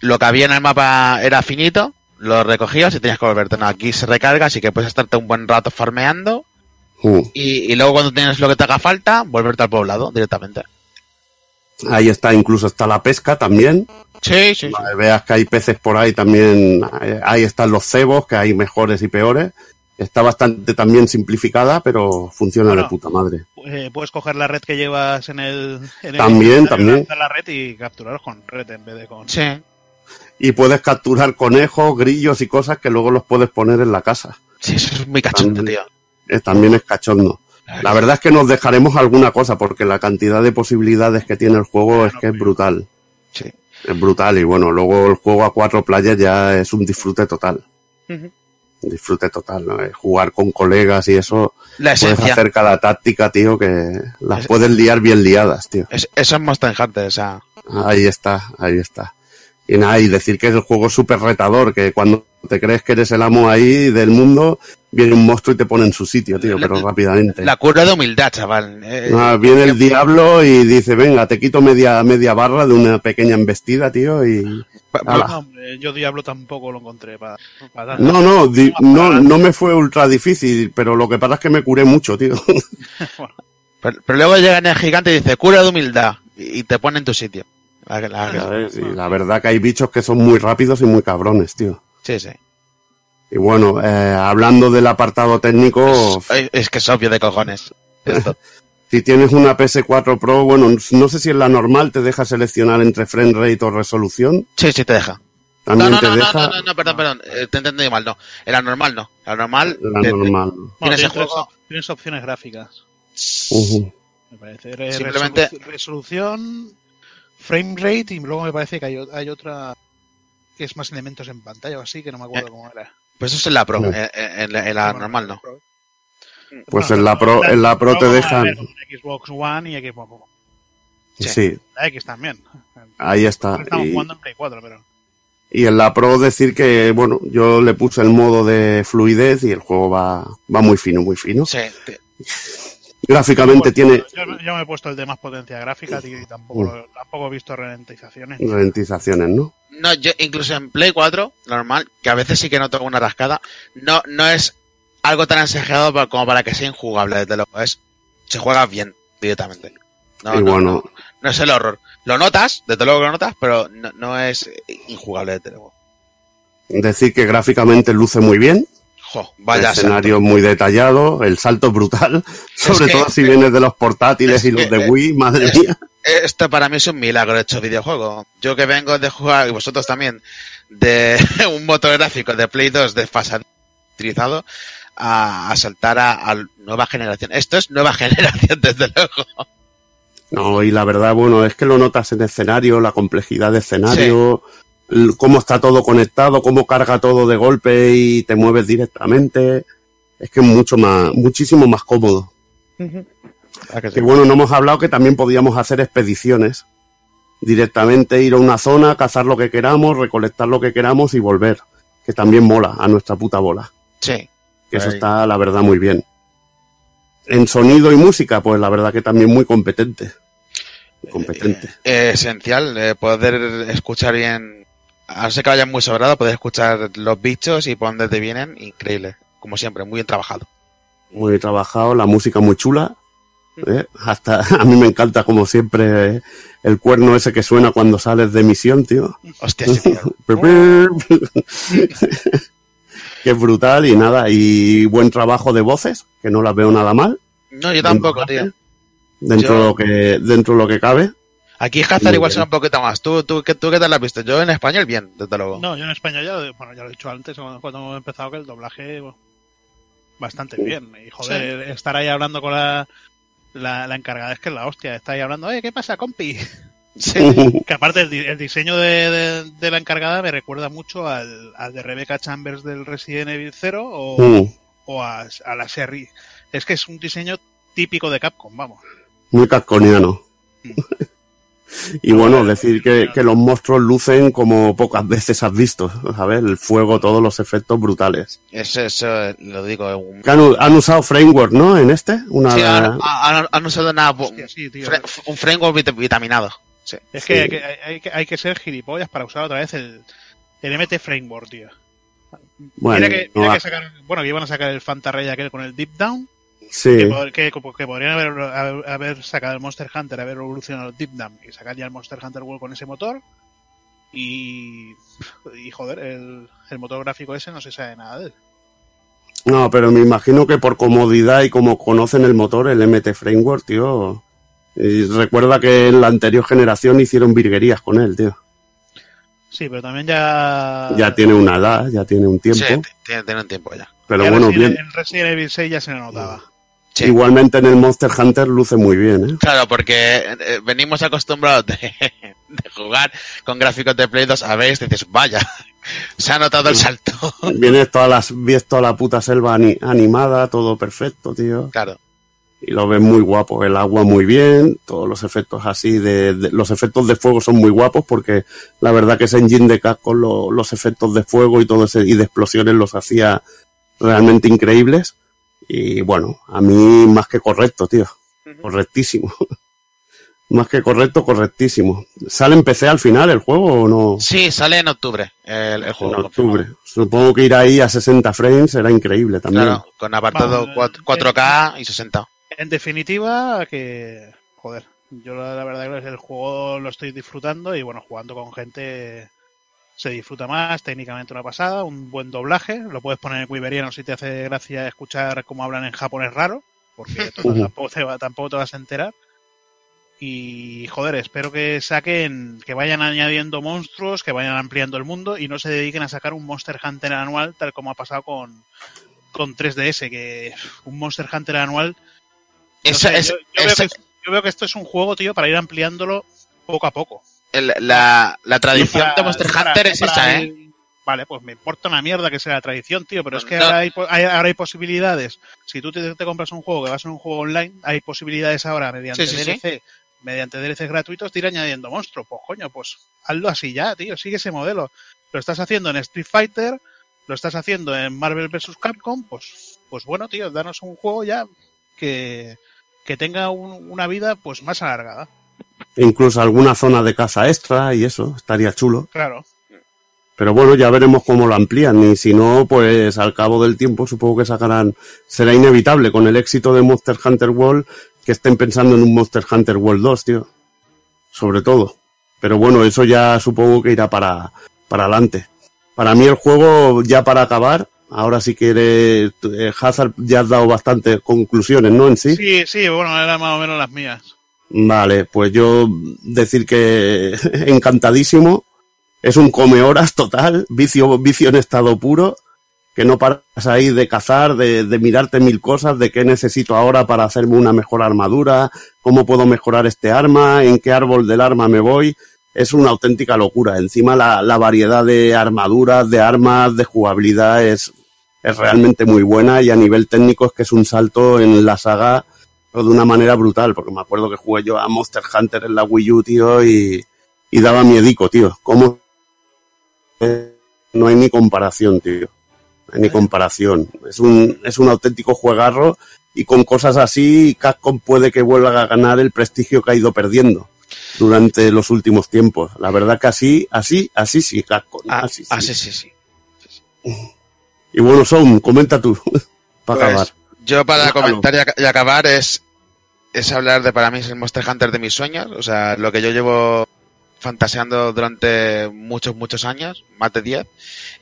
lo que había en el mapa era finito, lo recogías y tenías que volverte. No, aquí se recarga, así que puedes estarte un buen rato farmeando Mm. y, y luego cuando tienes lo que te haga falta, volverte al poblado directamente. Ahí está, incluso está la pesca también. Sí, sí, veas que hay peces por ahí también, eh, ahí están los cebos, que hay mejores y peores. Está bastante también simplificada, pero funciona Bueno. de puta madre. Eh, puedes coger la red que llevas en el, en el También, inventario, también. la red y capturarlos con red en vez de con Sí. Y puedes capturar conejos, grillos y cosas que luego los puedes poner en la casa. Sí, eso es muy cachondo, tío. Eh, también es cachondo. La verdad es que nos dejaremos alguna cosa porque la cantidad de posibilidades que tiene el juego es que es brutal. Sí. Es brutal y bueno, luego el juego a cuatro playas ya es un disfrute total. Un disfrute total, ¿no? Eh, Jugar con colegas y eso. La Puedes hacer cada táctica, tío, que las Es- puedes liar bien liadas, tío. Es- eso es Hunter, o sea. Ahí está, ahí está. Y nada, y decir que el juego es súper retador, que cuando te crees que eres el amo ahí del mundo, viene un monstruo y te pone en su sitio, tío, La- pero rápidamente. La cura de humildad, chaval. Eh, Ah, viene el diablo y dice, venga, te quito media, media barra de una pequeña embestida, tío, y... No, hombre, yo Diablo tampoco lo encontré para, para No, no, di- no, no me fue ultra difícil, pero lo que pasa es que me curé mucho, tío. Pero, pero luego llega el gigante y dice cura de humildad y te pone en tu sitio. La verdad que hay bichos que son muy rápidos y muy cabrones, tío. sí, sí. Y bueno, eh, hablando del apartado técnico, Es, es que es obvio de cojones. Esto. si tienes una PS4 Pro, bueno, no sé si en la normal te deja seleccionar entre frame rate o resolución. Sí, sí, te deja. No, También no, te no, no, deja no, no, no, perdón, perdón. eh, te he entendido mal, no. Era normal, no. La normal. la te- te- normal. Bueno, Tienes tienes, el juego- tres- tienes opciones gráficas, me parece. Re- Simplemente- resolu- resolución, frame rate y luego me parece que hay otra que es más elementos en pantalla o así, que no me acuerdo Eh, cómo era. Pues eso es en la pro. No. En, en la, en la Bueno, normal, no. Pues Bueno, en la Pro, en la Pro te dejan. ver Xbox One y Xbox One. Sí. Sí, La X también. ahí está. Estamos Y, jugando en Play 4, pero. y en la Pro decir que, bueno, yo le puse el modo de fluidez y el juego va, va muy fino, muy fino. Sí. te- Gráficamente tiene Yo, yo me he puesto el de más potencia gráfica tío, y tampoco, lo- tampoco he visto ralentizaciones. ralentizaciones, ¿no? No, yo incluso en Play 4, normal, que a veces sí que noto una rascada, no, no es algo tan exagerado como para que sea injugable, desde luego. Es, se juega bien directamente. No, y no, bueno, no, no es el horror. Lo notas, desde luego que lo notas, pero no, no es injugable, desde luego. decir que gráficamente luce muy bien. Jo, vaya el escenario muy detallado, el salto brutal, sobre que- todo si vienes de los portátiles es y los que- de Wii, madre es- mía. Esto para mí es un milagro hecho videojuego. Yo que vengo de jugar, y vosotros también, de un motor gráfico de Play 2 desfasado, a, a saltar a, a nueva generación. Esto es nueva generación, desde luego. No, y la verdad, bueno, es que lo notas en escenario, la complejidad de escenario, cómo está todo conectado, cómo carga todo de golpe y te mueves directamente. Es que es mucho más, muchísimo más cómodo. Que bueno, no hemos hablado que también podíamos hacer expediciones. Directamente ir a una zona, cazar lo que queramos, recolectar lo que queramos y volver. Que también mola a nuestra puta bola. Sí. Que eso está, la verdad, muy bien. En sonido y música, pues la verdad que también muy competente. Competente. Eh, esencial, eh, poder escuchar bien, a no ser que vayan muy sobrado, poder escuchar los bichos y por dónde te vienen, increíble. Como siempre, muy bien trabajado. Muy trabajado, la música muy chula. ¿eh? Hasta a mí me encanta, como siempre, eh, el cuerno ese que suena cuando sales de misión, tío. Hostia, sí, tío. que es brutal y nada, y buen trabajo de voces, que no las veo nada mal. No, yo tampoco, tío. Dentro Yo- de lo que, dentro de lo que cabe. Aquí Hazard igual suena un poquito más. ¿Tú, tú, qué, ¿Tú qué tal lo has visto? Yo en español bien, desde luego. No, yo en España ya, lo- bueno, ya lo he dicho antes, cuando, hemos empezado, que el doblaje bueno, bastante bien. Y joder, estar ahí hablando con la, la, la encargada es que es la hostia. Está ahí hablando, eh, ¿qué pasa, compi? Que aparte el, di- el diseño de, de- de la encargada me recuerda mucho al, al de Rebecca Chambers del Resident Evil 0 o, Mm, o a, a la serie. Es que es un diseño típico de Capcom, vamos. muy casconiano. Y bueno, decir que, que los monstruos lucen como pocas veces has visto, ¿sabes? El fuego, todos los efectos brutales. Eso, eso lo digo. han, han usado framework, ¿no? En este, una Sí, han, han- han usado una, Hostia, sí, tío. fre- un framework vit- vitaminado. Sí. Es que, Sí. hay que hay, que hay que ser gilipollas para usar otra vez el, el MT Framework, tío. bueno, mira que, mira va- que sacaron- bueno, que iban a sacar el Fantarrey aquel con el Deep Down, sí, que, que, que podrían haber, haber, haber sacado el Monster Hunter, haber evolucionado el Deep Down y sacar ya el Monster Hunter World con ese motor. Y, y joder, el, el motor gráfico ese no se sabe nada de él. no, pero me imagino que por comodidad y como conocen el motor, el MT Framework, tío. Y recuerda que en la anterior generación hicieron virguerías con él, tío. Sí, pero también ya. Ya tiene una edad, ya tiene un tiempo. Sí, tiene, tiene un tiempo ya. pero ya bueno, Resident- bien. En Resident Evil 6 ya se le notaba. Sí. Igualmente en el Monster Hunter luce muy bien, ¿eh? Claro, porque eh, venimos acostumbrados de, de jugar con gráficos de Play 2 a ver y dices, vaya, se ha notado el salto. Vienes todas las, ves toda la puta selva ani- animada, todo perfecto, tío. Claro. Y lo ves muy guapo, el agua muy bien, todos los efectos así de, de- los efectos de fuego son muy guapos porque la verdad que ese engine de Capcom lo- los efectos de fuego y todo ese y de explosiones los hacía realmente increíbles. Y bueno, a mí más que correcto, tío. Correctísimo. más que correcto, correctísimo. ¿Sale en PC al final el juego o no? Sí, sale en octubre el, el juego. En octubre. Supongo que ir ahí a 60 frames será increíble también. Claro, con apartado Vamos, 4, 4K y 60. En definitiva, que. Joder, yo la, la verdad que el juego lo estoy disfrutando y bueno, jugando con gente se disfruta más, técnicamente una pasada, un buen doblaje, lo puedes poner en Wiberiano si te hace gracia escuchar cómo hablan en japonés raro, porque tampoco, te, va- tampoco te vas a enterar. Y joder, espero que saquen, que vayan añadiendo monstruos, que vayan ampliando el mundo y no se dediquen a sacar un Monster Hunter anual tal como ha pasado con, con 3DS, que un Monster Hunter anual no Esa sé, es- yo, yo esa- veo que, yo veo que esto es un juego, tío, para ir ampliándolo poco a poco. El- la, la tradición Para- de Monster para- Hunter es esa, ¿eh? Vale, pues me importa una mierda que sea la tradición, tío, pero es que No. ahora, hay, hay- ahora hay posibilidades. Si tú te, te compras un juego que va a ser un juego online, hay posibilidades ahora mediante Sí, sí, sí. DLC, mediante DLCs gratuitos, de ir añadiendo monstruos. Pues coño, pues hazlo así ya, tío, sigue ese modelo. Lo estás haciendo en Street Fighter, lo estás haciendo en Marvel vs. Capcom, pues, pues bueno, tío, danos un juego ya que, que tenga un- una vida pues más alargada. Incluso alguna zona de caza extra y eso, estaría chulo. Claro. Pero bueno, ya veremos cómo lo amplían. Y si no, pues al cabo del tiempo supongo que sacarán. Será inevitable con el éxito de Monster Hunter World que estén pensando en un Monster Hunter World 2, tío. Sobre todo. Pero bueno, eso ya supongo que irá para, para adelante. Para mí el juego, ya para acabar, ahora sí que eres- eh, Hazard ya has dado bastantes conclusiones, ¿no? En sí. Sí, sí, bueno, eran más o menos las mías. Vale, pues yo decir que encantadísimo. Es un come horas total, vicio, vicio en estado puro, que no paras ahí de cazar, de, de mirarte mil cosas, de qué necesito ahora para hacerme una mejor armadura, cómo puedo mejorar este arma, en qué árbol del arma me voy. Es una auténtica locura. Encima la, la variedad de armaduras, de armas, de jugabilidad es, es realmente muy buena y a nivel técnico es que es un salto en la saga pero de una manera brutal, porque me acuerdo que jugué yo a Monster Hunter en la Wii U, tío, y, y daba miedico, tío. ¿Cómo? Eh, No hay ni comparación, tío. No hay ni comparación. Es un, es un auténtico juegarro y con cosas así, Capcom puede que vuelva a ganar el prestigio que ha ido perdiendo durante los últimos tiempos. La verdad que así, así, así sí, Capcom. Ah, así, sí. ah, sí, sí, sí. Y bueno, Son, comenta tú, para Pues, acabar. Yo para Déjalo. comentar y, ac- y acabar es, es hablar de para mí es el Monster Hunter de mis sueños, o sea, lo que yo llevo fantaseando durante muchos, muchos años, más de 10,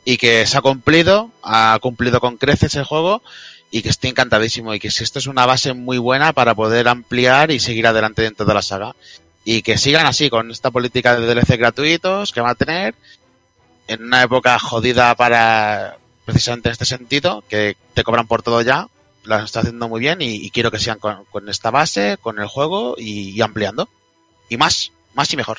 y que se ha cumplido, ha cumplido con creces el juego, y que estoy encantadísimo, y que si esto es una base muy buena para poder ampliar y seguir adelante dentro de la saga. Y que sigan así, con esta política de DLC gratuitos que van a tener, en una época jodida para, precisamente en este sentido, que te cobran por todo ya, lo está haciendo muy bien y, quiero que sigan con, esta base, con el juego y ampliando. Y más, más y mejor.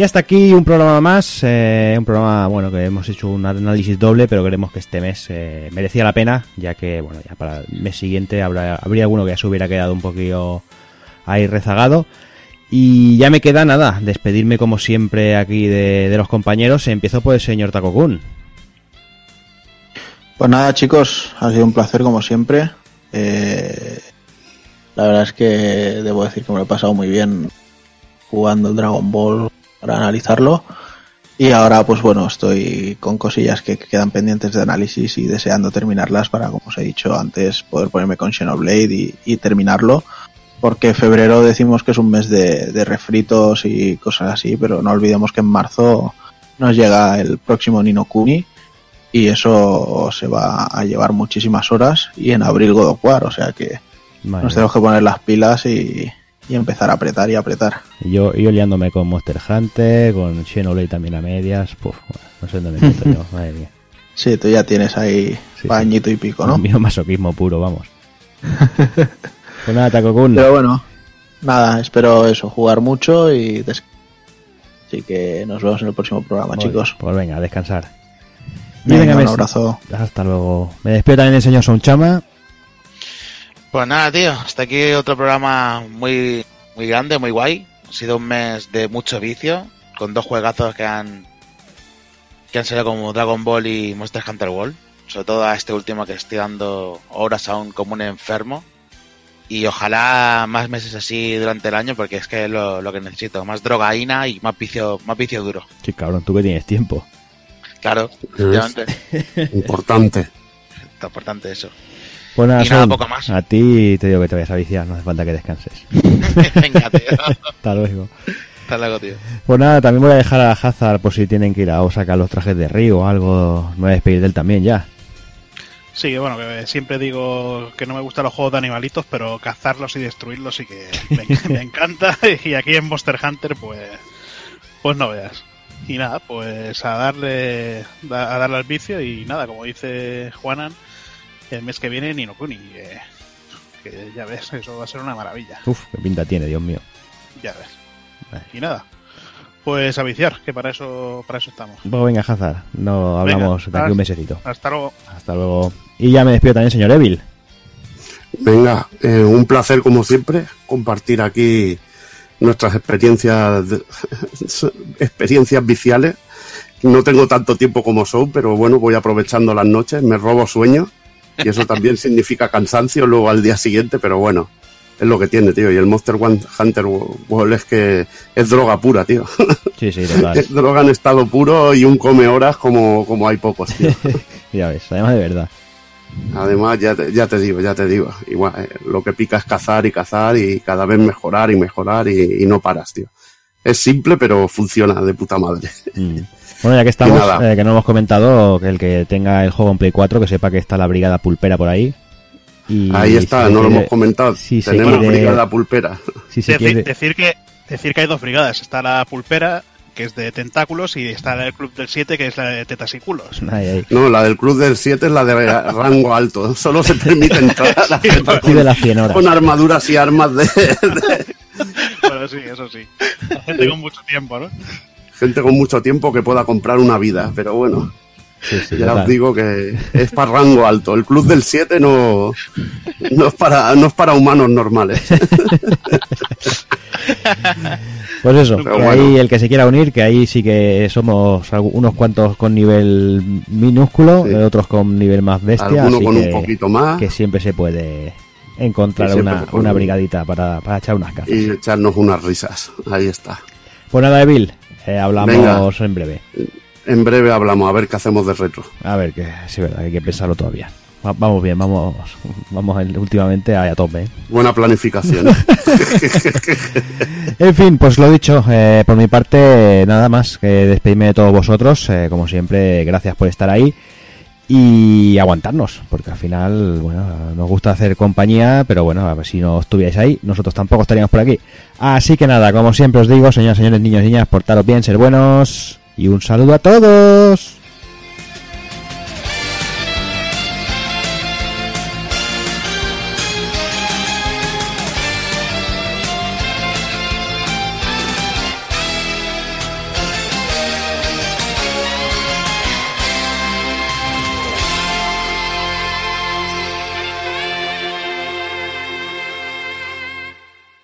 Y hasta aquí un programa más, eh, un programa bueno que hemos hecho un análisis doble, pero creemos que este mes eh, merecía la pena, ya que bueno ya para el mes siguiente habrá, habría alguno que ya se hubiera quedado un poquillo ahí rezagado. Y ya me queda nada, despedirme como siempre aquí de, los compañeros. Empiezo por el señor Takokun. Pues nada, chicos, ha sido un placer como siempre. Eh, la verdad es que debo decir que me lo he pasado muy bien jugando el Dragon Ball para analizarlo. Y ahora, pues bueno, estoy con cosillas que quedan pendientes de análisis y deseando terminarlas para, como os he dicho antes, poder ponerme con Xenoblade y, y terminarlo. Porque febrero decimos que es un mes de, de refritos y cosas así, pero no olvidemos que en marzo nos llega el próximo Nino Kuni y eso se va a llevar muchísimas horas y en abril God of War, o sea que Madre nos tenemos que poner las pilas y, y empezar a apretar y apretar. Y Yo, yo liándome con Monster Hunter, con Xenoblade también a medias. Puf, no sé dónde me meto yo, madre mía. Sí, tú ya tienes ahí Sí, pañito y pico, ¿no? Mío masoquismo puro, vamos. pues nada, Takokun. Pero bueno, nada, espero eso, jugar mucho y des- Así que nos vemos en el próximo programa, Pues- chicos. Pues venga, a descansar. Venga, venga, un abrazo. Hasta luego. Me despido también del señor Sonchama. Pues nada, tío, hasta aquí otro programa muy, muy grande, muy guay. Ha sido un mes de mucho vicio, con dos juegazos que han que han salido como Dragon Ball y Monster Hunter World. Sobre todo a este último que estoy dando horas aún como un enfermo. Y ojalá más meses así durante el año, porque es que es lo, lo que necesito. Más drogaína y más vicio, más vicio duro. Sí, cabrón, tú que tienes tiempo. Claro, efectivamente. Importante. Importante eso. Pues nada, Y nada, Son, poco más. A ti te digo que te vayas a viciar, no hace falta que descanses. Venga, tío. Hasta luego. Hasta luego, tío. Pues nada, también voy a dejar a Hazard por si tienen que ir a sacar los trajes de Río o algo. Me voy a despedir de él también ya. Sí, que bueno, que siempre digo que no me gustan los juegos de animalitos, pero cazarlos y destruirlos sí que me, me encanta. Y aquí en Monster Hunter, pues, pues no veas. Y nada, pues a darle, a darle al vicio y nada, como dice Juanan, el mes que viene Nino Kuni, que, que ya ves, eso va a ser una maravilla, Uf, qué pinta tiene, Dios mío. ya ves. Vale. Y nada, pues a viciar, que para eso, para eso estamos. Pues venga, Hazard, no hablamos Venga, de aquí un mesecito. Hasta luego. Hasta luego. Y ya me despido también, señor Evil. Venga, eh, un placer como siempre compartir aquí nuestras experiencias experiencias viciales. No tengo tanto tiempo como son, pero bueno, voy aprovechando las noches, me robo sueños y eso también significa cansancio luego al día siguiente, pero bueno, es lo que tiene, tío. Y el Monster One- Hunter World es que es droga pura, tío. Sí, sí, total. Es droga en estado puro y un come horas como, como hay pocos, tío. ya ves, además de verdad. Además, ya te, ya te digo, ya te digo, igual, eh, lo que pica es cazar y cazar y cada vez mejorar y mejorar y, y no paras, tío. Es simple, pero funciona de puta madre. Mm. Bueno, ya que estamos, eh, que no hemos comentado, que el que tenga el juego en Play 4, que sepa que está la brigada pulpera por ahí. Y Ahí está, si no lo hemos comentado. si Tenemos quiere- brigada pulpera. Si se Decir, quiere, decir que, decir que hay dos brigadas. Está la pulpera, que es de tentáculos, y está el Club del 7, que es la de tetas y culos. Ahí, ahí. No, la del Cruz del 7 es la de rango alto. Solo se permite entrar a la gente Aquí de las 100 horas. con armaduras y armas de, de Bueno, sí, eso sí. La gente con mucho tiempo, ¿no? Gente con mucho tiempo que pueda comprar una vida. Pero bueno, Sí, sí, ya total. os digo que es para rango alto. El Club del 7 no, no, es para, no es para humanos normales. Pues eso, Pero que bueno. ahí el que se quiera unir, que ahí sí que somos unos cuantos con nivel minúsculo, Sí. eh, otros con nivel más bestia, Alguno así con que, un poquito más. que siempre se puede encontrar una, una brigadita para, para echar unas cazas. y echarnos unas risas. Ahí está. Pues nada, Evil, eh, hablamos Venga. en breve. En breve hablamos a ver qué hacemos de retro. A ver, que sí, verdad, hay que pensarlo todavía. Va- vamos bien, vamos vamos en- últimamente a, a tope. ¿eh? Buena planificación. En fin, pues lo dicho, eh, por mi parte, nada más que despedirme de todos vosotros. como siempre, gracias por estar ahí y aguantarnos, porque al final, bueno, nos gusta hacer compañía, pero bueno, a ver si no estuvierais ahí, nosotros tampoco estaríamos por aquí. Así que nada, como siempre os digo, señoras, señores, niños y niñas, portaros bien, ser buenos y un saludo a todos.